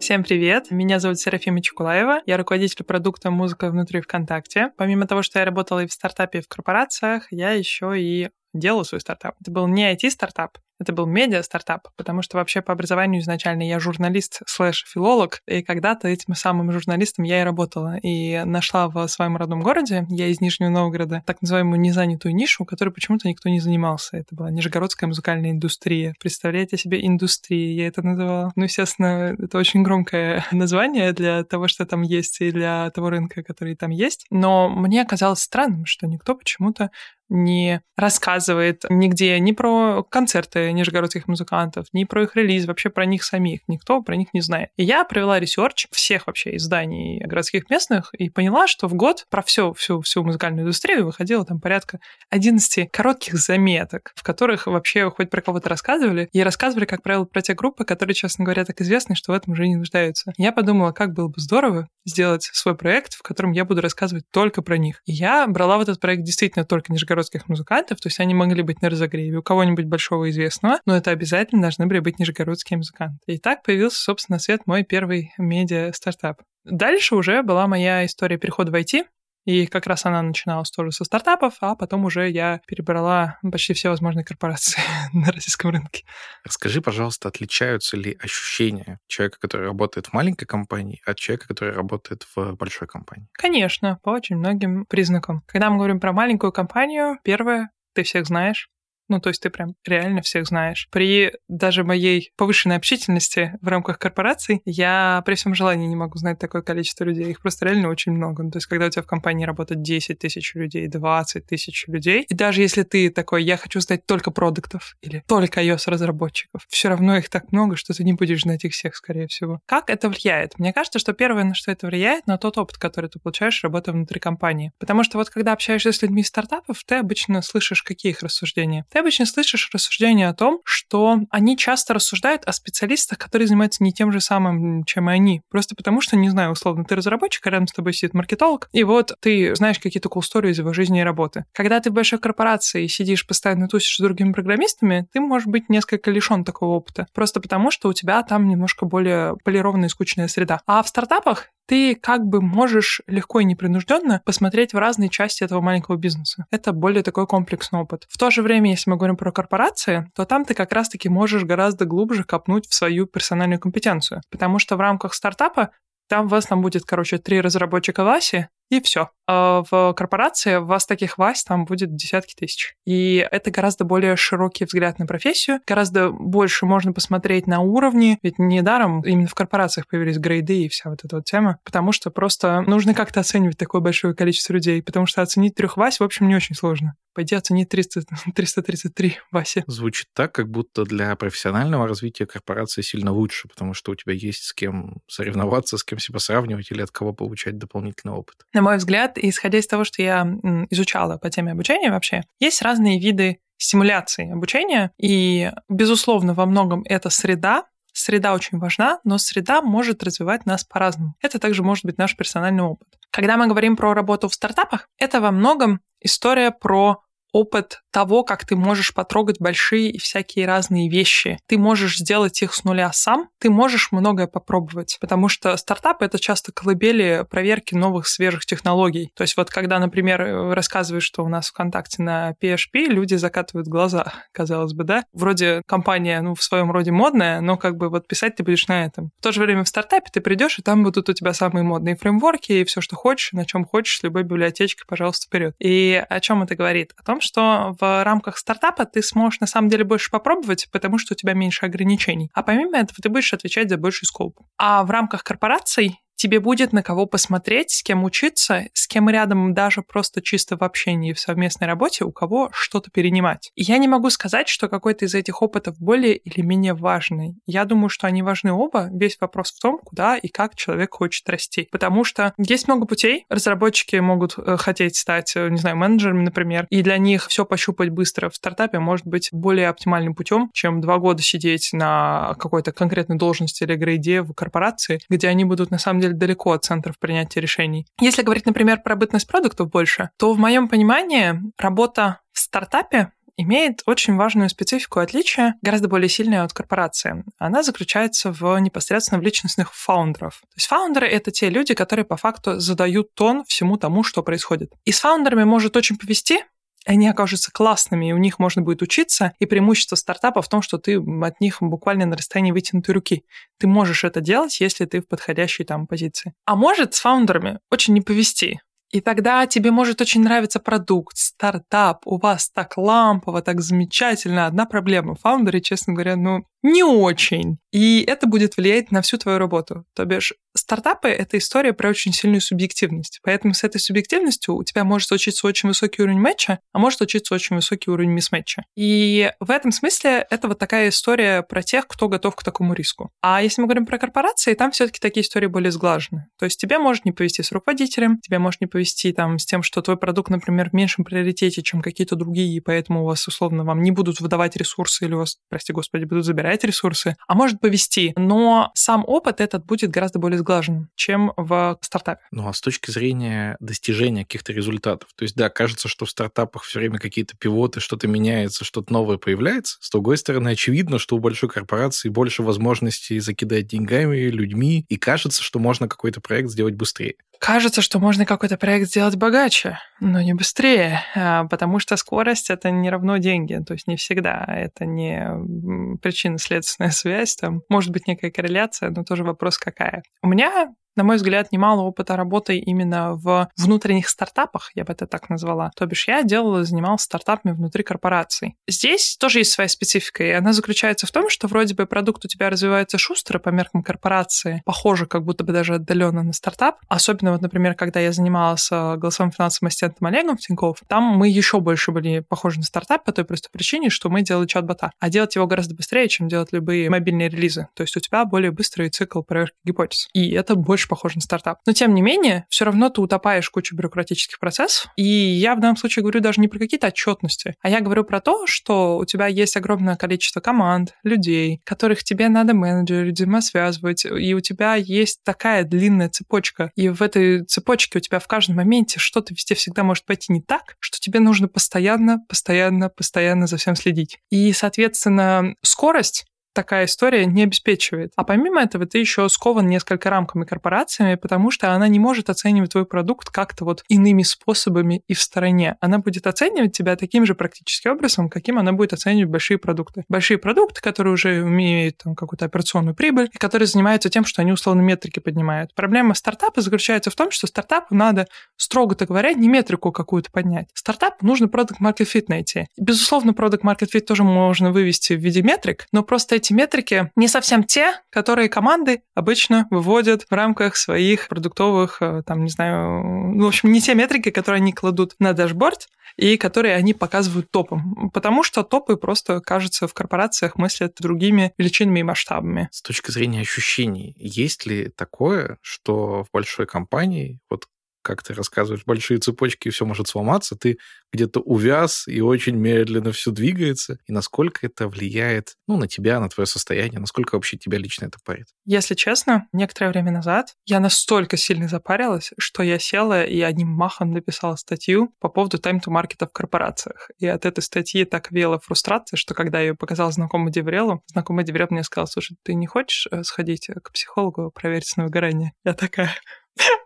Всем привет! Меня зовут Серафима Чекулаева. Я руководитель продукта «Музыка внутри ВКонтакте». Помимо того, что я работала и в стартапе, и в корпорациях, я еще и делала свой стартап. Это был не IT-стартап, это был медиа-стартап, потому что вообще по образованию изначально я журналист слэш-филолог, и когда-то этим самым журналистом я и работала. И нашла в своем родном городе, я из Нижнего Новгорода, так называемую незанятую нишу, которой почему-то никто не занимался. Это была Нижегородская музыкальная индустрия. Представляете себе индустрию, я это называла. Ну, естественно, это очень громкое название для того, что там есть, и для того рынка, который там есть. Но мне казалось странным, что никто почему-то не рассказывает нигде ни про концерты нижегородских музыкантов, ни про их релиз, вообще про них самих. Никто про них не знает. И я провела research всех вообще изданий городских местных и поняла, что в год про всю, всю, всю музыкальную индустрию выходило там порядка 11 коротких заметок, в которых вообще хоть про кого-то рассказывали, и рассказывали, как правило, про те группы, которые, честно говоря, так известны, что в этом уже не нуждаются. Я подумала, как было бы здорово сделать свой проект, в котором я буду рассказывать только про них. И я брала в этот проект действительно только нижегородских нижегородских музыкантов, то есть они могли быть на разогреве у кого-нибудь большого известного, но это обязательно должны были быть нижегородские музыканты. И так появился, собственно, свет мой первый медиа-стартап. Дальше уже была моя история перехода в IT, и как раз она начиналась тоже со стартапов, а потом уже я перебрала почти все возможные корпорации на российском рынке. Расскажи, пожалуйста, отличаются ли ощущения человека, который работает в маленькой компании, от человека, который работает в большой компании? Конечно, по очень многим признакам. Когда мы говорим про маленькую компанию, первое, ты всех знаешь, ну, то есть ты прям реально всех знаешь. При даже моей повышенной общительности в рамках корпораций я при всем желании не могу знать такое количество людей. Их просто реально очень много. Ну, то есть когда у тебя в компании работает 10 тысяч людей, 20 тысяч людей, и даже если ты такой, я хочу знать только продуктов или только iOS-разработчиков, все равно их так много, что ты не будешь знать их всех, скорее всего. Как это влияет? Мне кажется, что первое, на что это влияет, на тот опыт, который ты получаешь, работая внутри компании. Потому что вот когда общаешься с людьми стартапов, ты обычно слышишь, какие их рассуждения. Ты обычно слышишь рассуждения о том, что они часто рассуждают о специалистах, которые занимаются не тем же самым, чем и они. Просто потому что, не знаю, условно, ты разработчик, а рядом с тобой сидит маркетолог, и вот ты знаешь какие-то cool story из его жизни и работы. Когда ты в большой корпорации сидишь постоянно тусишь с другими программистами, ты можешь быть несколько лишен такого опыта. Просто потому, что у тебя там немножко более полированная и скучная среда. А в стартапах ты как бы можешь легко и непринужденно посмотреть в разные части этого маленького бизнеса. Это более такой комплексный опыт. В то же время, если мы говорим про корпорации, то там ты как раз-таки можешь гораздо глубже копнуть в свою персональную компетенцию. Потому что в рамках стартапа там у вас там будет, короче, три разработчика в Асе, и все. А в корпорации вас таких Вась там будет десятки тысяч. И это гораздо более широкий взгляд на профессию, гораздо больше можно посмотреть на уровни, ведь недаром именно в корпорациях появились грейды и вся вот эта вот тема, потому что просто нужно как-то оценивать такое большое количество людей, потому что оценить трех Вась, в общем, не очень сложно. Пойди оцени 300, 333 Васи. Звучит так, как будто для профессионального развития корпорации сильно лучше, потому что у тебя есть с кем соревноваться, с кем себя сравнивать или от кого получать дополнительный опыт. На мой взгляд, исходя из того, что я изучала по теме обучения вообще, есть разные виды симуляции обучения, и, безусловно, во многом это среда, Среда очень важна, но среда может развивать нас по-разному. Это также может быть наш персональный опыт. Когда мы говорим про работу в стартапах, это во многом история про опыт того, как ты можешь потрогать большие и всякие разные вещи. Ты можешь сделать их с нуля сам, ты можешь многое попробовать, потому что стартапы — это часто колыбели проверки новых свежих технологий. То есть вот когда, например, рассказываешь, что у нас ВКонтакте на PHP, люди закатывают глаза, казалось бы, да? Вроде компания, ну, в своем роде модная, но как бы вот писать ты будешь на этом. В то же время в стартапе ты придешь, и там будут у тебя самые модные фреймворки и все, что хочешь, на чем хочешь, любой библиотечкой, пожалуйста, вперед. И о чем это говорит? О том, что в рамках стартапа ты сможешь на самом деле больше попробовать, потому что у тебя меньше ограничений. А помимо этого ты будешь отвечать за больший скоп. А в рамках корпораций тебе будет на кого посмотреть, с кем учиться, с кем рядом даже просто чисто в общении, в совместной работе, у кого что-то перенимать. И я не могу сказать, что какой-то из этих опытов более или менее важный. Я думаю, что они важны оба. Весь вопрос в том, куда и как человек хочет расти. Потому что есть много путей. Разработчики могут э, хотеть стать, э, не знаю, менеджерами, например, и для них все пощупать быстро в стартапе может быть более оптимальным путем, чем два года сидеть на какой-то конкретной должности или грейде в корпорации, где они будут на самом деле деле далеко от центров принятия решений. Если говорить, например, про бытность продуктов больше, то в моем понимании работа в стартапе имеет очень важную специфику отличия, гораздо более сильную от корпорации. Она заключается в непосредственно в личностных фаундеров. То есть фаундеры — это те люди, которые по факту задают тон всему тому, что происходит. И с фаундерами может очень повести, они окажутся классными, и у них можно будет учиться. И преимущество стартапа в том, что ты от них буквально на расстоянии вытянутой руки. Ты можешь это делать, если ты в подходящей там позиции. А может с фаундерами очень не повести. И тогда тебе может очень нравиться продукт, стартап, у вас так лампово, так замечательно. Одна проблема. Фаундеры, честно говоря, ну, не очень. И это будет влиять на всю твою работу. То бишь, стартапы — это история про очень сильную субъективность. Поэтому с этой субъективностью у тебя может случиться очень высокий уровень матча, а может случиться очень высокий уровень мисс-матча. И в этом смысле это вот такая история про тех, кто готов к такому риску. А если мы говорим про корпорации, там все таки такие истории более сглажены. То есть тебе может не повести с руководителем, тебе может не повести там с тем, что твой продукт, например, в меньшем приоритете, чем какие-то другие, и поэтому у вас, условно, вам не будут выдавать ресурсы или у вас, прости господи, будут забирать ресурсы, а может повести. Но сам опыт этот будет гораздо более сглаженным, чем в стартапе. Ну а с точки зрения достижения каких-то результатов, то есть да, кажется, что в стартапах все время какие-то пивоты, что-то меняется, что-то новое появляется. С другой стороны, очевидно, что у большой корпорации больше возможностей закидать деньгами, людьми, и кажется, что можно какой-то проект сделать быстрее. Кажется, что можно какой-то проект сделать богаче, но не быстрее, а, потому что скорость это не равно деньги, то есть не всегда. Это не причинно-следственная связь, там может быть некая корреляция, но тоже вопрос какая. У меня на мой взгляд, немало опыта работы именно в внутренних стартапах, я бы это так назвала. То бишь я делала, занималась стартапами внутри корпораций. Здесь тоже есть своя специфика, и она заключается в том, что вроде бы продукт у тебя развивается шустро по меркам корпорации, похоже как будто бы даже отдаленно на стартап. Особенно вот, например, когда я занималась э, голосовым финансовым ассистентом Олегом в Тинькофф, там мы еще больше были похожи на стартап по той простой причине, что мы делали чат-бота. А делать его гораздо быстрее, чем делать любые мобильные релизы. То есть у тебя более быстрый цикл проверки гипотез. И это больше больше похож на стартап. Но тем не менее, все равно ты утопаешь кучу бюрократических процессов. И я в данном случае говорю даже не про какие-то отчетности, а я говорю про то, что у тебя есть огромное количество команд, людей, которых тебе надо менеджерить, взаимосвязывать, и у тебя есть такая длинная цепочка. И в этой цепочке у тебя в каждом моменте что-то везде всегда может пойти не так, что тебе нужно постоянно, постоянно, постоянно за всем следить. И, соответственно, скорость такая история не обеспечивает. А помимо этого ты еще скован несколько рамками корпорациями, потому что она не может оценивать твой продукт как-то вот иными способами и в стороне. Она будет оценивать тебя таким же практически образом, каким она будет оценивать большие продукты. Большие продукты, которые уже имеют там какую-то операционную прибыль, и которые занимаются тем, что они условно метрики поднимают. Проблема стартапа заключается в том, что стартапу надо, строго-то говоря, не метрику какую-то поднять. Стартапу нужно продукт market fit найти. Безусловно, продукт market fit тоже можно вывести в виде метрик, но просто эти метрики не совсем те, которые команды обычно выводят в рамках своих продуктовых, э, там, не знаю, ну, в общем, не те метрики, которые они кладут на дашборд, и которые они показывают топом. Потому что топы просто, кажется, в корпорациях мыслят другими величинами и масштабами. С точки зрения ощущений, есть ли такое, что в большой компании, вот как ты рассказываешь, большие цепочки, и все может сломаться, ты где-то увяз и очень медленно все двигается, и насколько это влияет ну, на тебя, на твое состояние, насколько вообще тебя лично это парит? Если честно, некоторое время назад я настолько сильно запарилась, что я села и одним махом написала статью по поводу market в корпорациях. И от этой статьи так вела фрустрация, что когда я ее показала знакомому Деврелу, знакомый Деврел мне сказал, слушай, ты не хочешь э, сходить к психологу проверить на выгорание? Я такая,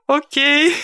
Окей.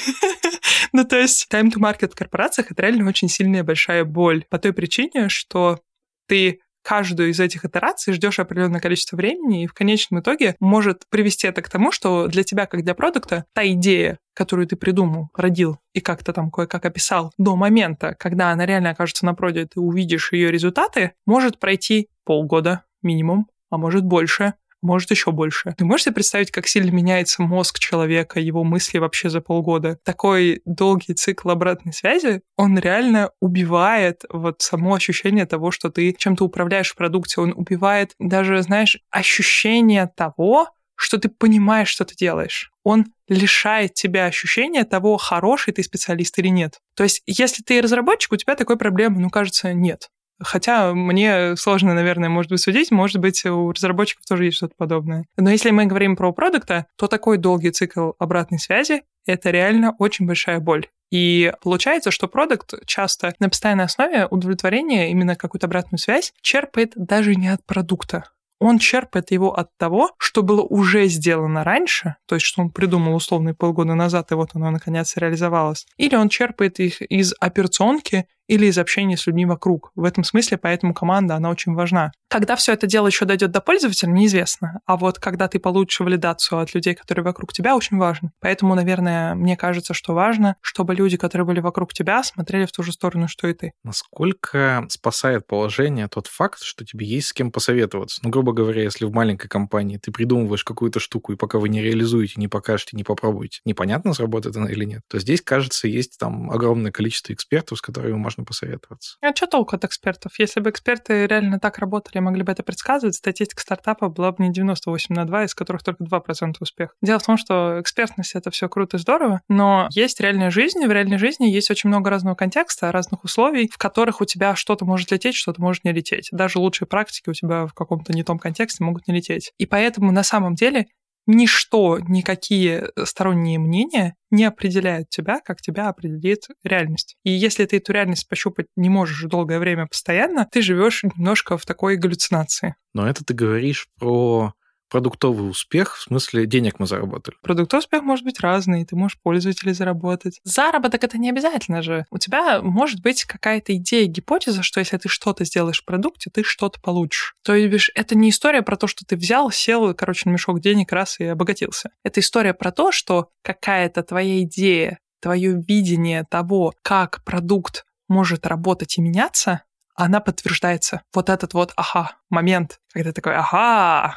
ну, то есть time to market в корпорациях — это реально очень сильная большая боль по той причине, что ты каждую из этих итераций ждешь определенное количество времени, и в конечном итоге может привести это к тому, что для тебя, как для продукта, та идея, которую ты придумал, родил и как-то там кое-как описал до момента, когда она реально окажется на проде, ты увидишь ее результаты, может пройти полгода минимум, а может больше может еще больше. Ты можешь себе представить, как сильно меняется мозг человека, его мысли вообще за полгода? Такой долгий цикл обратной связи, он реально убивает вот само ощущение того, что ты чем-то управляешь в продукте, он убивает даже, знаешь, ощущение того, что ты понимаешь, что ты делаешь. Он лишает тебя ощущения того, хороший ты специалист или нет. То есть, если ты разработчик, у тебя такой проблемы, ну, кажется, нет. Хотя мне сложно, наверное, может быть, судить. Может быть, у разработчиков тоже есть что-то подобное. Но если мы говорим про продукта, то такой долгий цикл обратной связи — это реально очень большая боль. И получается, что продукт часто на постоянной основе удовлетворения именно какую-то обратную связь черпает даже не от продукта, он черпает его от того, что было уже сделано раньше, то есть что он придумал условно полгода назад, и вот оно наконец реализовалось, или он черпает их из операционки или из общения с людьми вокруг. В этом смысле поэтому команда, она очень важна. Когда все это дело еще дойдет до пользователя, неизвестно. А вот когда ты получишь валидацию от людей, которые вокруг тебя, очень важно. Поэтому, наверное, мне кажется, что важно, чтобы люди, которые были вокруг тебя, смотрели в ту же сторону, что и ты. Насколько спасает положение тот факт, что тебе есть с кем посоветоваться? Ну, грубо говоря, если в маленькой компании ты придумываешь какую-то штуку, и пока вы не реализуете, не покажете, не попробуете, непонятно, сработает она или нет, то здесь, кажется, есть там огромное количество экспертов, с которыми можно посоветоваться. А что толку от экспертов? Если бы эксперты реально так работали, могли бы это предсказывать, статистика стартапа была бы не 98 на 2, из которых только 2% успех. Дело в том, что экспертность — это все круто и здорово, но есть реальная жизнь, и в реальной жизни есть очень много разного контекста, разных условий, в которых у тебя что-то может лететь, что-то может не лететь. Даже лучшие практики у тебя в каком-то не том контексте могут не лететь. И поэтому на самом деле ничто, никакие сторонние мнения не определяют тебя, как тебя определит реальность. И если ты эту реальность пощупать не можешь долгое время постоянно, ты живешь немножко в такой галлюцинации. Но это ты говоришь про продуктовый успех, в смысле денег мы заработали? Продуктовый успех может быть разный, ты можешь пользователей заработать. Заработок это не обязательно же. У тебя может быть какая-то идея, гипотеза, что если ты что-то сделаешь в продукте, ты что-то получишь. То есть это не история про то, что ты взял, сел, короче, на мешок денег раз и обогатился. Это история про то, что какая-то твоя идея, твое видение того, как продукт может работать и меняться, она подтверждается. Вот этот вот ага момент, когда такой ага,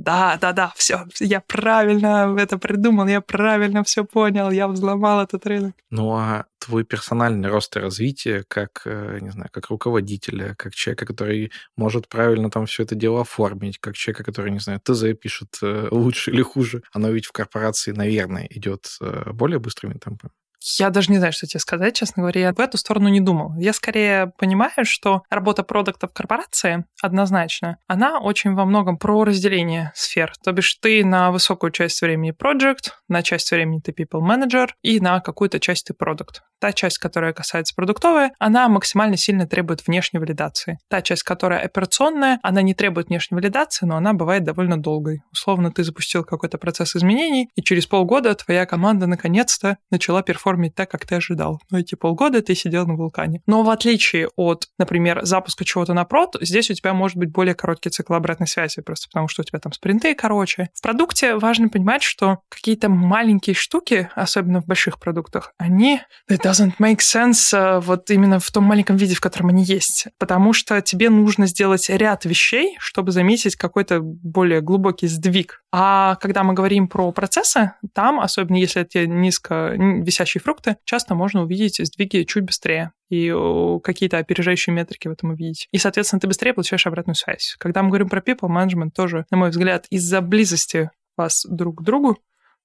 да, да, да, все, я правильно это придумал, я правильно все понял, я взломал этот рынок. Ну а твой персональный рост и развитие как, э, не знаю, как руководителя, как человека, который может правильно там все это дело оформить, как человека, который, не знаю, ТЗ пишет э, лучше или хуже, оно ведь в корпорации, наверное, идет э, более быстрыми темпами. Я даже не знаю, что тебе сказать, честно говоря. Я в эту сторону не думал. Я скорее понимаю, что работа продукта в корпорации однозначно, она очень во многом про разделение сфер. То бишь ты на высокую часть времени project, на часть времени ты people manager и на какую-то часть ты продукт. Та часть, которая касается продуктовой, она максимально сильно требует внешней валидации. Та часть, которая операционная, она не требует внешней валидации, но она бывает довольно долгой. Условно, ты запустил какой-то процесс изменений, и через полгода твоя команда наконец-то начала перформить так, как ты ожидал. Но эти полгода ты сидел на вулкане. Но в отличие от, например, запуска чего-то на прод, здесь у тебя может быть более короткий цикл обратной связи, просто потому что у тебя там спринты короче. В продукте важно понимать, что какие-то маленькие штуки, особенно в больших продуктах, они... Это doesn't make sense uh, вот именно в том маленьком виде, в котором они есть. Потому что тебе нужно сделать ряд вещей, чтобы заметить какой-то более глубокий сдвиг. А когда мы говорим про процессы, там, особенно если это низко висящие фрукты, часто можно увидеть сдвиги чуть быстрее и какие-то опережающие метрики в этом увидеть. И, соответственно, ты быстрее получаешь обратную связь. Когда мы говорим про people management, тоже, на мой взгляд, из-за близости вас друг к другу,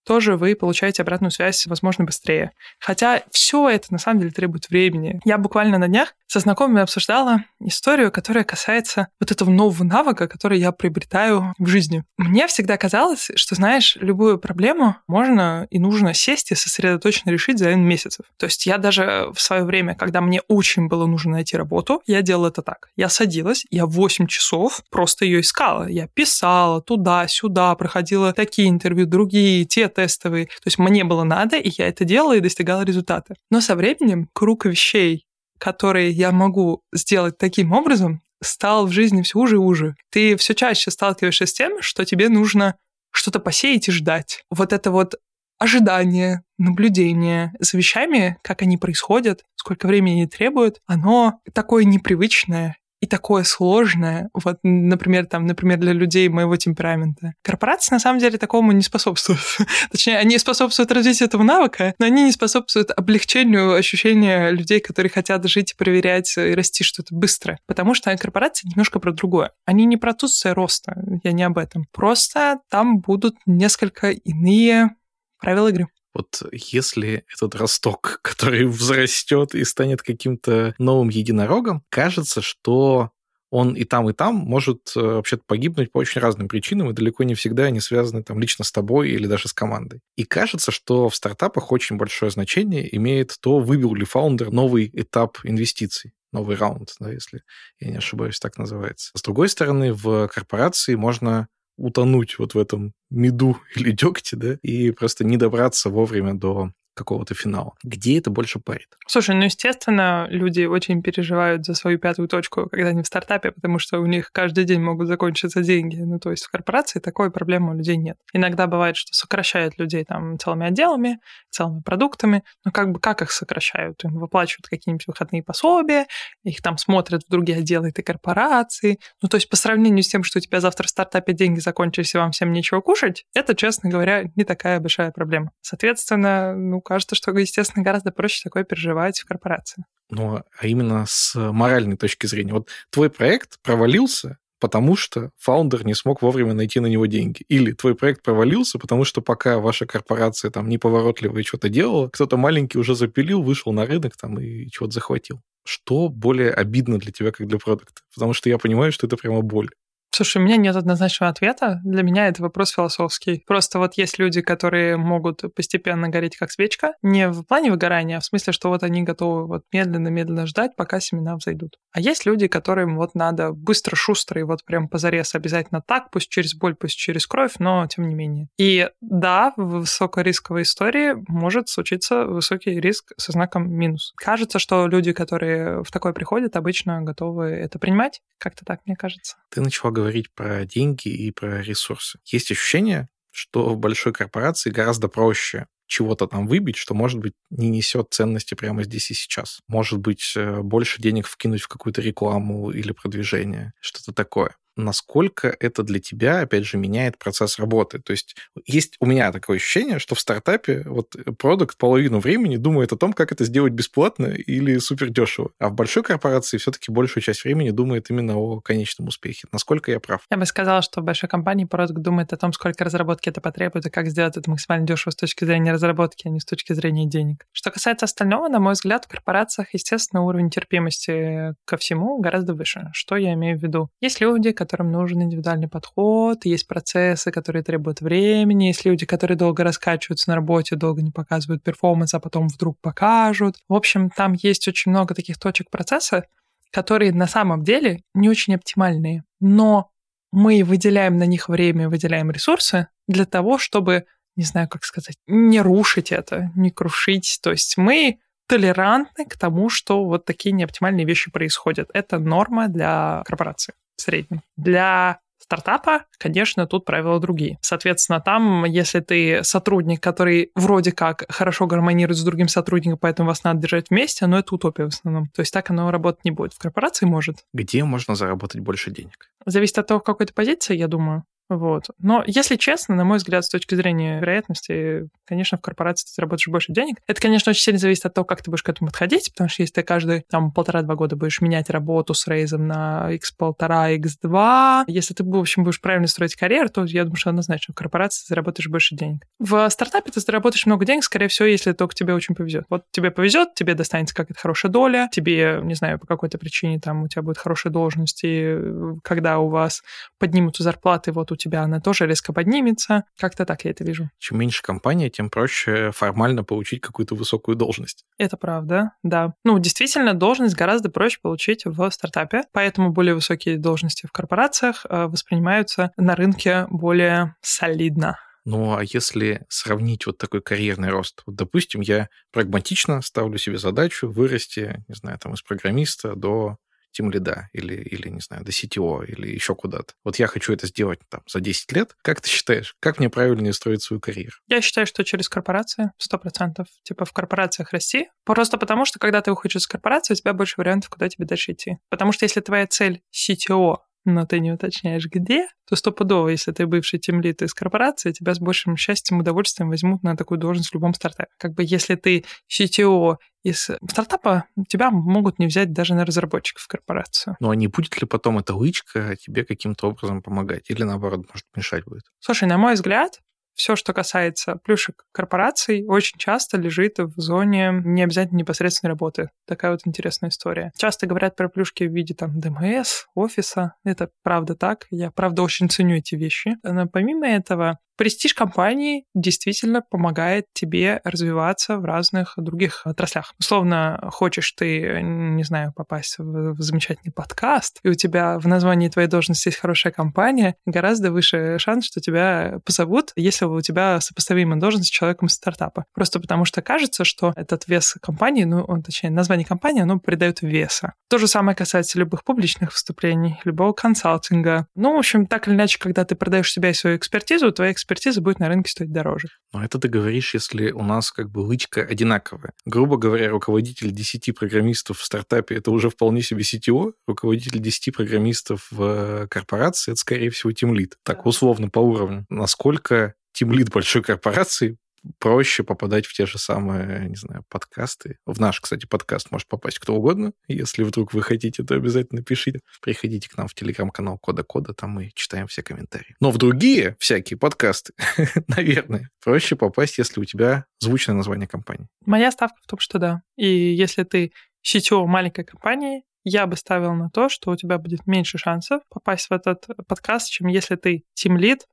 тоже вы получаете обратную связь, возможно, быстрее. Хотя все это на самом деле требует времени. Я буквально на днях со знакомыми обсуждала историю, которая касается вот этого нового навыка, который я приобретаю в жизни. Мне всегда казалось, что, знаешь, любую проблему можно и нужно сесть и сосредоточенно решить за N месяцев. То есть я даже в свое время, когда мне очень было нужно найти работу, я делала это так. Я садилась, я 8 часов просто ее искала. Я писала туда-сюда, проходила такие интервью, другие, те тестовые. То есть мне было надо, и я это делала и достигала результата. Но со временем круг вещей, которые я могу сделать таким образом, стал в жизни все уже и уже. Ты все чаще сталкиваешься с тем, что тебе нужно что-то посеять и ждать. Вот это вот ожидание, наблюдение за вещами, как они происходят, сколько времени они требуют, оно такое непривычное и такое сложное, вот, например, там, например, для людей моего темперамента. Корпорации на самом деле такому не способствуют. Точнее, они способствуют развитию этого навыка, но они не способствуют облегчению ощущения людей, которые хотят жить, проверять и расти что-то быстро. Потому что корпорации немножко про другое. Они не про отсутствие роста, я не об этом. Просто там будут несколько иные правила игры. Вот если этот росток, который взрастет и станет каким-то новым единорогом, кажется, что он и там, и там может э, вообще-то погибнуть по очень разным причинам, и далеко не всегда они связаны там лично с тобой или даже с командой. И кажется, что в стартапах очень большое значение имеет то, выбил ли фаундер новый этап инвестиций новый раунд, да, если я не ошибаюсь, так называется. С другой стороны, в корпорации можно утонуть вот в этом меду или дегте, да, и просто не добраться вовремя до какого-то финала. Где это больше парит? Слушай, ну, естественно, люди очень переживают за свою пятую точку, когда они в стартапе, потому что у них каждый день могут закончиться деньги. Ну, то есть в корпорации такой проблемы у людей нет. Иногда бывает, что сокращают людей там целыми отделами, целыми продуктами, но как бы как их сокращают? Им выплачивают какие-нибудь выходные пособия, их там смотрят в другие отделы этой корпорации. Ну, то есть по сравнению с тем, что у тебя завтра в стартапе деньги закончились и вам всем нечего кушать, это, честно говоря, не такая большая проблема. Соответственно, ну, кажется, что, естественно, гораздо проще такое переживать в корпорации. Ну, а именно с моральной точки зрения. Вот твой проект провалился, потому что фаундер не смог вовремя найти на него деньги. Или твой проект провалился, потому что пока ваша корпорация там неповоротливая что-то делала, кто-то маленький уже запилил, вышел на рынок там и чего-то захватил. Что более обидно для тебя, как для продукта? Потому что я понимаю, что это прямо боль. Слушай, у меня нет однозначного ответа. Для меня это вопрос философский. Просто вот есть люди, которые могут постепенно гореть как свечка. Не в плане выгорания, а в смысле, что вот они готовы вот медленно-медленно ждать, пока семена взойдут. А есть люди, которым вот надо быстро, шустро и вот прям позарез обязательно так, пусть через боль, пусть через кровь, но тем не менее. И да, в высокорисковой истории может случиться высокий риск со знаком минус. Кажется, что люди, которые в такое приходят, обычно готовы это принимать. Как-то так, мне кажется. Ты начала говорить говорить про деньги и про ресурсы. Есть ощущение, что в большой корпорации гораздо проще чего-то там выбить, что, может быть, не несет ценности прямо здесь и сейчас. Может быть, э, больше денег вкинуть в какую-то рекламу или продвижение, что-то такое. Насколько это для тебя, опять же, меняет процесс работы. То есть есть у меня такое ощущение, что в стартапе вот продукт половину времени думает о том, как это сделать бесплатно или супер дешево. А в большой корпорации все-таки большую часть времени думает именно о конечном успехе. Насколько я прав? Я бы сказала, что в большой компании продукт думает о том, сколько разработки это потребует и как сделать это максимально дешево с точки зрения разработки, а не с точки зрения денег. Что касается остального, на мой взгляд, в корпорациях, естественно, уровень терпимости ко всему гораздо выше. Что я имею в виду? Есть люди, которым нужен индивидуальный подход, есть процессы, которые требуют времени, есть люди, которые долго раскачиваются на работе, долго не показывают перформанс, а потом вдруг покажут. В общем, там есть очень много таких точек процесса, которые на самом деле не очень оптимальные. Но мы выделяем на них время, выделяем ресурсы для того, чтобы, не знаю, как сказать, не рушить это, не крушить. То есть мы толерантны к тому, что вот такие неоптимальные вещи происходят. Это норма для корпорации в среднем. Для стартапа, конечно, тут правила другие. Соответственно, там, если ты сотрудник, который вроде как хорошо гармонирует с другим сотрудником, поэтому вас надо держать вместе, но это утопия в основном. То есть так оно работать не будет. В корпорации может. Где можно заработать больше денег? Зависит от того, в какой то позиции, я думаю. Вот. Но, если честно, на мой взгляд, с точки зрения вероятности, конечно, в корпорации ты заработаешь больше денег. Это, конечно, очень сильно зависит от того, как ты будешь к этому подходить, потому что если ты каждые там полтора-два года будешь менять работу с рейзом на x1,5, x2, если ты, в общем, будешь правильно строить карьеру, то я думаю, что однозначно в корпорации ты заработаешь больше денег. В стартапе ты заработаешь много денег, скорее всего, если только тебе очень повезет. Вот тебе повезет, тебе достанется какая-то хорошая доля, тебе, не знаю, по какой-то причине там у тебя будет хорошая должность, и когда у вас поднимутся зарплаты, вот у тебя она тоже резко поднимется. Как-то так я это вижу. Чем меньше компания, тем проще формально получить какую-то высокую должность. Это правда, да. Ну, действительно, должность гораздо проще получить в стартапе, поэтому более высокие должности в корпорациях э, воспринимаются на рынке более солидно. Ну, а если сравнить вот такой карьерный рост, вот, допустим, я прагматично ставлю себе задачу вырасти, не знаю, там, из программиста до тим лида или, или, не знаю, до CTO или еще куда-то. Вот я хочу это сделать там за 10 лет. Как ты считаешь, как мне правильнее строить свою карьеру? Я считаю, что через корпорации, сто процентов. Типа в корпорациях расти. Просто потому, что когда ты выходишь из корпорации, у тебя больше вариантов, куда тебе дальше идти. Потому что если твоя цель CTO, но ты не уточняешь, где, то стопудово, если ты бывший тимлит из корпорации, тебя с большим счастьем и удовольствием возьмут на такую должность в любом стартапе. Как бы если ты CTO из стартапа, тебя могут не взять даже на разработчиков в корпорацию. Ну а не будет ли потом эта лычка тебе каким-то образом помогать? Или наоборот, может, мешать будет? Слушай, на мой взгляд, все, что касается плюшек корпораций, очень часто лежит в зоне не обязательно непосредственной работы. Такая вот интересная история. Часто говорят про плюшки в виде там ДМС, офиса. Это правда так. Я правда очень ценю эти вещи. Но помимо этого, Престиж компании действительно помогает тебе развиваться в разных других отраслях. Условно, хочешь ты, не знаю, попасть в, в замечательный подкаст, и у тебя в названии твоей должности есть хорошая компания, гораздо выше шанс, что тебя позовут, если у тебя сопоставимая должность с человеком стартапа. Просто потому что кажется, что этот вес компании, ну, точнее, название компании, оно придает веса. То же самое касается любых публичных выступлений, любого консалтинга. Ну, в общем, так или иначе, когда ты продаешь себя и свою экспертизу, твоя экспертиза экспертиза будет на рынке стоить дороже. Но это ты говоришь, если у нас как бы лычка одинаковая. Грубо говоря, руководитель 10 программистов в стартапе – это уже вполне себе CTO, руководитель 10 программистов в э, корпорации – это, скорее всего, тимлит. Так, условно, по уровню. Насколько тимлит большой корпорации проще попадать в те же самые, не знаю, подкасты. В наш, кстати, подкаст может попасть кто угодно. Если вдруг вы хотите, то обязательно пишите. Приходите к нам в телеграм-канал Кода Кода, там мы читаем все комментарии. Но в другие всякие подкасты, наверное, проще попасть, если у тебя звучное название компании. Моя ставка в том, что да. И если ты CTO маленькой компании, я бы ставил на то, что у тебя будет меньше шансов попасть в этот подкаст, чем если ты тимлид,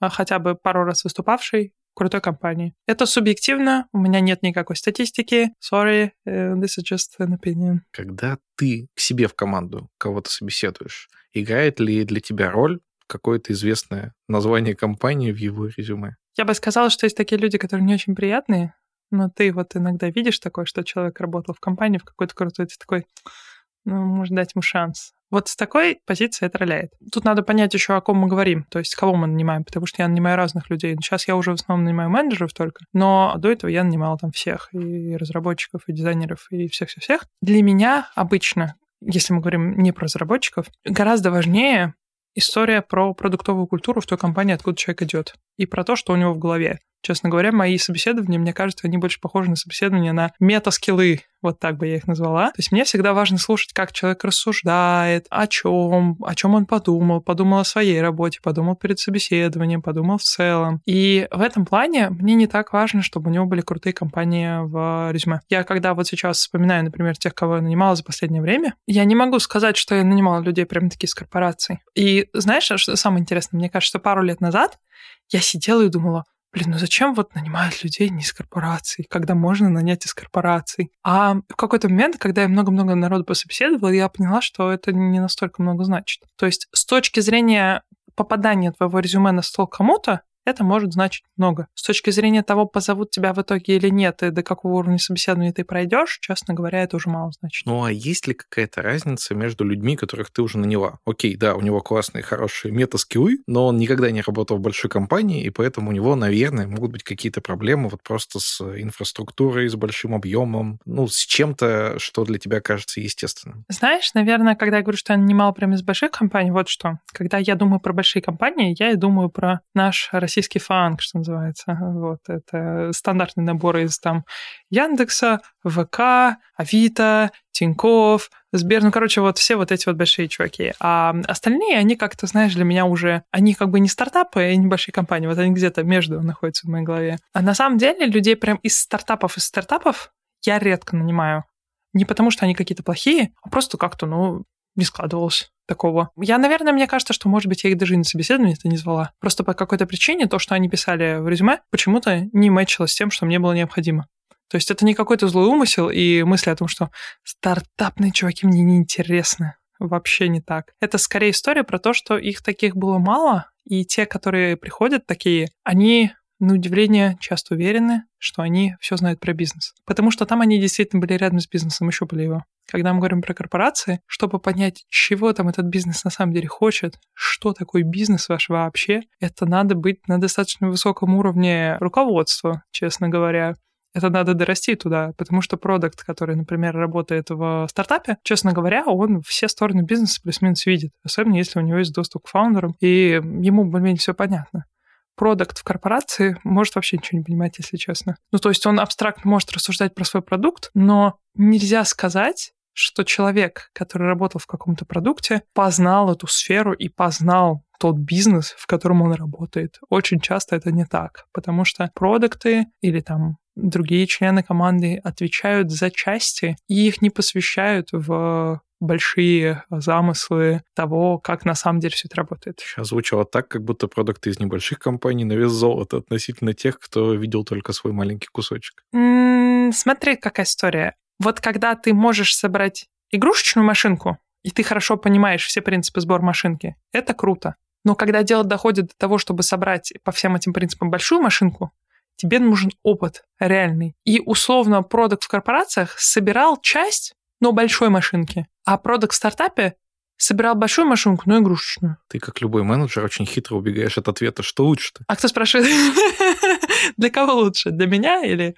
а хотя бы пару раз выступавший крутой компании. Это субъективно, у меня нет никакой статистики. Sorry, э, this is just an opinion. Когда ты к себе в команду кого-то собеседуешь, играет ли для тебя роль какое-то известное название компании в его резюме? Я бы сказала, что есть такие люди, которые не очень приятные, но ты вот иногда видишь такое, что человек работал в компании в какой-то крутой, ты такой, ну, может дать ему шанс. Вот с такой позиции это роляет. Тут надо понять еще, о ком мы говорим, то есть кого мы нанимаем, потому что я нанимаю разных людей. Сейчас я уже в основном нанимаю менеджеров только, но до этого я нанимала там всех, и разработчиков, и дизайнеров, и всех-всех-всех. Для меня обычно, если мы говорим не про разработчиков, гораздо важнее история про продуктовую культуру в той компании, откуда человек идет, и про то, что у него в голове. Честно говоря, мои собеседования, мне кажется, они больше похожи на собеседования на мета-скиллы, вот так бы я их назвала. То есть мне всегда важно слушать, как человек рассуждает, о чем, о чем он подумал, подумал о своей работе, подумал перед собеседованием, подумал в целом. И в этом плане мне не так важно, чтобы у него были крутые компании в резюме. Я когда вот сейчас вспоминаю, например, тех, кого я нанимала за последнее время, я не могу сказать, что я нанимала людей прям такие из корпораций. И знаешь, что самое интересное? Мне кажется, пару лет назад я сидела и думала, блин, ну зачем вот нанимают людей не из корпораций, когда можно нанять из корпораций? А в какой-то момент, когда я много-много народу пособеседовала, я поняла, что это не настолько много значит. То есть с точки зрения попадания твоего резюме на стол кому-то, это может значить много. С точки зрения того, позовут тебя в итоге или нет, и до какого уровня собеседования ты пройдешь, честно говоря, это уже мало значит. Ну а есть ли какая-то разница между людьми, которых ты уже наняла? Окей, да, у него классные, хорошие мета-скиллы, но он никогда не работал в большой компании, и поэтому у него, наверное, могут быть какие-то проблемы вот просто с инфраструктурой, с большим объемом, ну, с чем-то, что для тебя кажется естественным. Знаешь, наверное, когда я говорю, что я нанимала прямо из больших компаний, вот что. Когда я думаю про большие компании, я и думаю про наш российский фанк, что называется. Вот, это стандартный набор из там Яндекса, ВК, Авито, Тиньков, Сбер, ну, короче, вот все вот эти вот большие чуваки. А остальные, они как-то, знаешь, для меня уже, они как бы не стартапы и небольшие компании, вот они где-то между находятся в моей голове. А на самом деле людей прям из стартапов, из стартапов я редко нанимаю. Не потому, что они какие-то плохие, а просто как-то, ну, не складывалось такого. Я, наверное, мне кажется, что, может быть, я их даже и на собеседование это не звала. Просто по какой-то причине то, что они писали в резюме, почему-то не мэчилось с тем, что мне было необходимо. То есть это не какой-то злой умысел и мысли о том, что стартапные чуваки мне не интересны. Вообще не так. Это скорее история про то, что их таких было мало, и те, которые приходят такие, они на удивление, часто уверены, что они все знают про бизнес. Потому что там они действительно были рядом с бизнесом и щупали его. Когда мы говорим про корпорации, чтобы понять, чего там этот бизнес на самом деле хочет, что такое бизнес ваш вообще, это надо быть на достаточно высоком уровне руководства, честно говоря. Это надо дорасти туда, потому что продукт, который, например, работает в стартапе, честно говоря, он все стороны бизнеса плюс-минус видит, особенно если у него есть доступ к фаундерам, и ему более-менее все понятно продукт в корпорации может вообще ничего не понимать, если честно. Ну, то есть он абстрактно может рассуждать про свой продукт, но нельзя сказать, что человек, который работал в каком-то продукте, познал эту сферу и познал тот бизнес, в котором он работает. Очень часто это не так, потому что продукты или там другие члены команды отвечают за части, и их не посвящают в большие замыслы того, как на самом деле все это работает. Сейчас звучало так, как будто продукты из небольших компаний на вес золота относительно тех, кто видел только свой маленький кусочек. М-м, смотри, какая история. Вот когда ты можешь собрать игрушечную машинку, и ты хорошо понимаешь все принципы сбора машинки, это круто. Но когда дело доходит до того, чтобы собрать по всем этим принципам большую машинку, тебе нужен опыт реальный. И условно продукт в корпорациях собирал часть но большой машинки. А продукт в стартапе собирал большую машинку, но игрушечную. Ты, как любой менеджер, очень хитро убегаешь от ответа, что лучше-то. А кто спрашивает, для кого лучше? Для меня или...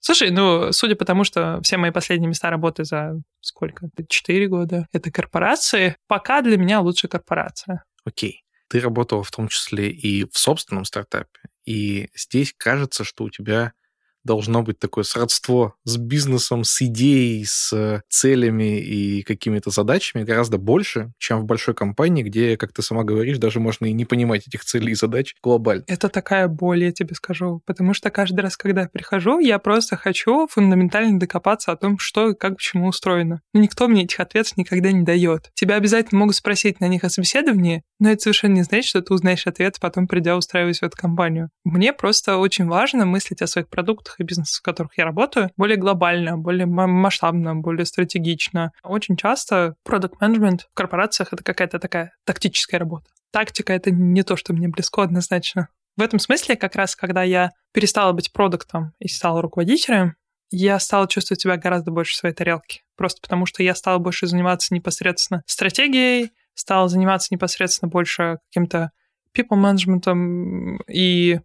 Слушай, ну, судя по тому, что все мои последние места работы за сколько? Четыре года. Это корпорации. Пока для меня лучше корпорация. Окей. Ты работала в том числе и в собственном стартапе. И здесь кажется, что у тебя должно быть такое сродство с бизнесом, с идеей, с целями и какими-то задачами гораздо больше, чем в большой компании, где, как ты сама говоришь, даже можно и не понимать этих целей и задач глобально. Это такая боль, я тебе скажу, потому что каждый раз, когда я прихожу, я просто хочу фундаментально докопаться о том, что и как, почему устроено. Но никто мне этих ответов никогда не дает. Тебя обязательно могут спросить на них о собеседовании, но это совершенно не значит, что ты узнаешь ответ, потом придя устраивать в эту компанию. Мне просто очень важно мыслить о своих продуктах и бизнесах, в которых я работаю, более глобально, более масштабно, более стратегично. Очень часто продукт менеджмент в корпорациях — это какая-то такая тактическая работа. Тактика — это не то, что мне близко однозначно. В этом смысле, как раз когда я перестала быть продуктом и стала руководителем, я стала чувствовать себя гораздо больше в своей тарелке. Просто потому, что я стала больше заниматься непосредственно стратегией, стала заниматься непосредственно больше каким-то people management и,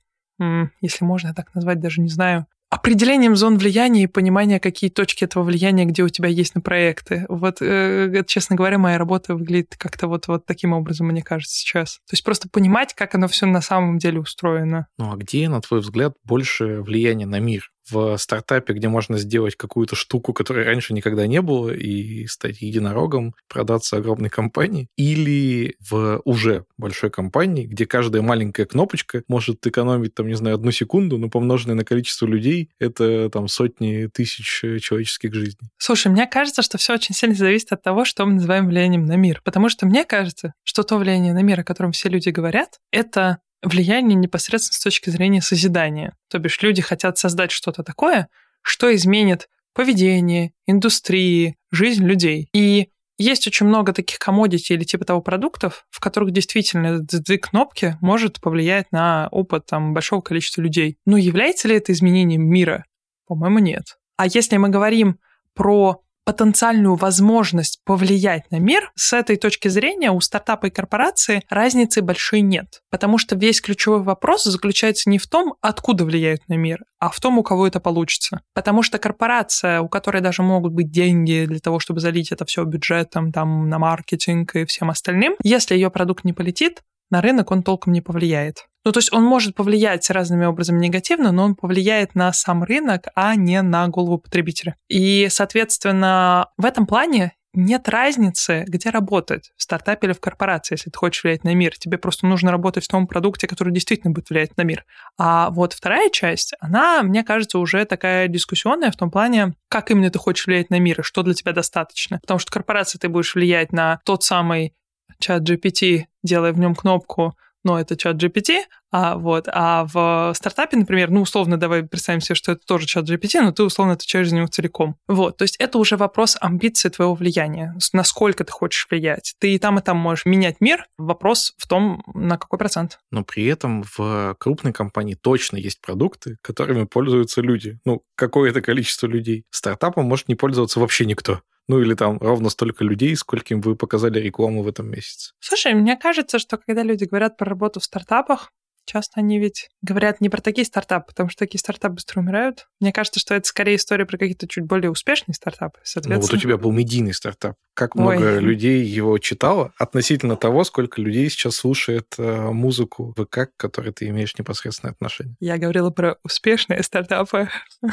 если можно так назвать, даже не знаю, определением зон влияния и понимания, какие точки этого влияния, где у тебя есть на проекты. Вот, э, честно говоря, моя работа выглядит как-то вот, вот таким образом, мне кажется, сейчас. То есть просто понимать, как оно все на самом деле устроено. Ну а где, на твой взгляд, больше влияния на мир? В стартапе, где можно сделать какую-то штуку, которой раньше никогда не было, и стать единорогом, продаться огромной компании, или в уже большой компании, где каждая маленькая кнопочка может экономить, там, не знаю, одну секунду, но помноженное на количество людей, это там сотни тысяч человеческих жизней. Слушай, мне кажется, что все очень сильно зависит от того, что мы называем влиянием на мир. Потому что мне кажется, что то влияние на мир, о котором все люди говорят, это влияние непосредственно с точки зрения созидания. То бишь люди хотят создать что-то такое, что изменит поведение, индустрии, жизнь людей. И есть очень много таких комодити или типа того продуктов, в которых действительно две кнопки может повлиять на опыт там, большого количества людей. Но является ли это изменением мира? По-моему, нет. А если мы говорим про потенциальную возможность повлиять на мир, с этой точки зрения у стартапа и корпорации разницы большой нет. Потому что весь ключевой вопрос заключается не в том, откуда влияют на мир, а в том, у кого это получится. Потому что корпорация, у которой даже могут быть деньги для того, чтобы залить это все бюджетом, там, на маркетинг и всем остальным, если ее продукт не полетит, на рынок он толком не повлияет. Ну, то есть он может повлиять разными образами негативно, но он повлияет на сам рынок, а не на голову потребителя. И, соответственно, в этом плане нет разницы, где работать, в стартапе или в корпорации, если ты хочешь влиять на мир. Тебе просто нужно работать в том продукте, который действительно будет влиять на мир. А вот вторая часть, она, мне кажется, уже такая дискуссионная в том плане, как именно ты хочешь влиять на мир и что для тебя достаточно. Потому что корпорация ты будешь влиять на тот самый чат GPT, делая в нем кнопку но это чат GPT, а, вот, а в стартапе, например, ну, условно, давай представим себе, что это тоже чат GPT, но ты условно отвечаешь за него целиком. Вот, то есть это уже вопрос амбиции твоего влияния, насколько ты хочешь влиять. Ты и там, и там можешь менять мир, вопрос в том, на какой процент. Но при этом в крупной компании точно есть продукты, которыми пользуются люди. Ну, какое-то количество людей. Стартапом может не пользоваться вообще никто. Ну или там ровно столько людей, скольким вы показали рекламу в этом месяце. Слушай, мне кажется, что когда люди говорят про работу в стартапах, часто они ведь говорят не про такие стартапы, потому что такие стартапы быстро умирают. Мне кажется, что это скорее история про какие-то чуть более успешные стартапы, соответственно. Ну вот у тебя был медийный стартап. Как Ой. много людей его читало относительно того, сколько людей сейчас слушает э, музыку ВК, к которой ты имеешь непосредственное отношение? Я говорила про успешные стартапы.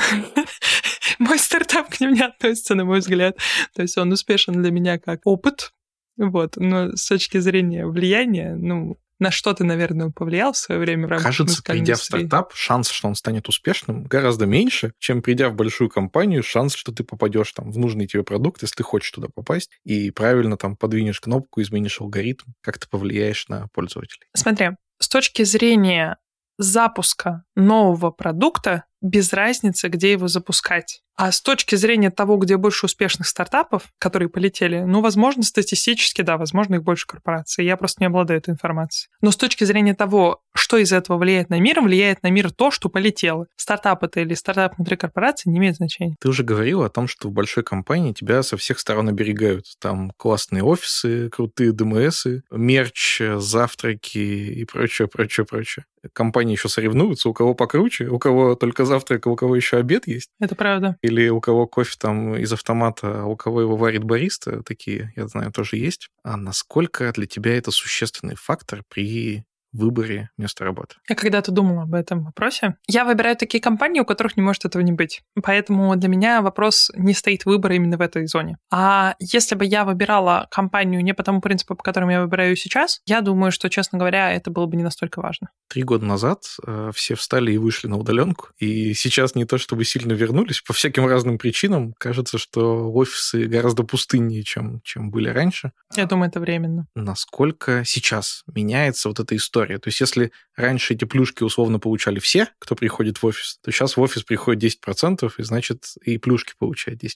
Мой стартап к ним не относится, на мой взгляд. То есть он успешен для меня как опыт, вот, но с точки зрения влияния, ну, на что ты, наверное, повлиял в свое время в рамках Кажется, придя индустрии? в стартап, шанс, что он станет успешным, гораздо меньше, чем придя в большую компанию, шанс, что ты попадешь там в нужный тебе продукт, если ты хочешь туда попасть, и правильно там подвинешь кнопку, изменишь алгоритм, как ты повлияешь на пользователей. Смотри, с точки зрения запуска нового продукта, без разницы, где его запускать. А с точки зрения того, где больше успешных стартапов, которые полетели, ну, возможно, статистически, да, возможно, их больше корпораций. Я просто не обладаю этой информацией. Но с точки зрения того, что из этого влияет на мир, влияет на мир то, что полетело. Стартап это или стартап внутри корпорации не имеет значения. Ты уже говорил о том, что в большой компании тебя со всех сторон оберегают. Там классные офисы, крутые ДМСы, мерч, завтраки и прочее, прочее, прочее. Компании еще соревнуются, у кого покруче, у кого только завтрак, а у кого еще обед есть. Это правда или у кого кофе там из автомата, а у кого его варит бариста, такие, я знаю, тоже есть. А насколько для тебя это существенный фактор при выборе места работы. Я когда-то думала об этом вопросе. Я выбираю такие компании, у которых не может этого не быть. Поэтому для меня вопрос не стоит выбора именно в этой зоне. А если бы я выбирала компанию не по тому принципу, по которому я выбираю сейчас, я думаю, что, честно говоря, это было бы не настолько важно. Три года назад э, все встали и вышли на удаленку, и сейчас не то чтобы сильно вернулись, по всяким разным причинам. Кажется, что офисы гораздо пустыннее, чем, чем были раньше. Я думаю, это временно. Насколько сейчас меняется вот эта история история. То есть если раньше эти плюшки условно получали все, кто приходит в офис, то сейчас в офис приходит 10%, и значит и плюшки получает 10%.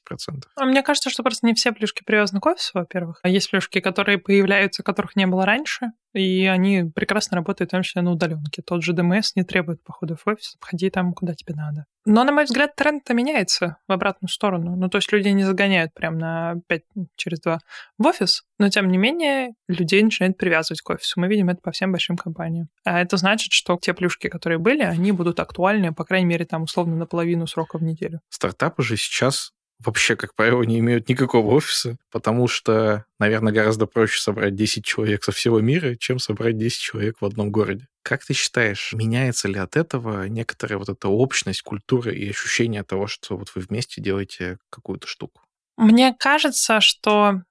А мне кажется, что просто не все плюшки привязаны к офису, во-первых. А есть плюшки, которые появляются, которых не было раньше. И они прекрасно работают, в том числе на удаленке. Тот же ДМС не требует похода в офис, ходи там, куда тебе надо. Но, на мой взгляд, тренд-то меняется в обратную сторону. Ну, то есть людей не загоняют прям на 5 через 2 в офис, но, тем не менее, людей начинают привязывать к офису. Мы видим это по всем большим компаниям. А это значит, что те плюшки, которые были, они будут актуальны, по крайней мере, там, условно, на половину срока в неделю. Стартапы же сейчас вообще, как правило, не имеют никакого офиса, потому что, наверное, гораздо проще собрать 10 человек со всего мира, чем собрать 10 человек в одном городе. Как ты считаешь, меняется ли от этого некоторая вот эта общность, культура и ощущение того, что вот вы вместе делаете какую-то штуку? Мне кажется, что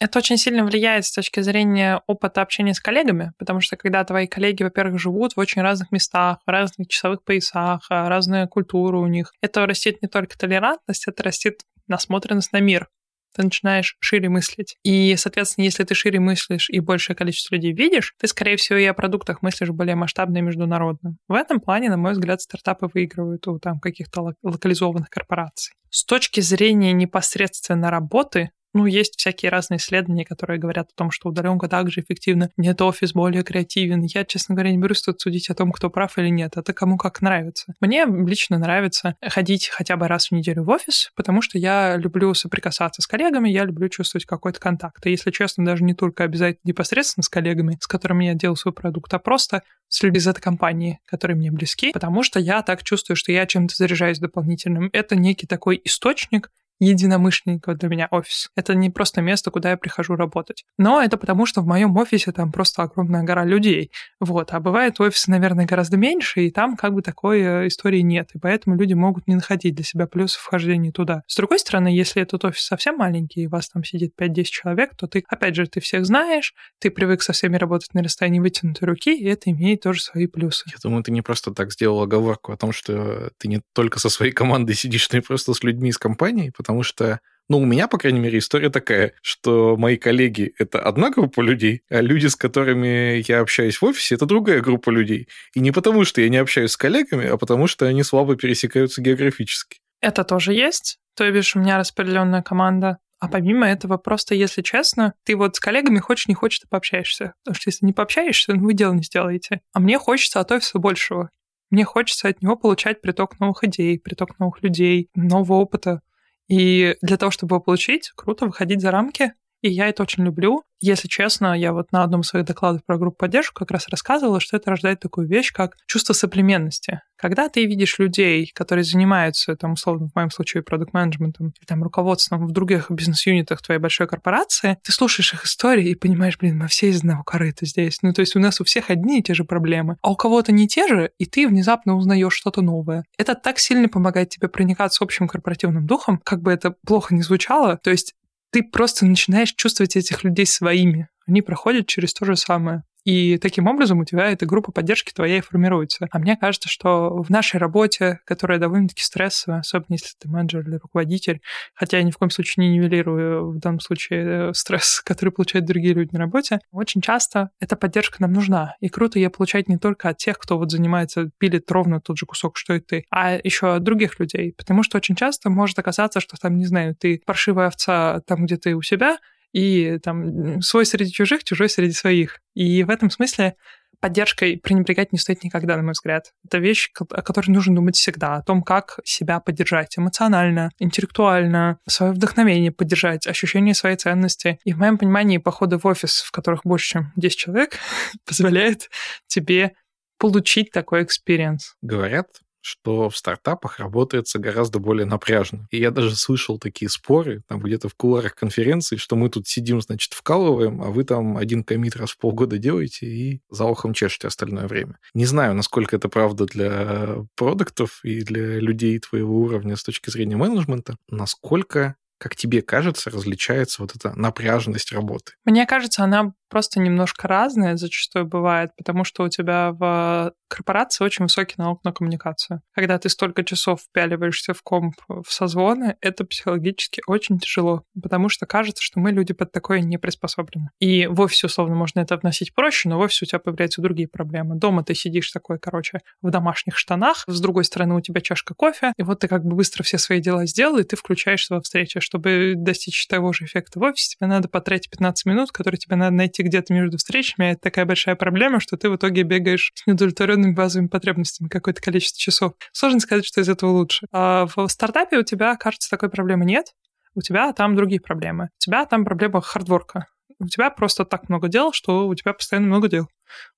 это очень сильно влияет с точки зрения опыта общения с коллегами, потому что когда твои коллеги, во-первых, живут в очень разных местах, в разных часовых поясах, разная культура у них, это растет не только толерантность, это растет насмотренность на мир. Ты начинаешь шире мыслить. И, соответственно, если ты шире мыслишь и большее количество людей видишь, ты, скорее всего, и о продуктах мыслишь более масштабно и международно. В этом плане, на мой взгляд, стартапы выигрывают у там каких-то локализованных корпораций. С точки зрения непосредственно работы, ну, есть всякие разные исследования, которые говорят о том, что удаленка также эффективна, нет, офис более креативен. Я, честно говоря, не берусь тут судить о том, кто прав или нет. Это кому как нравится. Мне лично нравится ходить хотя бы раз в неделю в офис, потому что я люблю соприкасаться с коллегами, я люблю чувствовать какой-то контакт. И, если честно, даже не только обязательно непосредственно с коллегами, с которыми я делаю свой продукт, а просто с людьми из этой компании, которые мне близки, потому что я так чувствую, что я чем-то заряжаюсь дополнительным. Это некий такой источник, единомышленников для меня офис. Это не просто место, куда я прихожу работать. Но это потому, что в моем офисе там просто огромная гора людей. Вот. А бывает офисы, наверное, гораздо меньше, и там как бы такой э, истории нет. И поэтому люди могут не находить для себя плюсов вхождения туда. С другой стороны, если этот офис совсем маленький, и вас там сидит 5-10 человек, то ты, опять же, ты всех знаешь, ты привык со всеми работать на расстоянии вытянутой руки, и это имеет тоже свои плюсы. Я думаю, ты не просто так сделал оговорку о том, что ты не только со своей командой сидишь, но и просто с людьми из компании, что ну, у меня, по крайней мере, история такая, что мои коллеги — это одна группа людей, а люди, с которыми я общаюсь в офисе, это другая группа людей. И не потому, что я не общаюсь с коллегами, а потому, что они слабо пересекаются географически. Это тоже есть. То бишь, у меня распределенная команда. А помимо этого, просто, если честно, ты вот с коллегами хочешь, не хочешь, ты пообщаешься. Потому что если не пообщаешься, ну, вы дело не сделаете. А мне хочется от офиса большего. Мне хочется от него получать приток новых идей, приток новых людей, нового опыта. И для того, чтобы его получить, круто выходить за рамки. И я это очень люблю. Если честно, я вот на одном из своих докладов про группу поддержки как раз рассказывала, что это рождает такую вещь, как чувство соплеменности. Когда ты видишь людей, которые занимаются, там, условно, в моем случае, продукт-менеджментом, там, руководством в других бизнес-юнитах твоей большой корпорации, ты слушаешь их истории и понимаешь, блин, мы все из одного корыта здесь. Ну, то есть у нас у всех одни и те же проблемы, а у кого-то не те же, и ты внезапно узнаешь что-то новое. Это так сильно помогает тебе проникаться общим корпоративным духом, как бы это плохо не звучало. То есть ты просто начинаешь чувствовать этих людей своими. Они проходят через то же самое. И таким образом у тебя эта группа поддержки твоя и формируется. А мне кажется, что в нашей работе, которая довольно-таки стрессовая, особенно если ты менеджер или руководитель, хотя я ни в коем случае не нивелирую в данном случае э, стресс, который получают другие люди на работе, очень часто эта поддержка нам нужна. И круто ее получать не только от тех, кто вот занимается, пилит ровно тот же кусок, что и ты, а еще от других людей. Потому что очень часто может оказаться, что там, не знаю, ты паршивая овца там, где ты у себя, и там свой среди чужих, чужой среди своих. И в этом смысле поддержкой пренебрегать не стоит никогда, на мой взгляд. Это вещь, о которой нужно думать всегда, о том, как себя поддержать эмоционально, интеллектуально, свое вдохновение поддержать, ощущение своей ценности. И в моем понимании походы в офис, в которых больше, чем 10 человек, позволяет тебе получить такой experience. Говорят, что в стартапах работается гораздо более напряжно. И я даже слышал такие споры, там где-то в кулуарах конференции, что мы тут сидим, значит, вкалываем, а вы там один commit раз в полгода делаете и за ухом чешете остальное время. Не знаю, насколько это правда для продуктов и для людей твоего уровня с точки зрения менеджмента, насколько как тебе кажется, различается вот эта напряженность работы? Мне кажется, она просто немножко разная зачастую бывает, потому что у тебя в корпорации очень высокий налог на коммуникацию. Когда ты столько часов впяливаешься в комп, в созвоны, это психологически очень тяжело, потому что кажется, что мы люди под такое не приспособлены. И в офисе, условно, можно это вносить проще, но в офисе у тебя появляются другие проблемы. Дома ты сидишь такой, короче, в домашних штанах, с другой стороны у тебя чашка кофе, и вот ты как бы быстро все свои дела сделал, и ты включаешься во встречу. Чтобы достичь того же эффекта в офисе, тебе надо потратить 15 минут, которые тебе надо найти найти где-то между встречами, это такая большая проблема, что ты в итоге бегаешь с неудовлетворенными базовыми потребностями какое-то количество часов. Сложно сказать, что из этого лучше. А в стартапе у тебя, кажется, такой проблемы нет. У тебя там другие проблемы. У тебя там проблема хардворка. У тебя просто так много дел, что у тебя постоянно много дел.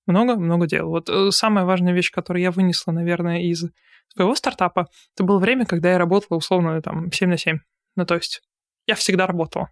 Много-много дел. Вот э, самая важная вещь, которую я вынесла, наверное, из своего стартапа, это было время, когда я работала условно там 7 на 7. Ну, то есть я всегда работала.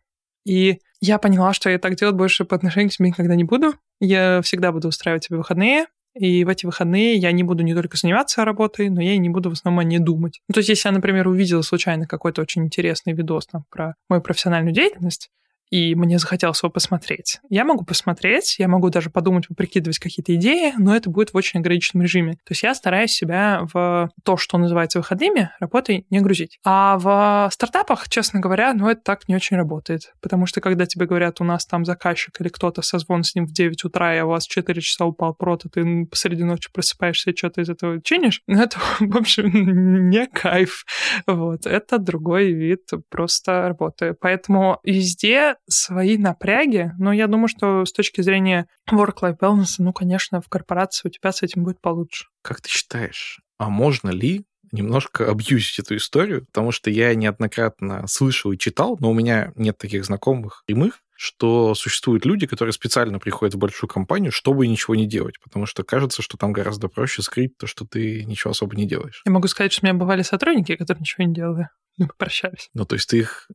И я поняла, что я так делать больше по отношению к себе никогда не буду. Я всегда буду устраивать себе выходные, и в эти выходные я не буду не только заниматься работой, но я и не буду в основном о ней думать. Ну, то есть, если я, например, увидела случайно какой-то очень интересный видос там, про мою профессиональную деятельность, и мне захотелось его посмотреть. Я могу посмотреть, я могу даже подумать, поприкидывать какие-то идеи, но это будет в очень ограниченном режиме. То есть я стараюсь себя в то, что называется выходными, работой не грузить. А в стартапах, честно говоря, ну это так не очень работает. Потому что когда тебе говорят, у нас там заказчик или кто-то созвон с ним в 9 утра, и у вас 4 часа упал прот, и ты посреди ночи просыпаешься и что-то из этого чинишь, ну это, в общем, не кайф. Вот. Это другой вид просто работы. Поэтому везде свои напряги, но я думаю, что с точки зрения work-life balance, ну, конечно, в корпорации у тебя с этим будет получше. Как ты считаешь, а можно ли немножко абьюзить эту историю, потому что я неоднократно слышал и читал, но у меня нет таких знакомых прямых, что существуют люди, которые специально приходят в большую компанию, чтобы ничего не делать, потому что кажется, что там гораздо проще скрыть то, что ты ничего особо не делаешь. Я могу сказать, что у меня бывали сотрудники, которые ничего не делали. Мы попрощались. Ну, то есть ты их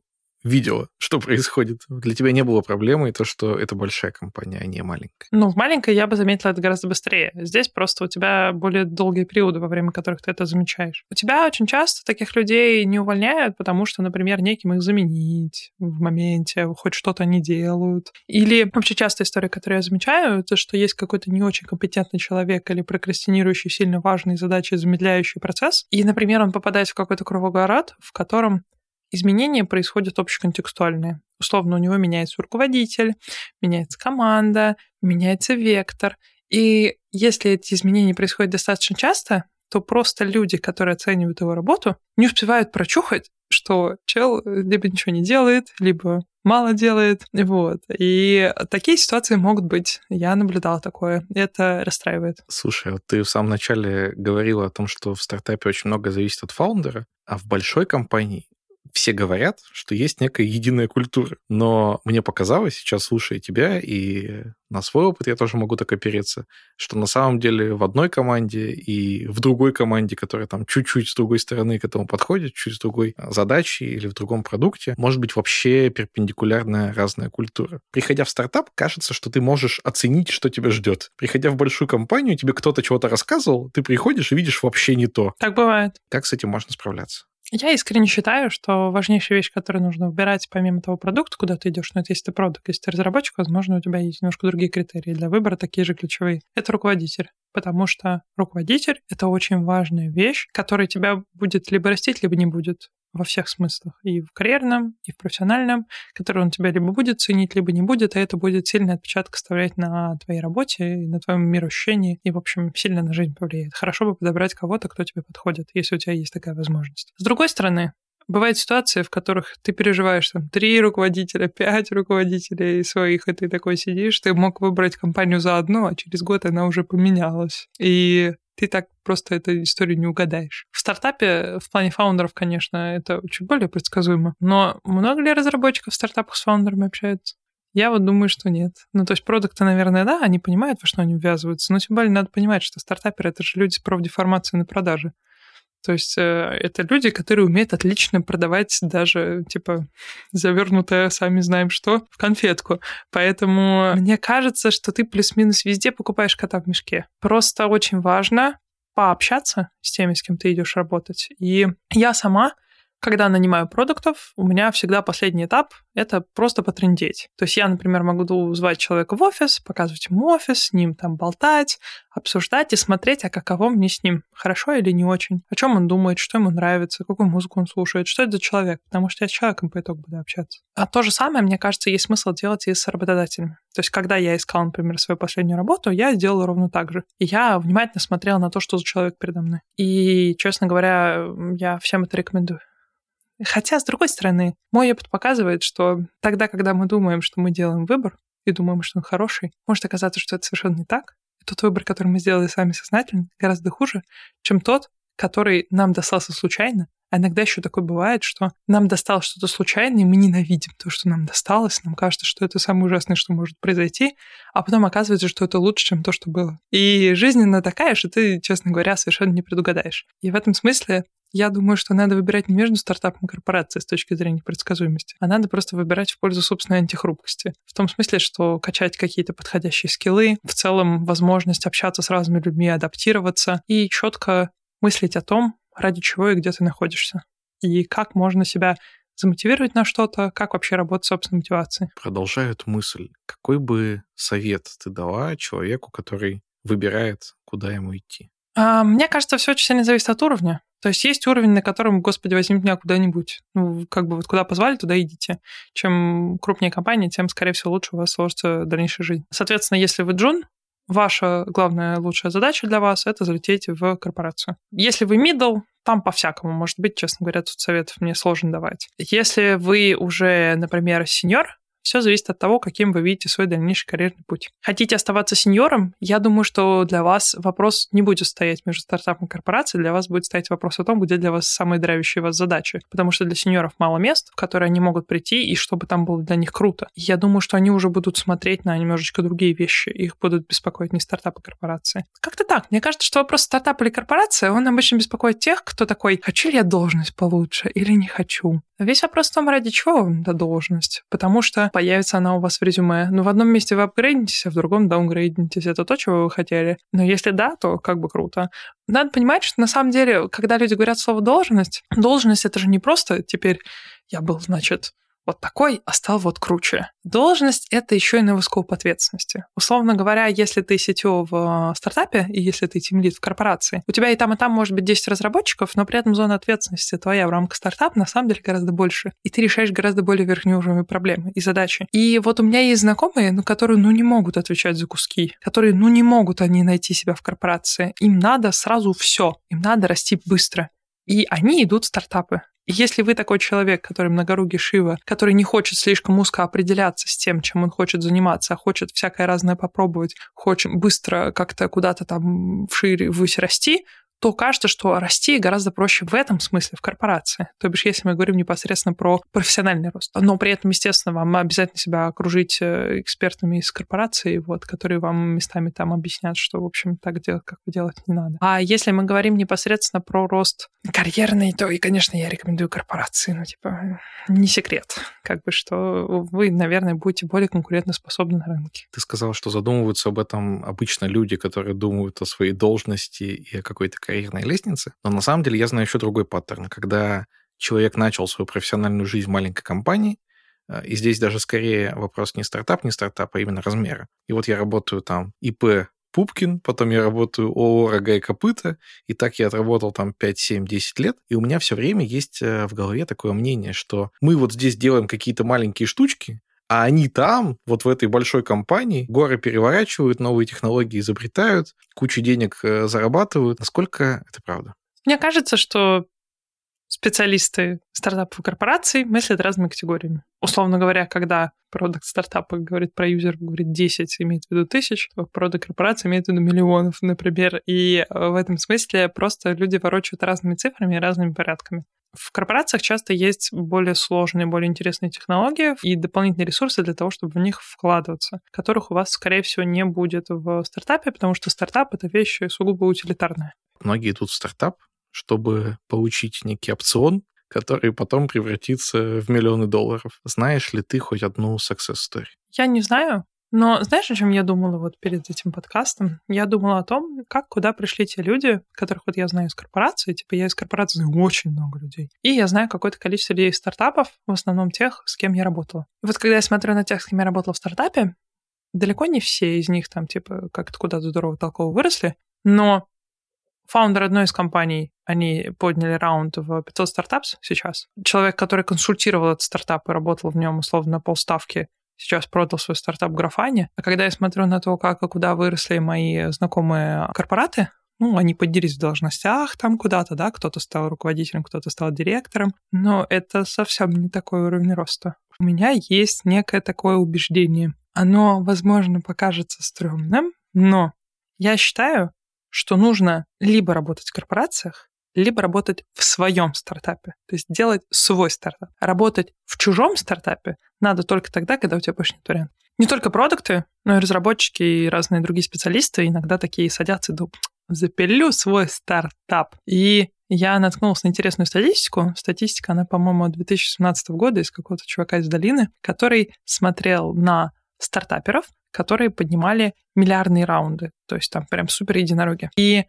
видела, что происходит. Для тебя не было проблемы то, что это большая компания, а не маленькая. Ну, в маленькой я бы заметила это гораздо быстрее. Здесь просто у тебя более долгие периоды, во время которых ты это замечаешь. У тебя очень часто таких людей не увольняют, потому что, например, неким их заменить в моменте, хоть что-то они делают. Или вообще частая история, которую я замечаю, это что есть какой-то не очень компетентный человек или прокрастинирующий сильно важные задачи, замедляющий процесс. И, например, он попадает в какой-то кругоорат, в котором изменения происходят общеконтекстуальные. Условно, у него меняется руководитель, меняется команда, меняется вектор. И если эти изменения происходят достаточно часто, то просто люди, которые оценивают его работу, не успевают прочухать, что чел либо ничего не делает, либо мало делает. Вот. И такие ситуации могут быть. Я наблюдала такое. Это расстраивает. Слушай, вот ты в самом начале говорила о том, что в стартапе очень много зависит от фаундера, а в большой компании все говорят, что есть некая единая культура. Но мне показалось, сейчас слушая тебя и на свой опыт я тоже могу так опереться, что на самом деле в одной команде и в другой команде, которая там чуть-чуть с другой стороны к этому подходит, чуть с другой задачей или в другом продукте, может быть вообще перпендикулярная разная культура. Приходя в стартап, кажется, что ты можешь оценить, что тебя ждет. Приходя в большую компанию, тебе кто-то чего-то рассказывал, ты приходишь и видишь вообще не то. Так бывает. Как с этим можно справляться? Я искренне считаю, что важнейшая вещь, которую нужно выбирать помимо того продукта, куда ты идешь, ну это если ты продукт, если ты разработчик, возможно, у тебя есть немножко другие критерии для выбора, такие же ключевые. Это руководитель, потому что руководитель — это очень важная вещь, которая тебя будет либо растить, либо не будет во всех смыслах, и в карьерном, и в профессиональном, который он тебя либо будет ценить, либо не будет, и это будет сильный отпечаток оставлять на твоей работе, на твоем мироощущении, и, в общем, сильно на жизнь повлияет. Хорошо бы подобрать кого-то, кто тебе подходит, если у тебя есть такая возможность. С другой стороны, Бывают ситуации, в которых ты переживаешь там три руководителя, пять руководителей своих, и ты такой сидишь, ты мог выбрать компанию за одну, а через год она уже поменялась. И ты так просто эту историю не угадаешь. В стартапе в плане фаундеров, конечно, это чуть более предсказуемо. Но много ли разработчиков в стартапах с фаундерами общаются? Я вот думаю, что нет. Ну, то есть продукты, наверное, да, они понимают, во что они ввязываются, но тем более надо понимать, что стартаперы — это же люди с профдеформацией на продаже. То есть э, это люди, которые умеют отлично продавать даже, типа, завернутое, сами знаем что, в конфетку. Поэтому мне кажется, что ты плюс-минус везде покупаешь кота в мешке. Просто очень важно пообщаться с теми, с кем ты идешь работать. И я сама когда нанимаю продуктов, у меня всегда последний этап — это просто потрендеть. То есть я, например, могу звать человека в офис, показывать ему офис, с ним там болтать, обсуждать и смотреть, а каково мне с ним, хорошо или не очень, о чем он думает, что ему нравится, какую музыку он слушает, что это за человек, потому что я с человеком по итогу буду общаться. А то же самое, мне кажется, есть смысл делать и с работодателем. То есть когда я искала, например, свою последнюю работу, я сделала ровно так же. И я внимательно смотрела на то, что за человек передо мной. И, честно говоря, я всем это рекомендую. Хотя, с другой стороны, мой опыт показывает, что тогда, когда мы думаем, что мы делаем выбор, и думаем, что он хороший, может оказаться, что это совершенно не так. И тот выбор, который мы сделали сами сознательно, гораздо хуже, чем тот, который нам достался случайно. А иногда еще такое бывает, что нам досталось что-то случайно, и мы ненавидим то, что нам досталось. Нам кажется, что это самое ужасное, что может произойти, а потом оказывается, что это лучше, чем то, что было. И жизнь она такая, что ты, честно говоря, совершенно не предугадаешь. И в этом смысле я думаю, что надо выбирать не между стартапом и корпорацией с точки зрения предсказуемости, а надо просто выбирать в пользу собственной антихрупкости. В том смысле, что качать какие-то подходящие скиллы, в целом возможность общаться с разными людьми, адаптироваться и четко мыслить о том, ради чего и где ты находишься. И как можно себя замотивировать на что-то, как вообще работать с собственной мотивацией. Продолжаю эту мысль. Какой бы совет ты дала человеку, который выбирает, куда ему идти? А, мне кажется, все очень сильно зависит от уровня. То есть есть уровень, на котором, господи, возьми меня куда-нибудь. Ну, как бы вот куда позвали, туда идите. Чем крупнее компания, тем, скорее всего, лучше у вас сложится дальнейшая жизнь. Соответственно, если вы джун, ваша главная лучшая задача для вас — это залететь в корпорацию. Если вы middle, там по-всякому, может быть, честно говоря, тут советов мне сложно давать. Если вы уже, например, сеньор, все зависит от того, каким вы видите свой дальнейший карьерный путь. Хотите оставаться сеньором? Я думаю, что для вас вопрос не будет стоять между стартапом и корпорацией, для вас будет стоять вопрос о том, где для вас самые драйвящие вас задачи. Потому что для сеньоров мало мест, в которые они могут прийти, и чтобы там было для них круто. Я думаю, что они уже будут смотреть на немножечко другие вещи. Их будут беспокоить не стартапы, а корпорации. Как-то так. Мне кажется, что вопрос стартап или корпорация, он обычно беспокоит тех, кто такой, хочу ли я должность получше или не хочу. Весь вопрос в том, ради чего вам эта должность. Потому что появится она у вас в резюме. Ну, в одном месте вы апгрейдитесь, а в другом даунгрейдитесь. Это то, чего вы хотели. Но если да, то как бы круто. Надо понимать, что на самом деле, когда люди говорят слово должность, должность это же не просто теперь я был, значит, вот такой, а стал вот круче. Должность — это еще и новый скоп ответственности. Условно говоря, если ты CTO в э, стартапе, и если ты тимлид в корпорации, у тебя и там, и там может быть 10 разработчиков, но при этом зона ответственности твоя в рамках стартапа на самом деле гораздо больше. И ты решаешь гораздо более верхнеуровневые проблемы и задачи. И вот у меня есть знакомые, ну, которые, ну, не могут отвечать за куски, которые, ну, не могут они найти себя в корпорации. Им надо сразу все, им надо расти быстро. И они идут в стартапы. Если вы такой человек, который многорукий Шива, который не хочет слишком узко определяться с тем, чем он хочет заниматься, а хочет всякое разное попробовать, хочет быстро как-то куда-то там вшире высь расти, то кажется, что расти гораздо проще в этом смысле, в корпорации. То бишь, если мы говорим непосредственно про профессиональный рост. Но при этом, естественно, вам обязательно себя окружить э, экспертами из корпорации, вот, которые вам местами там объяснят, что, в общем, так делать, как делать не надо. А если мы говорим непосредственно про рост карьерный, то и, конечно, я рекомендую корпорации. Ну, типа, не секрет. Как бы, что вы, наверное, будете более конкурентоспособны на рынке. Ты сказал, что задумываются об этом обычно люди, которые думают о своей должности и о какой-то карьерной лестнице. Но на самом деле я знаю еще другой паттерн, когда человек начал свою профессиональную жизнь в маленькой компании, э, и здесь даже скорее вопрос не стартап, не стартап, а именно размера. И вот я работаю там ИП Пупкин, потом я работаю ООО «Рога и копыта», и так я отработал там 5, 7, 10 лет, и у меня все время есть э, в голове такое мнение, что мы вот здесь делаем какие-то маленькие штучки, а они там, вот в этой большой компании, горы переворачивают, новые технологии изобретают, кучу денег э, зарабатывают. Насколько это правда? Мне кажется, что специалисты стартапов и корпораций мыслят разными категориями. Условно говоря, когда продукт стартапа говорит про юзер, говорит 10, имеет в виду тысяч, то продукт корпорации имеет в виду миллионов, например. И э, в этом смысле просто люди ворочают разными цифрами и разными порядками. В корпорациях часто есть более сложные, более интересные технологии и дополнительные ресурсы для того, чтобы в них вкладываться, которых у вас, скорее всего, не будет в стартапе, потому что стартап — это вещь сугубо утилитарная. Многие идут в стартап, чтобы получить некий опцион, который потом превратится в миллионы долларов. Знаешь ли ты хоть одну success story? Я не знаю. Но знаешь, о чем я думала вот перед этим подкастом? Я думала о том, как куда пришли те люди, которых вот я знаю из корпорации. Типа я из корпорации знаю очень много людей. И я знаю какое-то количество людей из стартапов, в основном тех, с кем я работала. И вот когда я смотрю на тех, с кем я работала в стартапе, далеко не все из них там типа как-то куда-то здорово толково выросли, но фаундер одной из компаний, они подняли раунд в 500 стартапс сейчас. Человек, который консультировал этот стартап и работал в нем условно на полставки, сейчас продал свой стартап Графане. А когда я смотрю на то, как и куда выросли мои знакомые корпораты, ну, они поднялись в должностях там куда-то, да, кто-то стал руководителем, кто-то стал директором, но это совсем не такой уровень роста. У меня есть некое такое убеждение. оно, возможно, покажется стрёмным, но я считаю, что нужно либо работать в корпорациях, либо работать в своем стартапе, то есть делать свой стартап. Работать в чужом стартапе надо только тогда, когда у тебя больше нет вариантов. Не только продукты, но и разработчики и разные другие специалисты иногда такие садятся и думают, запилю свой стартап. И я наткнулась на интересную статистику. Статистика, она, по-моему, 2017 года из какого-то чувака из долины, который смотрел на стартаперов, которые поднимали миллиардные раунды. То есть там прям супер единороги. И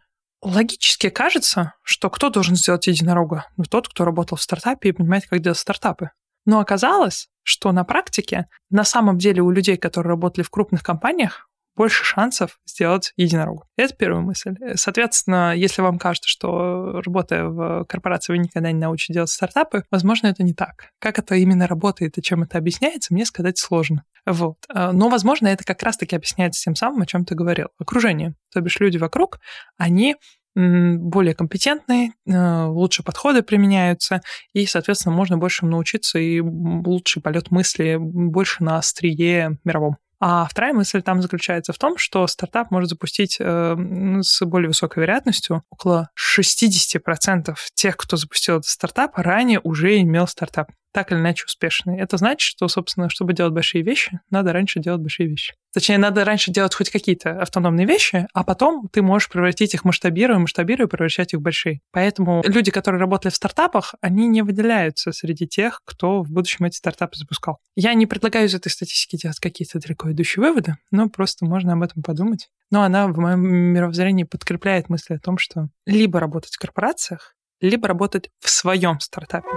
логически кажется, что кто должен сделать единорога? Ну, тот, кто работал в стартапе и понимает, как делать стартапы. Но оказалось, что на практике на самом деле у людей, которые работали в крупных компаниях, больше шансов сделать единорогу. Это первая мысль. Соответственно, если вам кажется, что работая в корпорации вы никогда не научитесь делать стартапы, возможно, это не так. Как это именно работает и чем это объясняется, мне сказать сложно. Вот. Но, возможно, это как раз-таки объясняется тем самым, о чем ты говорил. Окружение. То бишь люди вокруг, они более компетентные, э, лучше подходы применяются, и, соответственно, можно больше научиться и лучший полет мысли больше на острие мировом. А вторая мысль там заключается в том, что стартап может запустить э, с более высокой вероятностью около 60% тех, кто запустил этот стартап, ранее уже имел стартап так или иначе успешный. Это значит, что, собственно, чтобы делать большие вещи, надо раньше делать большие вещи. Точнее, надо раньше делать хоть какие-то автономные вещи, а потом ты можешь превратить их масштабируя, масштабируя, превращать их в большие. Поэтому люди, которые работали в стартапах, они не выделяются среди тех, кто в будущем эти стартапы запускал. Я не предлагаю из этой статистики делать какие-то далеко идущие выводы, но просто можно об этом подумать. Но она в моем мировоззрении подкрепляет мысли о том, что либо работать в корпорациях, либо работать в своем стартапе.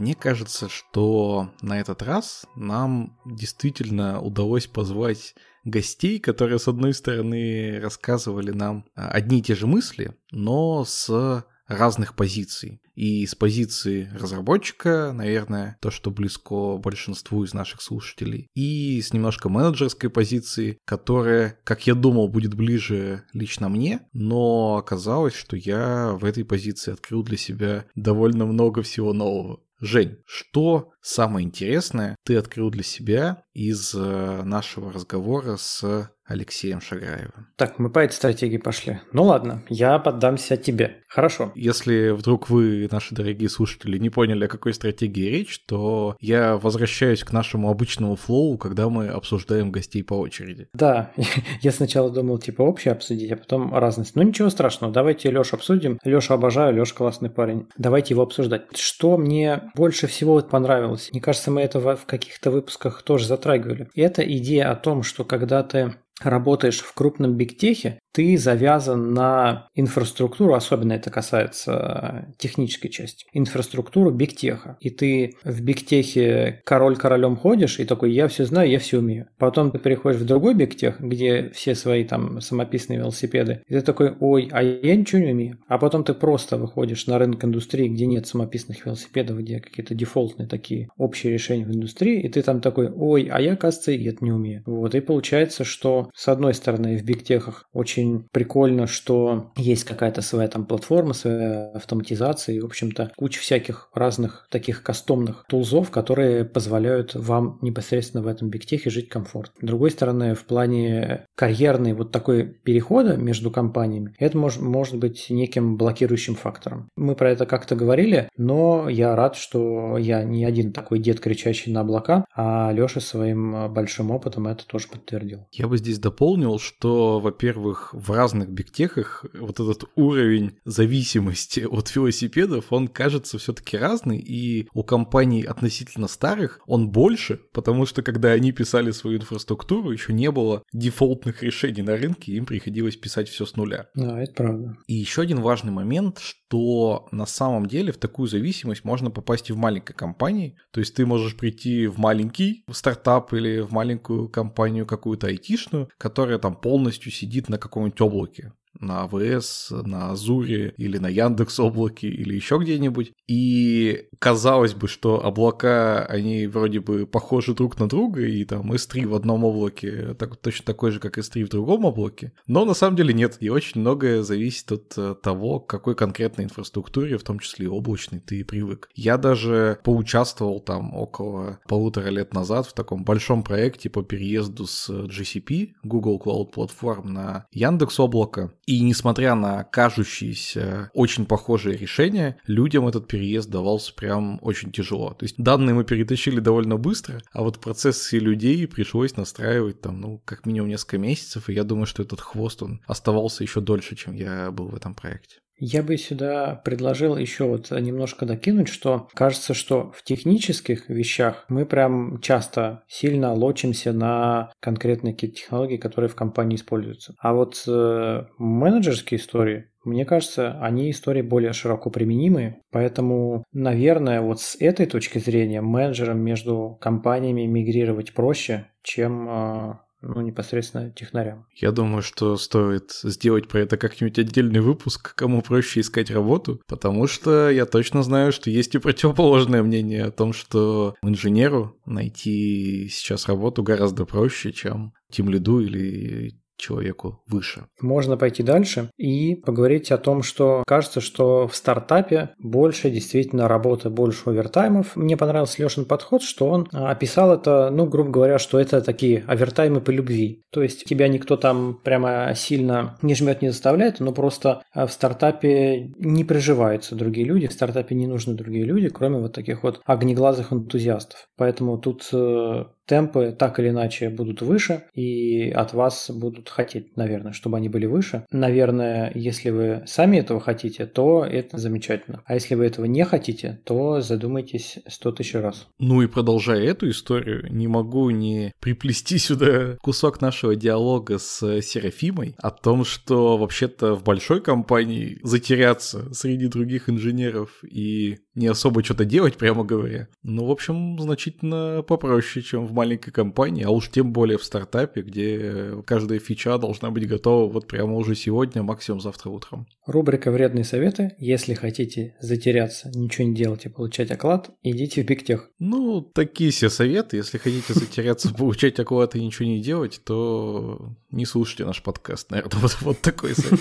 Мне кажется, что на этот раз нам действительно удалось позвать гостей, которые, с одной стороны, рассказывали нам а, одни и те же мысли, но с разных позиций. И с позиции разработчика, наверное, то, что близко большинству из наших слушателей, и с немножко менеджерской позиции, которая, как я думал, будет ближе лично мне, но оказалось, что я в этой позиции открыл для себя довольно много всего нового. Жень, что самое интересное ты открыл для себя из э, нашего разговора с Алексеем Шагаевым. Так, мы по этой стратегии пошли. Ну ладно, я поддамся тебе. Хорошо. Если вдруг вы, наши дорогие слушатели, не поняли, о какой стратегии речь, то я возвращаюсь к нашему обычному флоу, когда мы обсуждаем гостей по очереди. Да, я сначала думал, типа, общее обсудить, а потом разность. Ну ничего страшного, давайте Леша обсудим. Леша обожаю, Леша классный парень. Давайте его обсуждать. Что мне больше всего понравилось? Мне кажется, мы это в каких-то выпусках тоже затрагивали. Это идея о том, что когда ты работаешь в крупном бигтехе, ты завязан на инфраструктуру, особенно это касается технической части, инфраструктуру бигтеха. И ты в бигтехе король королем ходишь и такой, я все знаю, я все умею. Потом ты переходишь в другой бигтех, где все свои там самописные велосипеды, и ты такой, ой, а я ничего не умею. А потом ты просто выходишь на рынок индустрии, где нет самописных велосипедов, где какие-то дефолтные такие общие решения в индустрии, и ты там такой, ой, а я, кажется, и это не умею. Вот, и получается, что с одной стороны в бигтехах очень прикольно, что есть какая-то своя там платформа, своя автоматизация и, в общем-то, куча всяких разных таких кастомных тулзов, которые позволяют вам непосредственно в этом бигтехе жить комфортно. С другой стороны, в плане карьерной вот такой перехода между компаниями, это может, может быть неким блокирующим фактором. Мы про это как-то говорили, но я рад, что я не один такой дед, кричащий на облака, а Леша своим большим опытом это тоже подтвердил. Я бы здесь дополнил, что, во-первых, в разных бигтехах вот этот уровень зависимости от велосипедов, он кажется все-таки разный, и у компаний относительно старых он больше, потому что когда они писали свою инфраструктуру, еще не было дефолтных решений на рынке, им приходилось писать все с нуля. Да, это правда. И еще один важный момент, что на самом деле в такую зависимость можно попасть и в маленькой компании, то есть ты можешь прийти в маленький стартап или в маленькую компанию какую-то айтишную, которая там полностью сидит на каком каком-нибудь облаке. На АВС, на Азуре или на Яндекс облаке или еще где-нибудь. И казалось бы, что облака, они вроде бы похожи друг на друга, и там S3 в одном облаке так, точно такой же, как S3 в другом облаке. Но на самом деле нет. И очень многое зависит от э, того, к какой конкретной инфраструктуре, в том числе и облачной, ты привык. Я даже поучаствовал там около полутора лет назад в таком большом проекте по переезду с GCP, Google Cloud Platform, на Яндекс облако. И несмотря на кажущиеся очень похожие решения, людям этот переезд давался прям очень тяжело. То есть данные мы перетащили довольно быстро, а вот процессы людей пришлось настраивать там, ну, как минимум несколько месяцев, и я думаю, что этот хвост, он оставался еще дольше, чем я был в этом проекте. Я бы сюда предложил еще вот немножко докинуть, что кажется, что в технических вещах мы прям часто сильно лочимся на конкретные какие-то технологии, которые в компании используются. А вот э, менеджерские истории, мне кажется, они истории более широко применимы, поэтому, наверное, вот с этой точки зрения менеджерам между компаниями мигрировать проще, чем э, ну, непосредственно технарям. Я думаю, что стоит сделать про это как-нибудь отдельный выпуск, кому проще искать работу, потому что я точно знаю, что есть и противоположное мнение о том, что инженеру найти сейчас работу гораздо проще, чем тем лиду или человеку выше. Можно пойти дальше и поговорить о том, что кажется, что в стартапе больше действительно работы, больше овертаймов. Мне понравился Лешин подход, что он а, описал это, ну, грубо говоря, что это такие овертаймы по любви. То есть тебя никто там прямо сильно не жмет, не заставляет, но просто а, в стартапе не приживаются другие люди, в стартапе не нужны другие люди, кроме вот таких вот огнеглазых энтузиастов. Поэтому тут э, темпы так или иначе будут выше, и от вас будут хотеть, наверное, чтобы они были выше. Наверное, если вы сами этого хотите, то это замечательно. А если вы этого не хотите, то задумайтесь сто тысяч раз. Ну и продолжая эту историю, не могу не приплести сюда кусок нашего диалога с Серафимой о том, что вообще-то в большой компании затеряться среди других инженеров и не особо что-то делать, прямо говоря. Ну, в общем, значительно попроще, чем в маленькой компании, а уж тем более в стартапе, где каждая фича должна быть готова вот прямо уже сегодня, максимум завтра утром. Рубрика «Вредные советы». Если хотите затеряться, ничего не делать и получать оклад, идите в Бигтех. Ну, такие все советы. Если хотите затеряться, получать оклад и ничего не делать, то не слушайте наш подкаст, наверное. Вот, вот такой совет.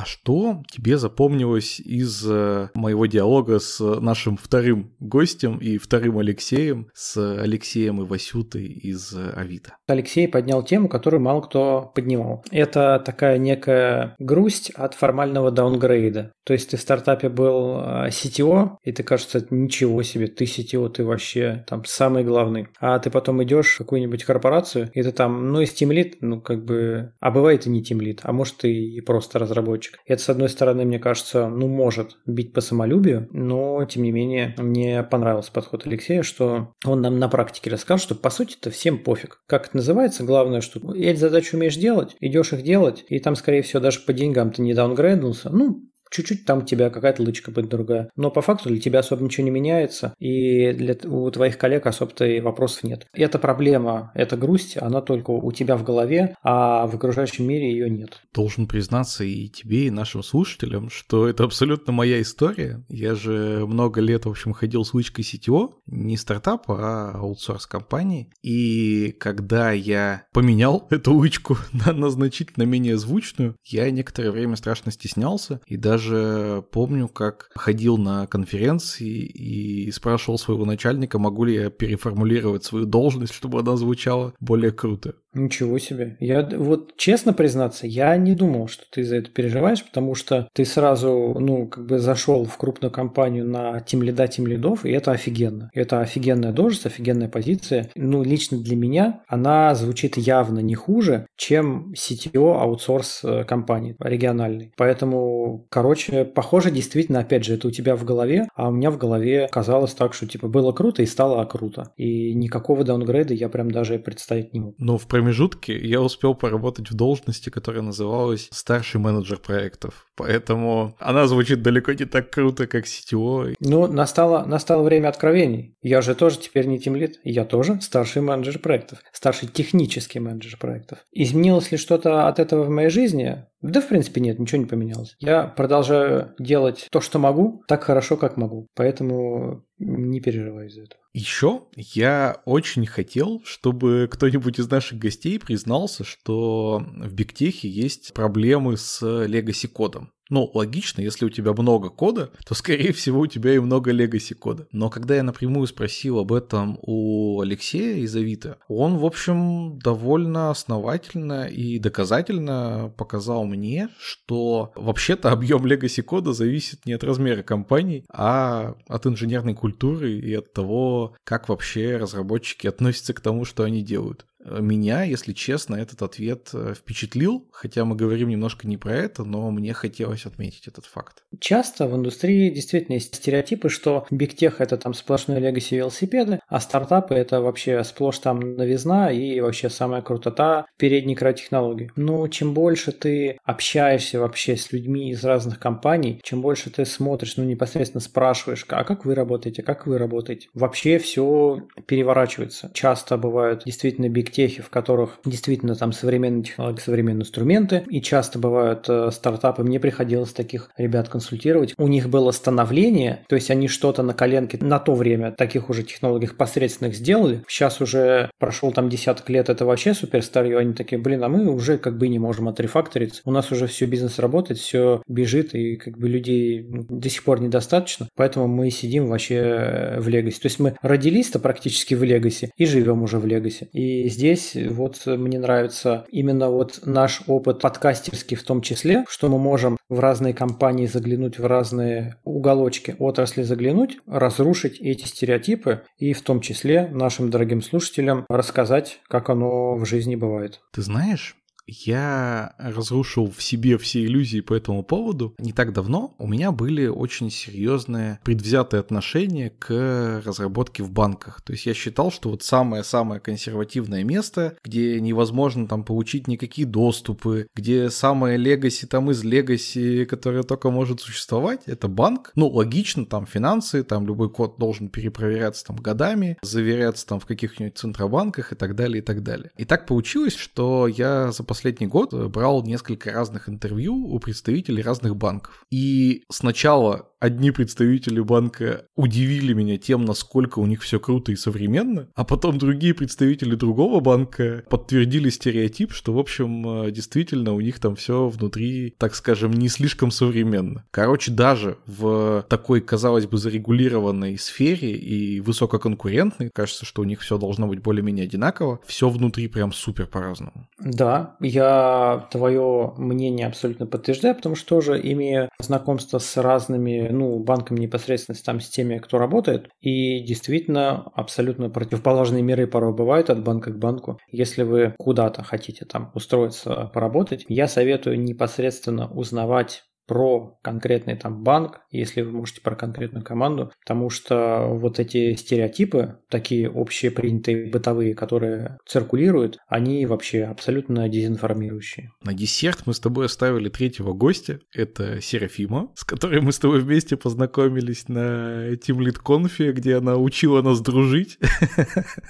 А что тебе запомнилось из э, моего диалога с нашим вторым гостем и вторым Алексеем, с Алексеем и Васютой из э, Авито? Алексей поднял тему, которую мало кто поднимал. Это такая некая грусть от формального даунгрейда. То есть ты в стартапе был CTO, э, и ты кажется, ничего себе, ты CTO, ты вообще там самый главный. А ты потом идешь в какую-нибудь корпорацию, и ты там, ну, из тимлит, ну, как бы, а бывает и не тимлит, а может ты и просто разработчик. Это, с одной стороны, мне кажется, ну, может бить по самолюбию, но, тем не менее, мне понравился подход Алексея, что он нам на практике рассказал, что, по сути, это всем пофиг. Как это называется? Главное, что эти задачи умеешь делать, идешь их делать, и там, скорее всего, даже по деньгам ты не даунгрейднулся. Ну, чуть-чуть там у тебя какая-то лычка будет другая. Но по факту для тебя особо ничего не меняется, и для, у твоих коллег особо-то и вопросов нет. Эта проблема, эта грусть, она только у тебя в голове, а в окружающем мире ее нет. Должен признаться и тебе, и нашим слушателям, что это абсолютно моя история. Я же много лет, в общем, ходил с лычкой CTO, не стартапа, а аутсорс компании. И когда я поменял эту лычку на, на значительно менее звучную, я некоторое время страшно стеснялся и даже даже помню, как ходил на конференции и спрашивал своего начальника, могу ли я переформулировать свою должность, чтобы она звучала более круто. Ничего себе. Я вот честно признаться, я не думал, что ты за это переживаешь, потому что ты сразу, ну, как бы зашел в крупную компанию на тим лида, тим лидов, и это офигенно. Это офигенная должность, офигенная позиция. Ну, лично для меня она звучит явно не хуже, чем CTO аутсорс э, компании региональной. Поэтому, короче, похоже, действительно, опять же, это у тебя в голове, а у меня в голове казалось так, что типа было круто и стало круто. И никакого даунгрейда я прям даже представить не мог. Ну, в промежутке я успел поработать в должности, которая называлась старший менеджер проектов. Поэтому она звучит далеко не так круто, как CTO. Ну, настало, настало время откровений. Я же тоже теперь не тимлит, я тоже старший менеджер проектов, старший технический менеджер проектов. Изменилось ли что-то от этого в моей жизни? Да, в принципе, нет, ничего не поменялось. Я продолжаю делать то, что могу, так хорошо, как могу. Поэтому не переживай из-за этого. Еще я очень хотел, чтобы кто-нибудь из наших гостей признался, что в Бигтехе есть проблемы с legacy кодом. Ну, логично, если у тебя много кода, то, скорее всего, у тебя и много legacy кода. Но когда я напрямую спросил об этом у Алексея из Авито, он, в общем, довольно основательно и доказательно показал мне, что вообще-то объем legacy кода зависит не от размера компании, а от инженерной культуры и от того, как вообще разработчики относятся к тому, что они делают. Меня, если честно, этот ответ э, впечатлил, хотя мы говорим немножко не про это, но мне хотелось отметить этот факт. Часто в индустрии действительно есть стереотипы, что бигтех это там сплошной легаси велосипеды, а стартапы это вообще сплошь там новизна и вообще самая крутота передний край технологий. Но чем больше ты общаешься вообще с людьми из разных компаний, чем больше ты смотришь, ну непосредственно спрашиваешь, а как вы работаете, как вы работаете, вообще все переворачивается. Часто бывают действительно биг техи, в которых действительно там современные технологии, современные инструменты, и часто бывают э, стартапы, мне приходилось таких ребят консультировать, у них было становление, то есть они что-то на коленке на то время таких уже технологиях посредственных сделали, сейчас уже прошел там десяток лет, это вообще супер старье, они такие, блин, а мы уже как бы не можем отрефакториться, у нас уже все бизнес работает, все бежит, и как бы людей до сих пор недостаточно, поэтому мы сидим вообще в Легасе. То есть мы родились-то практически в Легасе и живем уже в Легасе. И здесь вот мне нравится именно вот наш опыт подкастерский в том числе, что мы можем в разные компании заглянуть, в разные уголочки отрасли заглянуть, разрушить эти стереотипы и в том числе нашим дорогим слушателям рассказать, как оно в жизни бывает. Ты знаешь, я разрушил в себе все иллюзии по этому поводу. Не так давно у меня были очень серьезные предвзятые отношения к разработке в банках. То есть я считал, что вот самое-самое консервативное место, где невозможно там получить никакие доступы, где самое легаси там из легаси, которое только может существовать, это банк. Ну, логично, там финансы, там любой код должен перепроверяться там годами, заверяться там в каких-нибудь центробанках и так далее, и так далее. И так получилось, что я за последний год брал несколько разных интервью у представителей разных банков. И сначала одни представители банка удивили меня тем, насколько у них все круто и современно, а потом другие представители другого банка подтвердили стереотип, что, в общем, э, действительно у них там все внутри, так скажем, не слишком современно. Короче, даже в такой, казалось бы, зарегулированной сфере и высококонкурентной, кажется, что у них все должно быть более-менее одинаково, все внутри прям супер по-разному. Да, я твое мнение абсолютно подтверждаю, потому что тоже имея знакомство с разными ну, банкам непосредственно там с теми, кто работает. И действительно, абсолютно противоположные миры порой бывают от банка к банку. Если вы куда-то хотите там устроиться, поработать, я советую непосредственно узнавать про конкретный там банк, если вы можете про конкретную команду, потому что вот эти стереотипы, такие общие принятые бытовые, которые циркулируют, они вообще абсолютно дезинформирующие. На десерт мы с тобой оставили третьего гостя, это Серафима, с которой мы с тобой вместе познакомились на Team Lead Conf, где она учила нас дружить.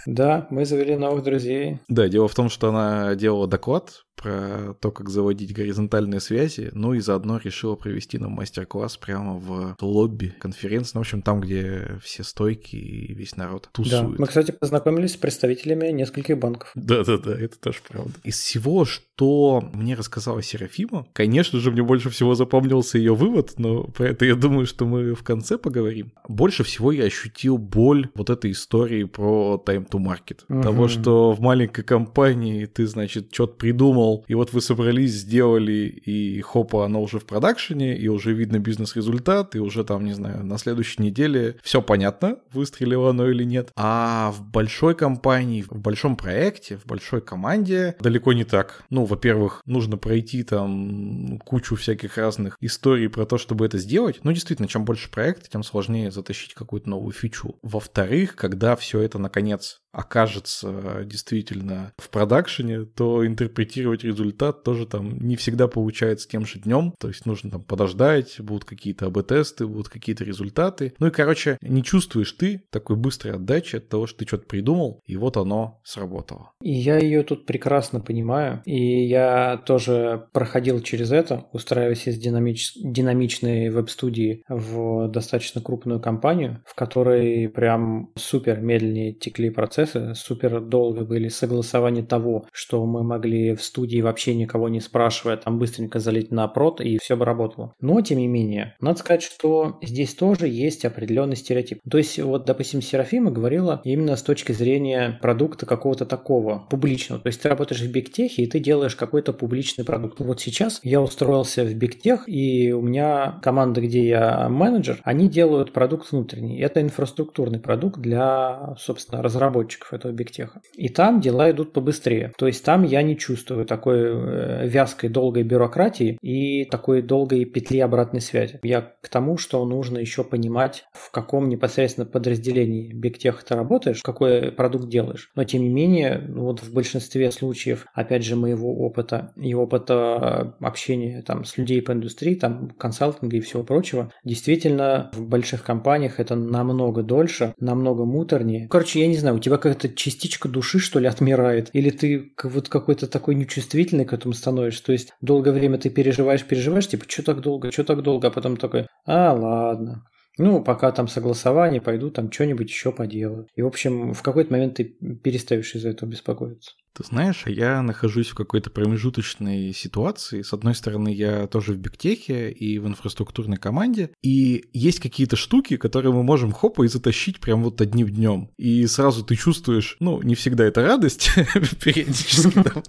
Да, мы завели новых друзей. Да, дело в том, что она делала доклад про то, как заводить горизонтальные связи, ну и заодно решила провести нам мастер-класс прямо в лобби конференции, ну, в общем, там, где все стойки и весь народ тусует. Да, мы, кстати, познакомились с представителями нескольких банков. Да-да-да, это тоже правда. Из всего, что мне рассказала Серафима, конечно же, мне больше всего запомнился ее вывод, но про это я думаю, что мы в конце поговорим. Больше всего я ощутил боль вот этой истории про time to market. Угу. Того, что в маленькой компании ты, значит, что-то придумал, придумал, и вот вы собрались, сделали, и хопа, оно уже в продакшене, и уже видно бизнес-результат, и уже там, не знаю, на следующей неделе все понятно, выстрелило оно или нет. А в большой компании, в большом проекте, в большой команде далеко не так. Ну, во-первых, нужно пройти там кучу всяких разных историй про то, чтобы это сделать. Ну, действительно, чем больше проект, тем сложнее затащить какую-то новую фичу. Во-вторых, когда все это наконец окажется действительно в продакшене, то интерпретировать результат тоже там не всегда получается тем же днем. То есть нужно там подождать, будут какие-то АБ-тесты, будут какие-то результаты. Ну и, короче, не чувствуешь ты такой быстрой отдачи от того, что ты что-то придумал, и вот оно сработало. И я ее тут прекрасно понимаю. И я тоже проходил через это, устраиваясь из динамич... динамичной веб-студии в достаточно крупную компанию, в которой прям супер медленнее текли процессы, супер долго были согласования того, что мы могли в студии вообще никого не спрашивая, там быстренько залить на прод, и все бы работало. Но, тем не менее, надо сказать, что здесь тоже есть определенный стереотип. То есть, вот, допустим, Серафима говорила именно с точки зрения продукта какого-то такого публичного. То есть, ты работаешь в бигтехе, и ты делаешь какой-то публичный продукт. Вот сейчас я устроился в бигтех, и у меня команда, где я менеджер, они делают продукт внутренний. Это инфраструктурный продукт для, собственно, разработчиков этого бигтеха. И там дела идут побыстрее. То есть там я не чувствую такой э, вязкой, долгой бюрократии и такой долгой петли обратной связи. Я к тому, что нужно еще понимать, в каком непосредственно подразделении бигтеха ты работаешь, какой продукт делаешь. Но тем не менее, вот в большинстве случаев, опять же, моего опыта и опыта общения там с людей по индустрии, там консалтинга и всего прочего, действительно в больших компаниях это намного дольше, намного муторнее. Короче, я не знаю, у тебя какая-то частичка души, что ли, отмирает? Или ты вот какой-то такой нечувствительный к этому становишься? То есть долгое время ты переживаешь, переживаешь, типа, что так долго, что так долго, а потом такой, а, ладно. Ну, пока там согласование, пойду там что-нибудь еще поделаю. И, в общем, в какой-то момент ты перестаешь из-за этого беспокоиться. Ты знаешь, а я нахожусь в какой-то промежуточной ситуации. С одной стороны, я тоже в бигтехе и в инфраструктурной команде, и есть какие-то штуки, которые мы можем хопа и затащить прям вот одним днем. И сразу ты чувствуешь, ну, не всегда это радость, периодически там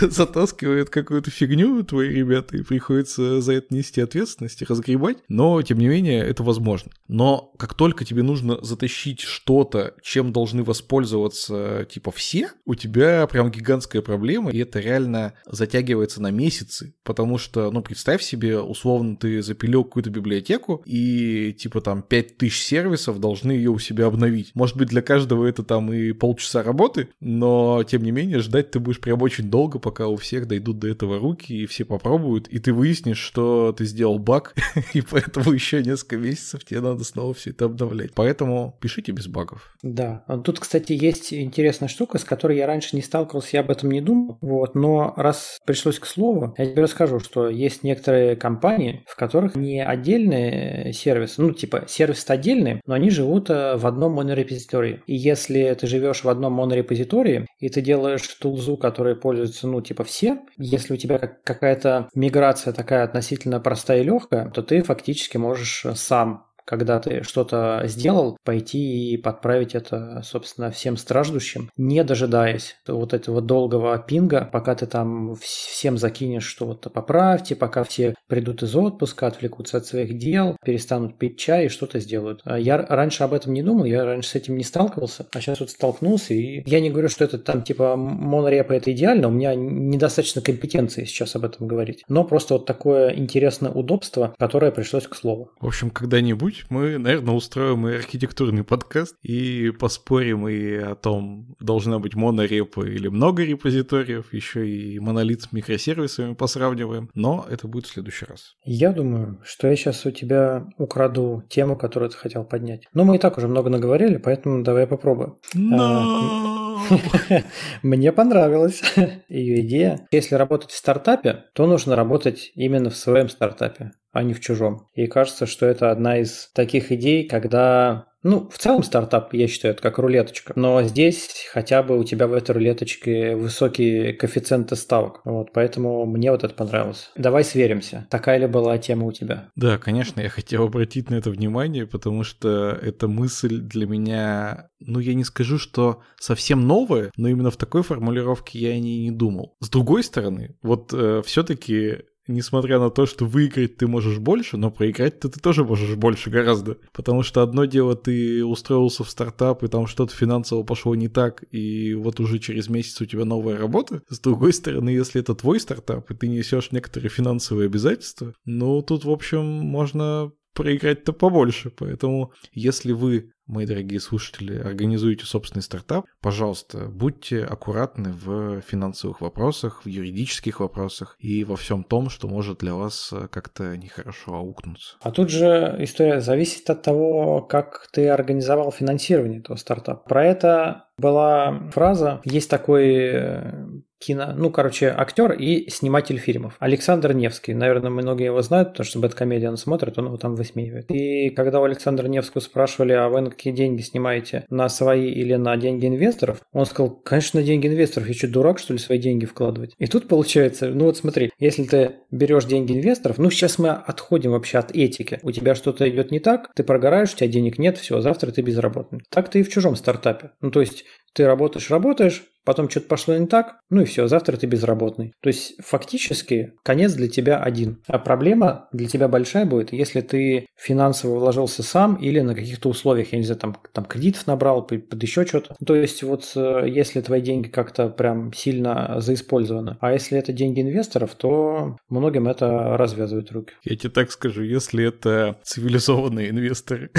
затаскивают какую-то фигню твои ребята, и приходится за это нести ответственность и разгребать, но, тем не менее, это возможно. Но как только тебе нужно затащить что-то, чем должны воспользоваться, типа, все, у тебя тебя прям гигантская проблема, и это реально затягивается на месяцы, потому что, ну, представь себе, условно, ты запилил какую-то библиотеку, и типа там 5000 сервисов должны ее у себя обновить. Может быть, для каждого это там и полчаса работы, но, тем не менее, ждать ты будешь прям очень долго, пока у всех дойдут до этого руки, и все попробуют, и ты выяснишь, что ты сделал баг, и поэтому еще несколько месяцев тебе надо снова все это обновлять. Поэтому пишите без багов. Да. Тут, кстати, есть интересная штука, с которой я раньше раньше не сталкивался, я об этом не думал. Вот, но раз пришлось к слову, я тебе расскажу, что есть некоторые компании, в которых не отдельные сервисы, ну, типа сервисы отдельные, но они живут э, в одном монорепозитории. И если ты живешь в одном монорепозитории, и ты делаешь тулзу, которой пользуются, ну, типа все, если у тебя какая-то миграция такая относительно простая и легкая, то ты фактически можешь сам когда ты что-то сделал, пойти и подправить это, собственно, всем страждущим, не дожидаясь вот этого долгого пинга, пока ты там всем закинешь, что вот поправьте, пока все придут из отпуска, отвлекутся от своих дел, перестанут пить чай и что-то сделают. А я раньше об этом не думал, я раньше с этим не сталкивался, а сейчас вот столкнулся, и я не говорю, что это там типа монорепа это идеально, у меня недостаточно компетенции сейчас об этом говорить, но просто вот такое интересное удобство, которое пришлось к слову. В общем, когда-нибудь когда-нибудь мы, наверное, устроим и архитектурный подкаст и поспорим и о том, должна быть монорепа или много репозиториев, еще и монолит с микросервисами посравниваем, но это будет в следующий раз. Я думаю, что я сейчас у тебя украду тему, которую ты хотел поднять. Но мы и так уже много наговорили, поэтому давай попробуем. Но... Мне понравилась ее идея. Если работать в стартапе, то нужно работать именно в своем стартапе а не в чужом. И кажется, что это одна из таких идей, когда ну, в целом стартап, я считаю, это как рулеточка. Но здесь хотя бы у тебя в этой рулеточке высокие коэффициенты ставок. Вот, поэтому мне вот это понравилось. Давай сверимся. Такая ли была тема у тебя? Да, конечно, я хотел обратить на это внимание, потому что эта мысль для меня, ну, я не скажу, что совсем новая, но именно в такой формулировке я о ней не думал. С другой стороны, вот э, все-таки несмотря на то, что выиграть ты можешь больше, но проиграть-то ты тоже можешь больше гораздо. Потому что одно дело, ты устроился в стартап, и там что-то финансово пошло не так, и вот уже через месяц у тебя новая работа. С другой стороны, если это твой стартап, и ты несешь некоторые финансовые обязательства, ну, тут, в общем, можно проиграть-то побольше. Поэтому, если вы мои дорогие слушатели, организуете собственный стартап, пожалуйста, будьте аккуратны в финансовых вопросах, в юридических вопросах и во всем том, что может для вас э, как-то нехорошо аукнуться. А тут же история зависит от того, как ты организовал финансирование этого стартапа. Про это была фраза, есть такой э, кино, ну, короче, актер и сниматель фильмов. Александр Невский. Наверное, многие его знают, потому что Бэткомедиан смотрит, он его там высмеивает. И когда у Александра Невского спрашивали, а вы на какие деньги снимаете, на свои или на деньги инвесторов, он сказал, конечно, на деньги инвесторов. Я что, дурак, что ли, свои деньги вкладывать? И тут получается, ну вот смотри, если ты берешь деньги инвесторов, ну сейчас мы отходим вообще от этики. У тебя что-то идет не так, ты прогораешь, у тебя денег нет, все, завтра ты безработный. Так ты и в чужом стартапе. Ну то есть ты работаешь, работаешь, потом что-то пошло не так, ну и все, завтра ты безработный. То есть фактически конец для тебя один. А проблема для тебя большая будет, если ты финансово вложился сам или на каких-то условиях, я не знаю, там, там кредитов набрал, под еще что-то. То есть вот э, если твои деньги как-то прям сильно заиспользованы, а если это деньги инвесторов, то многим это развязывает руки. Я тебе так скажу, если это цивилизованные инвесторы.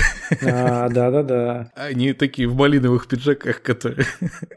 Да-да-да. Они такие в малиновых пиджаках, которые...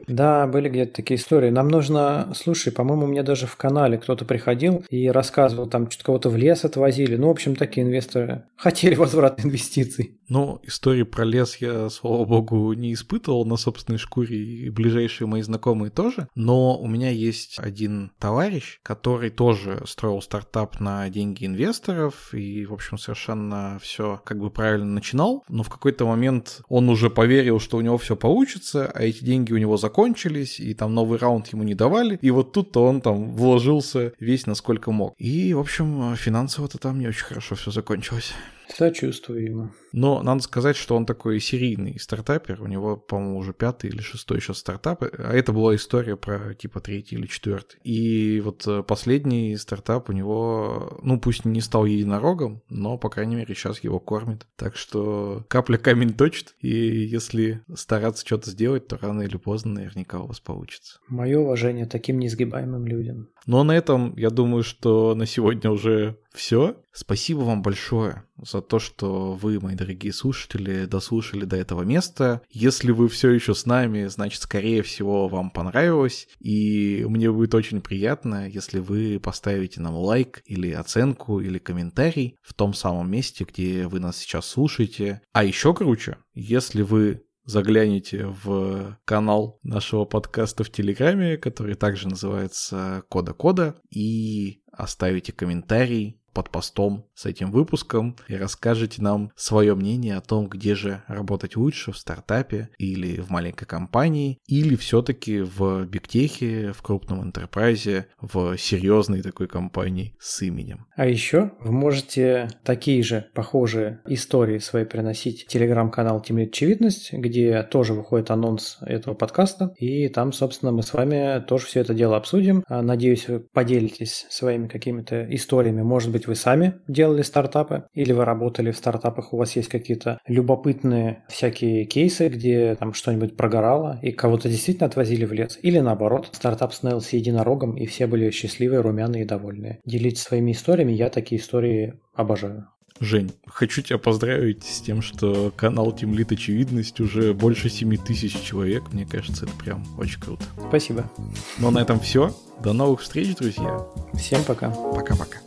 Да, были где-то такие истории. Нам нужно, слушай, по-моему, мне даже в канале кто-то приходил и рассказывал, там что-то кого-то в лес отвозили. Ну, в общем, такие инвесторы хотели возврат инвестиций. Ну, истории про лес я, слава богу, не испытывал на собственной шкуре, и ближайшие мои знакомые тоже. Но у меня есть один товарищ, который тоже строил стартап на деньги инвесторов, и, в общем, совершенно все как бы правильно начинал. Но в какой-то момент он уже поверил, что у него все получится, а эти деньги у него закончились, и там новый раунд ему не давали. И вот тут-то он там вложился весь насколько мог. И, в общем, финансово-то там не очень хорошо все закончилось. Сочувствую ему. Но надо сказать, что он такой серийный стартапер. У него, по-моему, уже пятый или шестой сейчас стартап. А это была история про типа третий или четвертый. И вот э, последний стартап у него, ну пусть не стал единорогом, но, по крайней мере, сейчас его кормит. Так что капля камень точит. И если стараться что-то сделать, то рано или поздно наверняка у вас получится. Мое уважение таким несгибаемым людям. Ну а на этом, я думаю, что на сегодня уже все. Спасибо вам большое за то, что вы, мои дорогие слушатели, дослушали до этого места. Если вы все еще с нами, значит, скорее всего, вам понравилось. И мне будет очень приятно, если вы поставите нам лайк или оценку или комментарий в том самом месте, где вы нас сейчас слушаете. А еще круче, если вы загляните в канал нашего подкаста в Телеграме, который также называется Кода Кода, и оставите комментарий под постом с этим выпуском и расскажете нам свое мнение о том, где же работать лучше, в стартапе или в маленькой компании, или все-таки в бигтехе, в крупном интерпрайзе, в серьезной такой компании с именем. А еще вы можете такие же похожие истории свои приносить в телеграм-канал Тимит Очевидность, где тоже выходит анонс этого подкаста, и там, собственно, мы с вами тоже все это дело обсудим. А, надеюсь, вы поделитесь своими какими-то историями, может быть, быть, вы сами делали стартапы, или вы работали в стартапах, у вас есть какие-то любопытные всякие кейсы, где там что-нибудь прогорало, и кого-то действительно отвозили в лес. Или наоборот, стартап становился единорогом, и все были счастливые, румяные и довольные. Делитесь своими историями, я такие истории обожаю. Жень, хочу тебя поздравить с тем, что канал Тимлит Очевидность уже больше 7 тысяч человек. Мне кажется, это прям очень круто. Спасибо. Ну, на этом все. До новых встреч, друзья. Всем пока. Пока-пока.